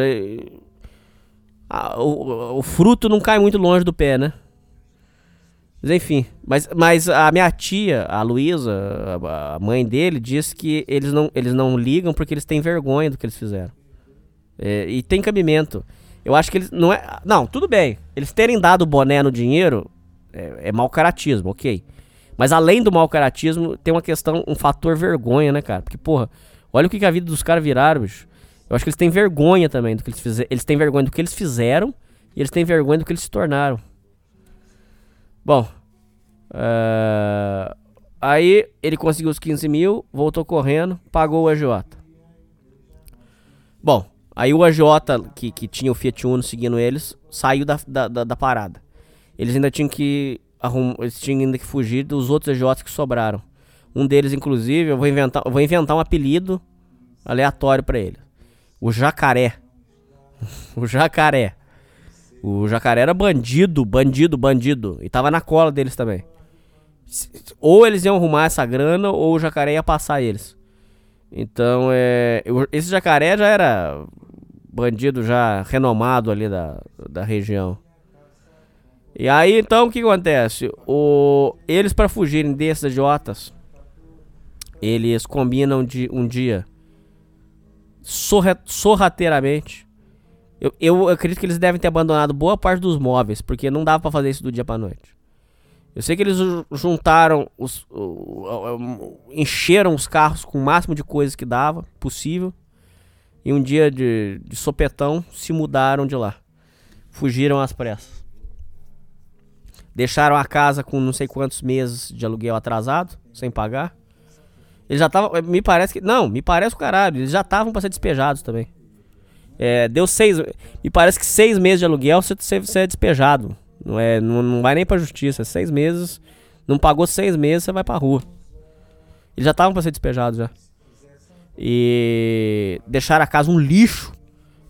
a, o, o fruto não cai muito longe do pé, né? Mas enfim, mas, mas a minha tia, a Luísa, a, a, mãe dele, disse que eles não, eles não ligam porque eles têm vergonha do que eles fizeram. É, e tem cabimento. Eu acho que eles. Não, é, não, tudo bem. Eles terem dado boné no dinheiro é, é mau caratismo, ok. Mas além do mau caratismo, tem uma questão, um fator vergonha, né, cara? Porque, porra, olha o que, que a vida dos caras viraram, bicho. Eu acho que eles têm vergonha também do que eles fizeram. Eles têm vergonha do que eles fizeram e eles têm vergonha do que eles se tornaram. Bom. Uh, aí ele conseguiu os 15 mil, voltou correndo, pagou o agiota. Bom, aí o agiota que, que tinha o Fiat Uno seguindo eles, saiu da, da, da, da parada. Eles ainda tinham que arrum, eles tinham ainda que fugir dos outros agiotas que sobraram. Um deles, inclusive, eu vou inventar, eu vou inventar um apelido aleatório para ele. O Jacaré. o Jacaré. O Jacaré era bandido, bandido, bandido. E tava na cola deles também. Ou eles iam arrumar essa grana, ou o Jacaré ia passar eles. Então, é, esse Jacaré já era bandido já renomado ali da, da região. E aí, então, o que acontece? O, eles, para fugirem desses idiotas, eles combinam de um dia sorrateiramente. Eu, eu acredito que eles devem ter abandonado boa parte dos móveis, porque não dava para fazer isso do dia pra noite. Eu sei que eles juntaram, os, encheram os carros com o máximo de coisas que dava, possível. E um dia de, de sopetão se mudaram de lá. Fugiram às pressas. Deixaram a casa com não sei quantos meses de aluguel atrasado, sem pagar. Eles já estavam. Me parece que. Não, me parece o caralho. Eles já estavam pra ser despejados também. É, deu seis. Me parece que seis meses de aluguel você, você é despejado. Não, é, não, não vai nem pra justiça. Seis meses. Não pagou seis meses, você vai pra rua. Eles já estavam pra ser despejados já. E deixaram a casa um lixo.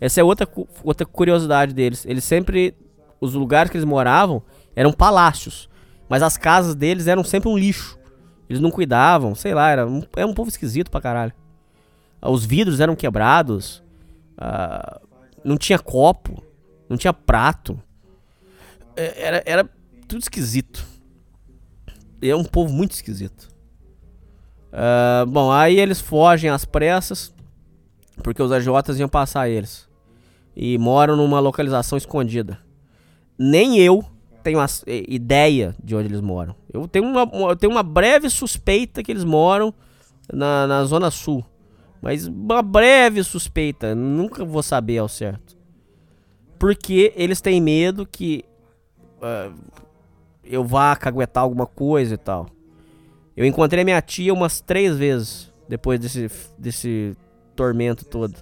Essa é outra, outra curiosidade deles. Eles sempre. Os lugares que eles moravam eram palácios. Mas as casas deles eram sempre um lixo. Eles não cuidavam, sei lá, era um, era um povo esquisito pra caralho. Os vidros eram quebrados. Uh, não tinha copo. Não tinha prato. É, era, era tudo esquisito. É um povo muito esquisito. Uh, bom, aí eles fogem às pressas. Porque os agiotas iam passar eles. E moram numa localização escondida. Nem eu tenho uma ideia de onde eles moram. Eu tenho uma, eu tenho uma breve suspeita que eles moram na, na Zona Sul. Mas uma breve suspeita, nunca vou saber ao certo. Porque eles têm medo que uh, eu vá caguetar alguma coisa e tal. Eu encontrei minha tia umas três vezes depois desse, desse tormento todo.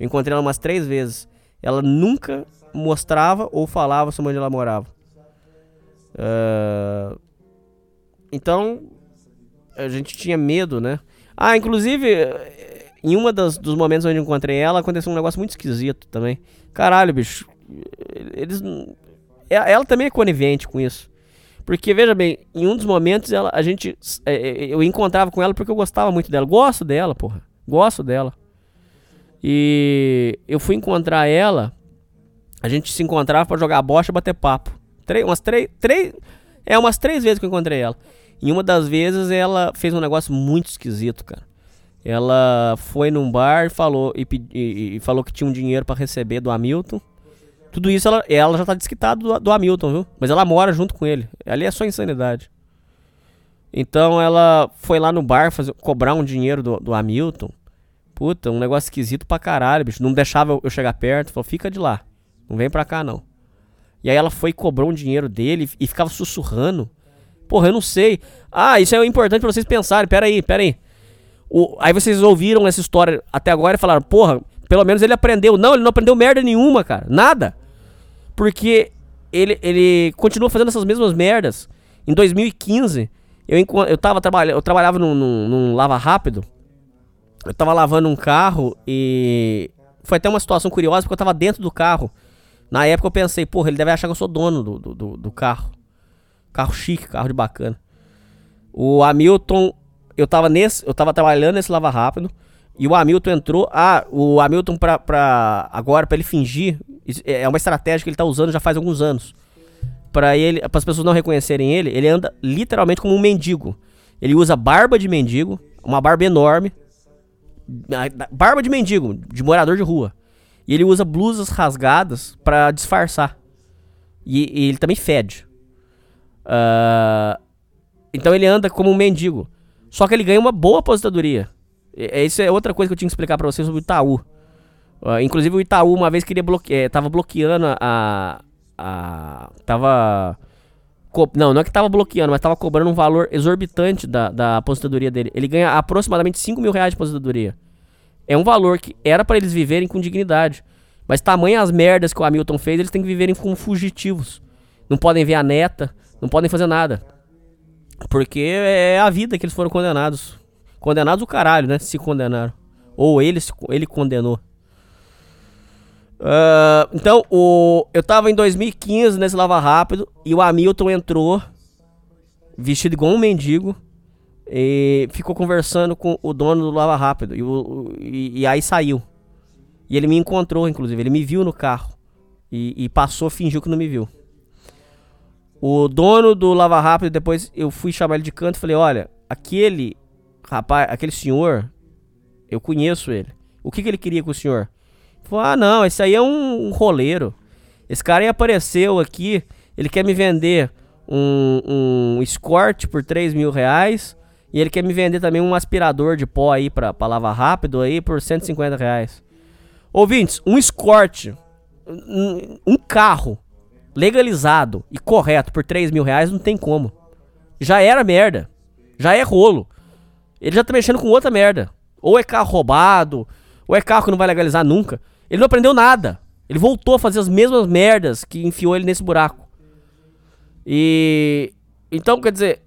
Eu encontrei ela umas três vezes. Ela nunca mostrava ou falava sobre onde ela morava. Uh, então, a gente tinha medo, né? Ah, inclusive, em uma das, dos momentos onde encontrei ela, aconteceu um negócio muito esquisito também. Caralho, bicho. Eles. Ela também é conivente com isso. Porque, veja bem, em um dos momentos ela, a gente. É, é, eu encontrava com ela porque eu gostava muito dela. Gosto dela, porra. Gosto dela. E eu fui encontrar ela. A gente se encontrava para jogar bocha e bater papo. Três, umas três, três. É, umas três vezes que eu encontrei ela. Em uma das vezes ela fez um negócio muito esquisito, cara. Ela foi num bar falou, e, e, falou que tinha um dinheiro para receber do Hamilton. Tudo isso ela, ela já tá desquitada do, do Hamilton, viu? Mas ela mora junto com ele. Ali é só insanidade. Então ela foi lá no bar fazer, cobrar um dinheiro do, do Hamilton. Puta, um negócio esquisito pra caralho, bicho. Não deixava eu chegar perto. Falou, fica de lá. Não vem pra cá, não. E aí ela foi e cobrou um dinheiro dele e ficava sussurrando. Porra, eu não sei. Ah, isso é importante pra vocês pensarem. Pera aí, pera aí. O, aí vocês ouviram essa história até agora e falaram, porra, pelo menos ele aprendeu. Não, ele não aprendeu merda nenhuma, cara. Nada. Porque ele, ele continua fazendo essas mesmas merdas. Em 2015, eu, eu, tava eu trabalhava num, num, num lava rápido. Eu tava lavando um carro e foi até uma situação curiosa porque eu tava dentro do carro. Na época eu pensei, porra, ele deve achar que eu sou dono do, do, do carro. Carro chique, carro de bacana. O Hamilton, eu tava nesse, eu tava trabalhando nesse lava rápido. E o Hamilton entrou. Ah, o Hamilton pra, pra agora, pra ele fingir, é uma estratégia que ele tá usando já faz alguns anos. Pra ele, para as pessoas não reconhecerem ele, ele anda literalmente como um mendigo. Ele usa barba de mendigo, uma barba enorme. Barba de mendigo, de morador de rua. E ele usa blusas rasgadas para disfarçar. E, e, ele também fede. Uh, então ele anda como um mendigo. Só que ele ganha uma boa aposentadoria. Isso é outra coisa que eu tinha que explicar pra vocês sobre o Itaú. Ah, inclusive o Itaú uma vez queria bloquear, tava bloqueando a, a tava não, não é que tava bloqueando, mas tava cobrando um valor exorbitante da, da aposentadoria dele. Ele ganha aproximadamente 5 mil reais de aposentadoria. É um valor que era pra eles viverem com dignidade. Mas tamanho as merdas que o Hamilton fez, eles têm que viverem como fugitivos. Não podem ver a neta, não podem fazer nada. Porque é a vida que eles foram condenados. Condenados o caralho, né? Se condenaram. Ou ele, ele condenou. Ah, então, o, eu tava em 2015 nesse Lava Rápido e o Hamilton entrou vestido igual um mendigo e ficou conversando com o dono do Lava Rápido. E, o- e- e aí saiu. E ele me encontrou, inclusive. Ele me viu no carro. E, e passou, fingiu que não me viu. O dono do Lava Rápido, depois eu fui chamar ele de canto e falei: Olha, aquele rapaz, aquele senhor, eu conheço ele. O que, que ele queria com o senhor? Falou: Ah, não, esse aí é um, um roleiro. Esse cara aí apareceu aqui, ele quer me vender um, um escort por 3 mil reais. E ele quer me vender também um aspirador de pó aí pra, pra lavar rápido aí por 150 reais. Ouvintes, um escort, um, um carro legalizado e correto por 3 mil reais não tem como. Já era merda. Já é rolo. Ele já tá mexendo com outra merda. Ou é carro roubado, ou é carro que não vai legalizar nunca. Ele não aprendeu nada. Ele voltou a fazer as mesmas merdas que enfiou ele nesse buraco. E. Então, quer dizer.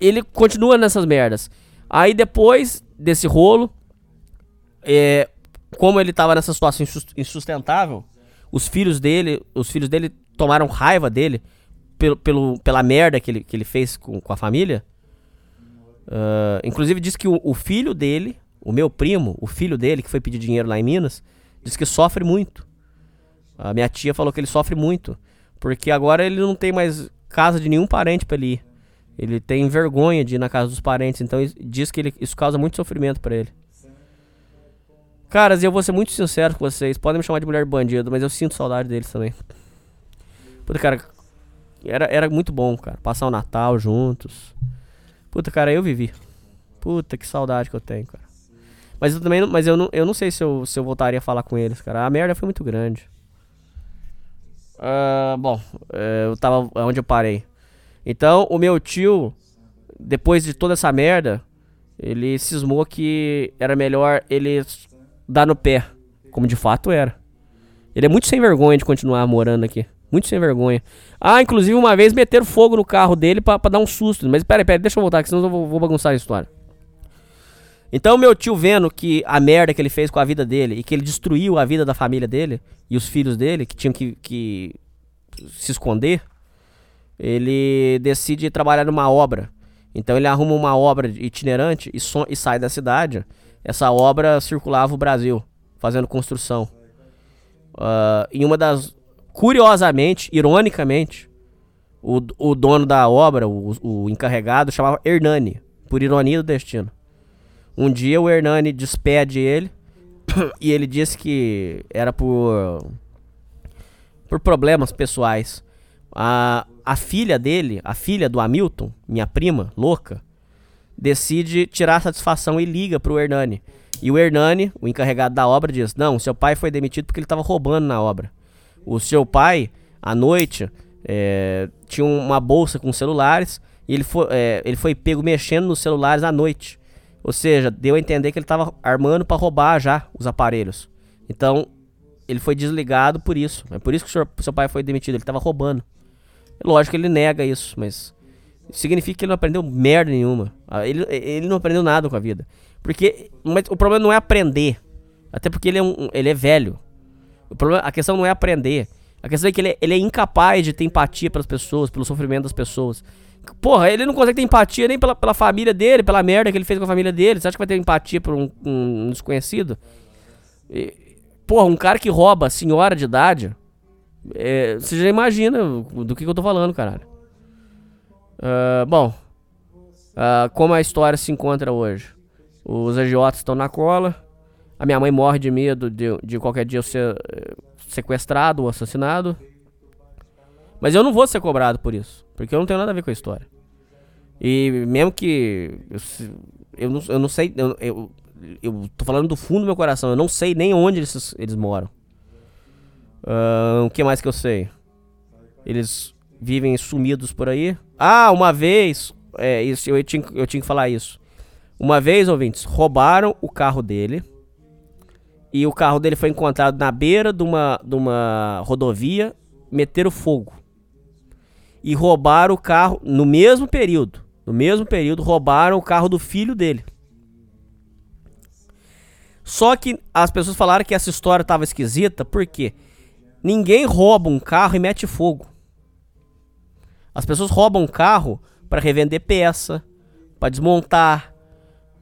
Ele continua nessas merdas. Aí depois desse rolo. É, como ele tava nessa situação insus- insustentável, os filhos dele, os filhos dele tomaram raiva dele pelo, pelo, pela merda que ele, que ele fez com, com a família. Ah, inclusive disse que o, o filho dele, o meu primo, o filho dele que foi pedir dinheiro lá em Minas, disse que sofre muito. A minha tia falou que ele sofre muito, porque agora ele não tem mais casa de nenhum parente pra ele ir. Ele tem vergonha de ir na casa dos parentes, então diz que ele- isso causa muito sofrimento pra ele. Caras, eu vou ser muito sincero com vocês. Podem me chamar de mulher bandido, mas eu sinto saudade deles também. Puta, cara, era, era muito bom, cara. Passar o Natal juntos. Puta, cara, eu vivi. Puta, que saudade que eu tenho, cara. Mas eu também mas eu não, eu não sei se eu, se eu voltaria a falar com eles, cara. A merda foi muito grande. Ah, bom, eh, eu tava onde eu parei. Então, o meu tio, depois de toda essa merda, ele cismou que era melhor ele dar no pé, como de fato era. Ele é muito sem vergonha de continuar morando aqui. Muito sem vergonha. Ah, inclusive uma vez meteram fogo no carro dele pra, pra dar um susto. Mas peraí, peraí, deixa eu voltar, que senão eu vou, vou bagunçar a história. Então, meu tio vendo que a merda que ele fez com a vida dele e que ele destruiu a vida da família dele e os filhos dele, que tinham que, que se esconder, ele decide trabalhar numa obra. Então, ele arruma uma obra itinerante e, e sai da cidade. Essa obra circulava o Brasil, fazendo construção. Ah, em uma das. Curiosamente, ironicamente, o, o dono da obra, o, o encarregado, chamava Hernani, por ironia do destino. Um dia o Hernani despede ele e ele disse que era por por problemas pessoais. A, a filha dele, a filha do Hamilton, minha prima, louca, decide tirar satisfação e liga pro Hernani. E o Hernani, o encarregado da obra, diz: Não, seu pai foi demitido porque ele estava roubando na obra. O seu pai, à noite, é, tinha uma bolsa com celulares e ele foi, é, ele foi pego mexendo nos celulares à noite. Ou seja, deu a entender que ele estava armando para roubar já os aparelhos. Então, ele foi desligado por isso. É por isso que o senhor- seu pai foi demitido. Ele estava roubando. Lógico que ele nega isso, mas significa que ele não aprendeu merda nenhuma. Ah, Ele, ele não aprendeu nada com a vida. Porque mas o problema não é aprender. Até porque ele é, um, ele é velho. O problema, a questão não é aprender. A questão é que ele, é- ele é incapaz de ter empatia pelas pessoas, pelo sofrimento das pessoas. Porra, ele não consegue ter empatia nem pela, pela família dele, pela merda que ele fez com a família dele. Você acha que vai ter empatia por um, um desconhecido? E- porra, um cara que rouba senhora de idade. é, você já imagina do que, que eu tô falando, caralho. Ah, bom, ah, como a história se encontra hoje? Os agiotas estão na cola. A minha mãe morre de medo de, de qualquer dia eu ser eh, sequestrado ou assassinado. Mas eu não vou ser cobrado por isso. Porque eu não tenho nada a ver com a história. E mesmo que. Eu, eu, não, eu não sei. Eu, eu, eu tô falando do fundo do meu coração. Eu não sei nem onde eles, eles moram. Ahn, o que mais que eu sei? Eles vivem sumidos por aí. Ah, uma vez. É, isso, eu, tinha, eu tinha que falar isso. Uma vez, ouvintes, roubaram o carro dele. E o carro dele foi encontrado na beira de uma, de uma rodovia. Meteram fogo. E roubaram o carro no mesmo período. No mesmo período, roubaram o carro do filho dele. Só que as pessoas falaram que essa história tava esquisita, porque ninguém rouba um carro e mete fogo. As pessoas roubam carro para revender peça, para desmontar,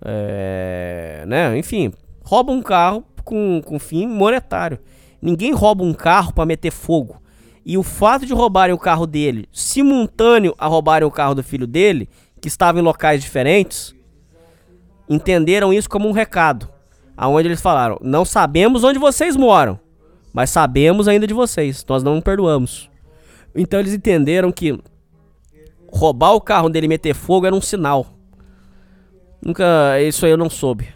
é, né? Enfim, roubam um carro com, com fim monetário. Ninguém rouba um carro para meter fogo. E o fato de roubarem o carro dele, simultâneo a roubarem o carro do filho dele, que estava em locais diferentes, entenderam isso como um recado. Aonde eles falaram: Não sabemos onde vocês moram, mas sabemos ainda de vocês. Nós não perdoamos. Então eles entenderam que roubar o carro dele e meter fogo era um sinal. Nunca. Isso aí eu não soube.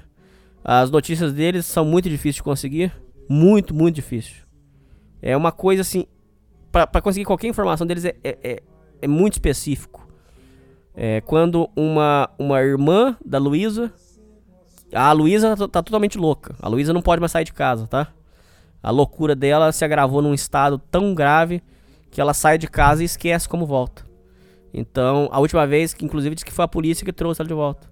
As notícias deles são muito difíceis de conseguir. Muito, muito difícil. É uma coisa assim. Pra conseguir qualquer informação deles é, é, é, é muito específico. É quando uma, uma irmã da Luísa. A Luísa tá, tá totalmente louca. A Luísa não pode mais sair de casa, tá? A loucura dela se agravou num estado tão grave que ela sai de casa e esquece como volta. Então, a última vez, que inclusive disse que foi a polícia que trouxe ela de volta.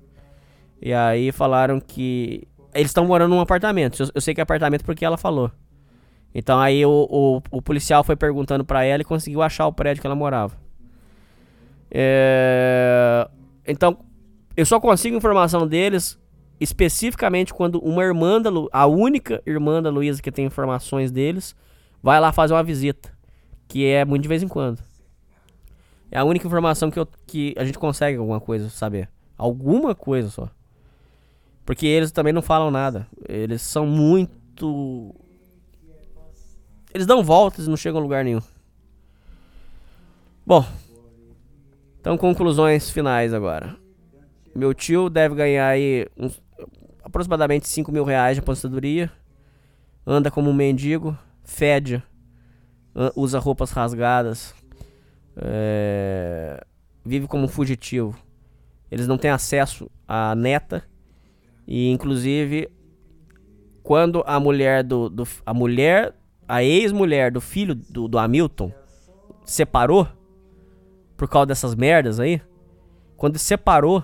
E aí falaram que. Eles estão morando num apartamento. Eu, eu sei que é apartamento porque ela falou. Então aí o, o, o policial foi perguntando pra ela e conseguiu achar o prédio que ela morava. É, Então, eu só consigo informação deles especificamente quando uma irmã da Lu... a única irmã da Luísa que tem informações deles vai lá fazer uma visita, que é muito de vez em quando. É a única informação que, eu, que a gente consegue alguma coisa saber. Alguma coisa só. Porque eles também não falam nada. Eles são muito. Eles dão voltas e não chegam a lugar nenhum. Bom. Então, conclusões finais agora. Meu tio deve ganhar aí uns, aproximadamente 5 mil reais de aposentadoria. Anda como um mendigo. Fede. Usa roupas rasgadas. É, vive como um fugitivo. Eles não têm acesso à neta. E inclusive quando a mulher do, do a mulher, a ex-mulher do filho do, do Hamilton separou por causa dessas merdas aí, quando separou,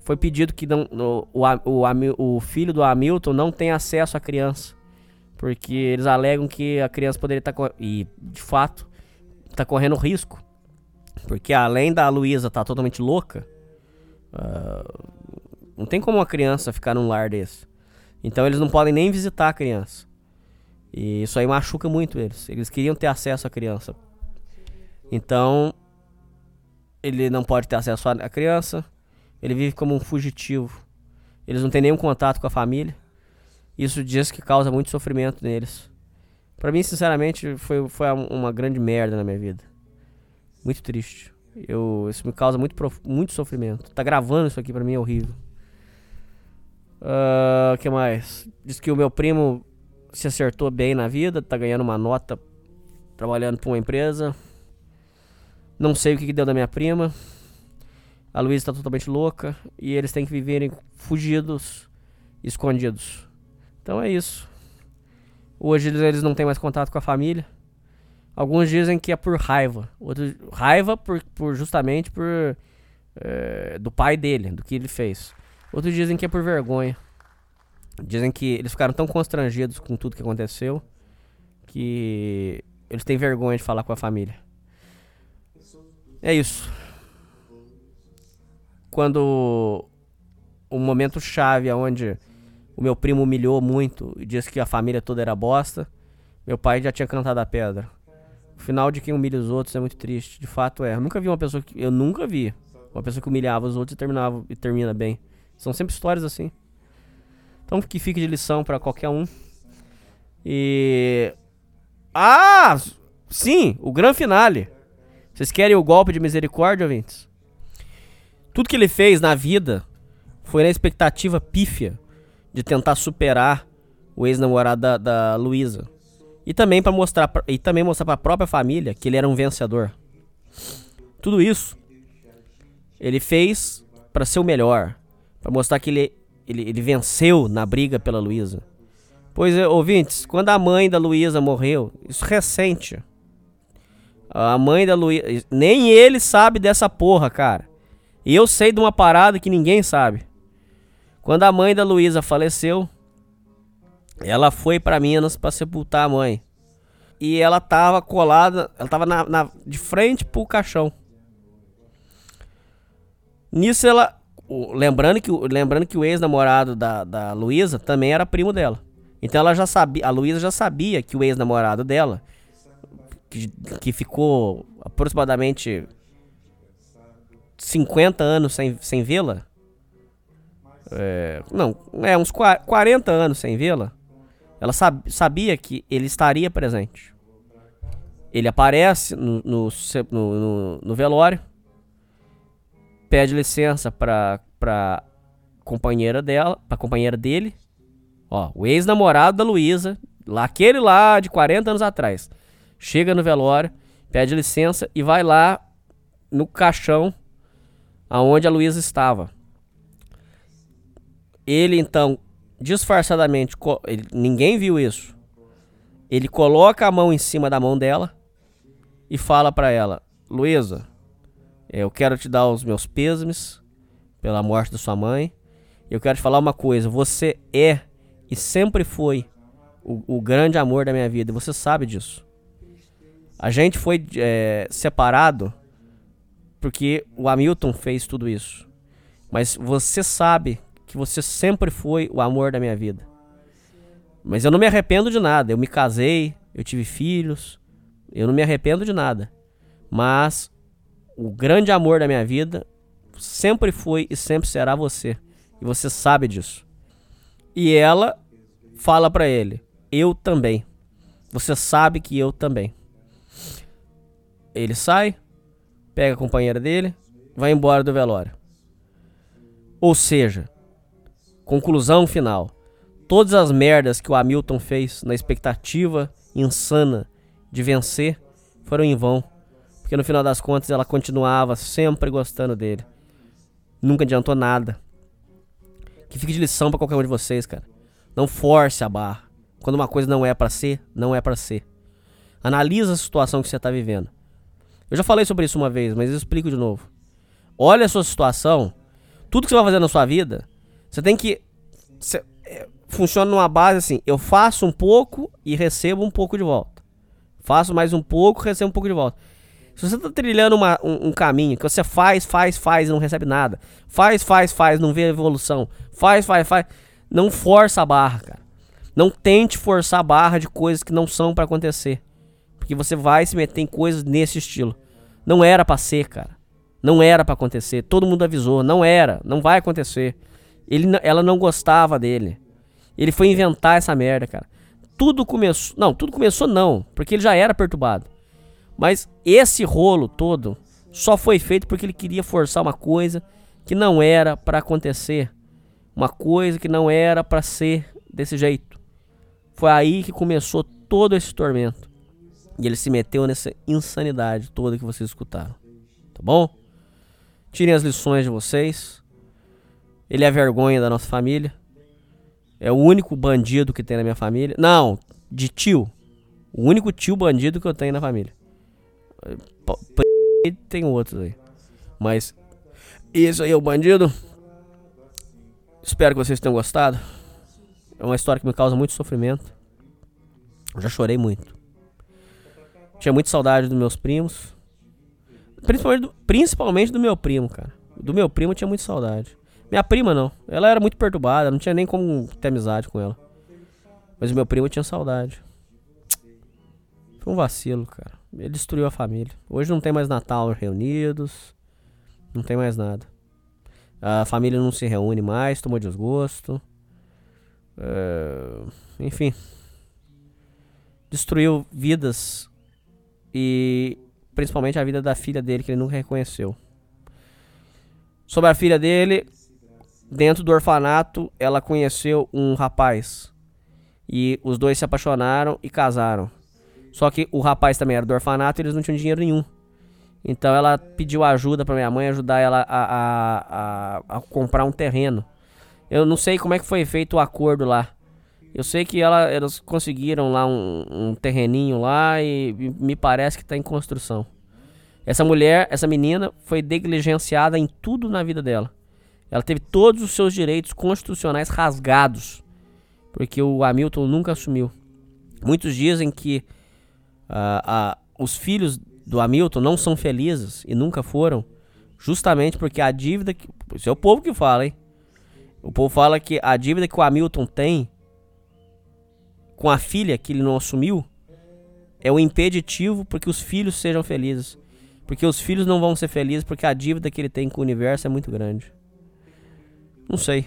foi pedido que não, o, o, o filho do Hamilton não tenha acesso à criança, porque eles alegam que a criança poderia estar e de fato tá correndo risco, porque além da Luísa estar totalmente louca, ah, não tem como uma criança ficar num lar desse. Então eles não podem nem visitar a criança. E isso aí machuca muito eles. Eles queriam ter acesso à criança. Então, ele não pode ter acesso à criança. Ele vive como um fugitivo. Eles não têm nenhum contato com a família. Isso diz que causa muito sofrimento neles. Pra mim, sinceramente, foi, foi uma grande merda na minha vida. Muito triste. Eu, isso me causa muito, muito sofrimento. Tá gravando isso aqui pra mim é horrível. O que mais? Diz que o meu primo se acertou bem na vida, tá ganhando uma nota trabalhando pra uma empresa. Não sei o que, que deu da minha prima. A Luísa tá totalmente louca e eles têm que viverem fugidos, escondidos. Então é isso. Hoje eles não têm mais contato com a família. Alguns dizem que é por raiva. Outros, raiva por, por justamente por eh, do pai dele, do que ele fez. Outros dizem que é por vergonha. Dizem que eles ficaram tão constrangidos com tudo que aconteceu que eles têm vergonha de falar com a família. É isso. Quando o momento chave onde o meu primo humilhou muito e disse que a família toda era bosta, meu pai já tinha cantado a pedra. O final de quem humilha os outros é muito triste. De fato é. Eu nunca vi uma pessoa que. Eu nunca vi uma pessoa que humilhava os outros e terminava e termina bem. São sempre histórias assim. Então que fique de lição pra qualquer um. E. Ah! Sim, o grande finale. Vocês querem o golpe de misericórdia, ouvintes? Tudo que ele fez na vida foi na expectativa pífia de tentar superar o ex-namorado da, da Luísa. E também para mostrar e também mostrar para a própria família que ele era um vencedor. Tudo isso ele fez para ser o melhor, para mostrar que ele, ele, ele venceu na briga pela Luísa. Pois é, ouvintes, quando a mãe da Luísa morreu, isso recente. A mãe da Luísa, nem ele sabe dessa porra, cara. E eu sei de uma parada que ninguém sabe. Quando a mãe da Luísa faleceu, ela foi pra Minas pra sepultar a mãe. E ela tava colada, ela tava na, na- de frente pro caixão. Nisso ela, lembrando que, lembrando que o ex-namorado da, da Luísa também era primo dela. Então ela já sabia, a Luísa já sabia que o ex-namorado dela, que, que ficou aproximadamente 50 anos sem, sem vê-la, é, não, é uns qua- 40 anos sem vê-la, ela sab- sabia que ele estaria presente. Ele aparece no, no, no- no- velório, pede licença pra, pra companheira dela, pra companheira dele, ó, o ex-namorado da Luísa, lá, aquele lá de 40 anos atrás, chega no velório, pede licença e vai lá no caixão aonde a Luísa estava. Ele então, disfarçadamente, ele- ninguém viu isso. Ele coloca a mão em cima da mão dela e fala pra ela: Luísa, eu quero te dar os meus pêsames pela morte da sua mãe. Eu quero te falar uma coisa: você é e sempre foi o, o grande amor da minha vida. Você sabe disso. A gente foi é, separado porque o Hamilton fez tudo isso. Mas você sabe que você sempre foi o amor da minha vida. Mas eu não me arrependo de nada. Eu me casei, eu tive filhos. Eu não me arrependo de nada. Mas o grande amor da minha vida sempre foi e sempre será você. E você sabe disso. E ela fala pra ele: Eu também. Você sabe que eu também. Ele sai, pega a companheira dele, vai embora do velório. Ou seja, conclusão final. Todas as merdas que o Hamilton fez na expectativa insana de vencer foram em vão. Porque no final das contas ela continuava sempre gostando dele. Nunca adiantou nada. Que fique de lição pra qualquer um de vocês, cara. Não force a barra. Quando uma coisa não é pra ser, não é pra ser. Analisa a situação que você tá vivendo. Eu já falei sobre isso uma vez, mas eu explico de novo. Olha a sua situação. Tudo que você vai fazer na sua vida, você tem que. Você, é, funciona numa base assim: eu faço um pouco e recebo um pouco de volta. Faço mais um pouco, recebo um pouco de volta. Se você tá trilhando uma- um, um caminho que você faz, faz, faz e não recebe nada, faz, faz, faz, não vê evolução, faz, faz, faz, não força a barra, cara. Não tente forçar a barra de coisas que não são pra acontecer. Porque você vai se meter em coisas nesse estilo. Não era pra ser, cara. Não era pra acontecer. Todo mundo avisou. Não era. Não vai acontecer. Ele, ela não gostava dele. Ele foi inventar essa merda, cara. Tudo começou. Não, tudo começou não. Porque ele já era perturbado. Mas esse rolo todo só foi feito porque ele queria forçar uma coisa que não era pra acontecer. Uma coisa que não era pra ser desse jeito. Foi aí que começou todo esse tormento. E ele se meteu nessa insanidade toda que vocês escutaram. Tá bom? Tirem as lições de vocês. Ele é a vergonha da nossa família. É o único bandido que tem na minha família. Não, de tio. O único tio bandido que eu tenho na família. Tem outros aí. Mas isso aí é o bandido. Espero que vocês tenham gostado. É uma história que me causa muito sofrimento. Eu já chorei muito. Tinha muita saudade dos meus primos. Principalmente do, principalmente do meu primo, cara. Do meu primo eu tinha muita saudade. Minha prima não. Ela era muito perturbada, não tinha nem como ter amizade com ela. Mas o meu primo tinha saudade. Foi um vacilo, cara. Ele destruiu a família. Hoje não tem mais Natal reunidos. Não tem mais nada. A família não se reúne mais, tomou desgosto. É, enfim. Destruiu vidas e principalmente a vida da filha dele que ele nunca reconheceu. Sobre a filha dele, dentro do orfanato, ela conheceu um rapaz. E os dois se apaixonaram e casaram. Só que o rapaz também era do orfanato e eles não tinham dinheiro nenhum. Então ela pediu ajuda pra minha mãe ajudar ela a, a, a, a comprar um terreno. Eu não sei como é que foi feito o acordo lá. Eu sei que ela, elas conseguiram lá um, um terreninho lá e me parece que está em construção. Essa mulher, essa menina, foi negligenciada em tudo na vida dela. Ela teve todos os seus direitos constitucionais rasgados, porque o Hamilton nunca assumiu. Muitos dizem que uh, uh, os filhos do Hamilton não são felizes e nunca foram, justamente porque a dívida. Que, isso é o povo que fala, hein? O povo fala que a dívida que o Hamilton tem com a filha que ele não assumiu é o impeditivo porque os filhos sejam felizes. Porque os filhos não vão ser felizes porque a dívida que ele tem com o universo é muito grande. Não sei.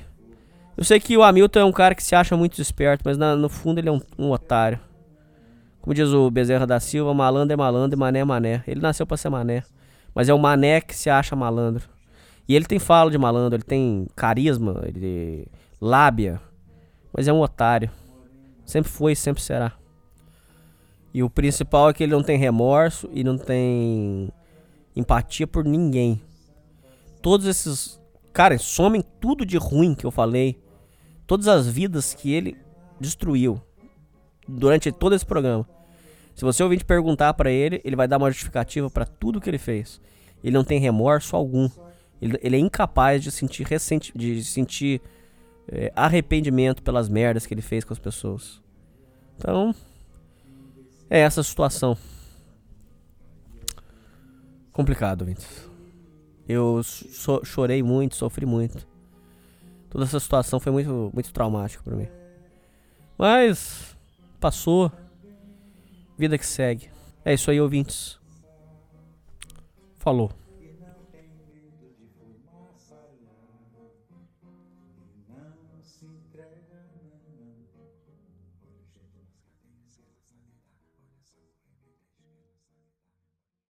Eu sei que o Hamilton é um cara que se acha muito esperto, mas na, no fundo ele é um, um, otário. Como diz o Bezerra da Silva, malandro é malandro e mané é mané. Ele nasceu para ser mané. Mas é o mané que se acha malandro. E ele tem fala de malandro, ele tem carisma, ele lábia. Mas é um otário. Sempre foi e sempre será. E o principal é que ele não tem remorso e não tem empatia por ninguém. Todos esses. Cara, somem tudo de ruim que eu falei. Todas as vidas que ele destruiu durante todo esse programa. Se você ouvir perguntar para ele, ele vai dar uma justificativa para tudo que ele fez. Ele não tem remorso algum. Ele, ele é incapaz de sentir, recente, de sentir é, arrependimento pelas merdas que ele fez com as pessoas. Então, é essa situação. Complicado, Vintes. Eu so chorei muito, sofri muito. Toda essa situação foi muito, muito traumática para mim. Mas passou. Vida que segue. É isso aí, ouvintes. Falou.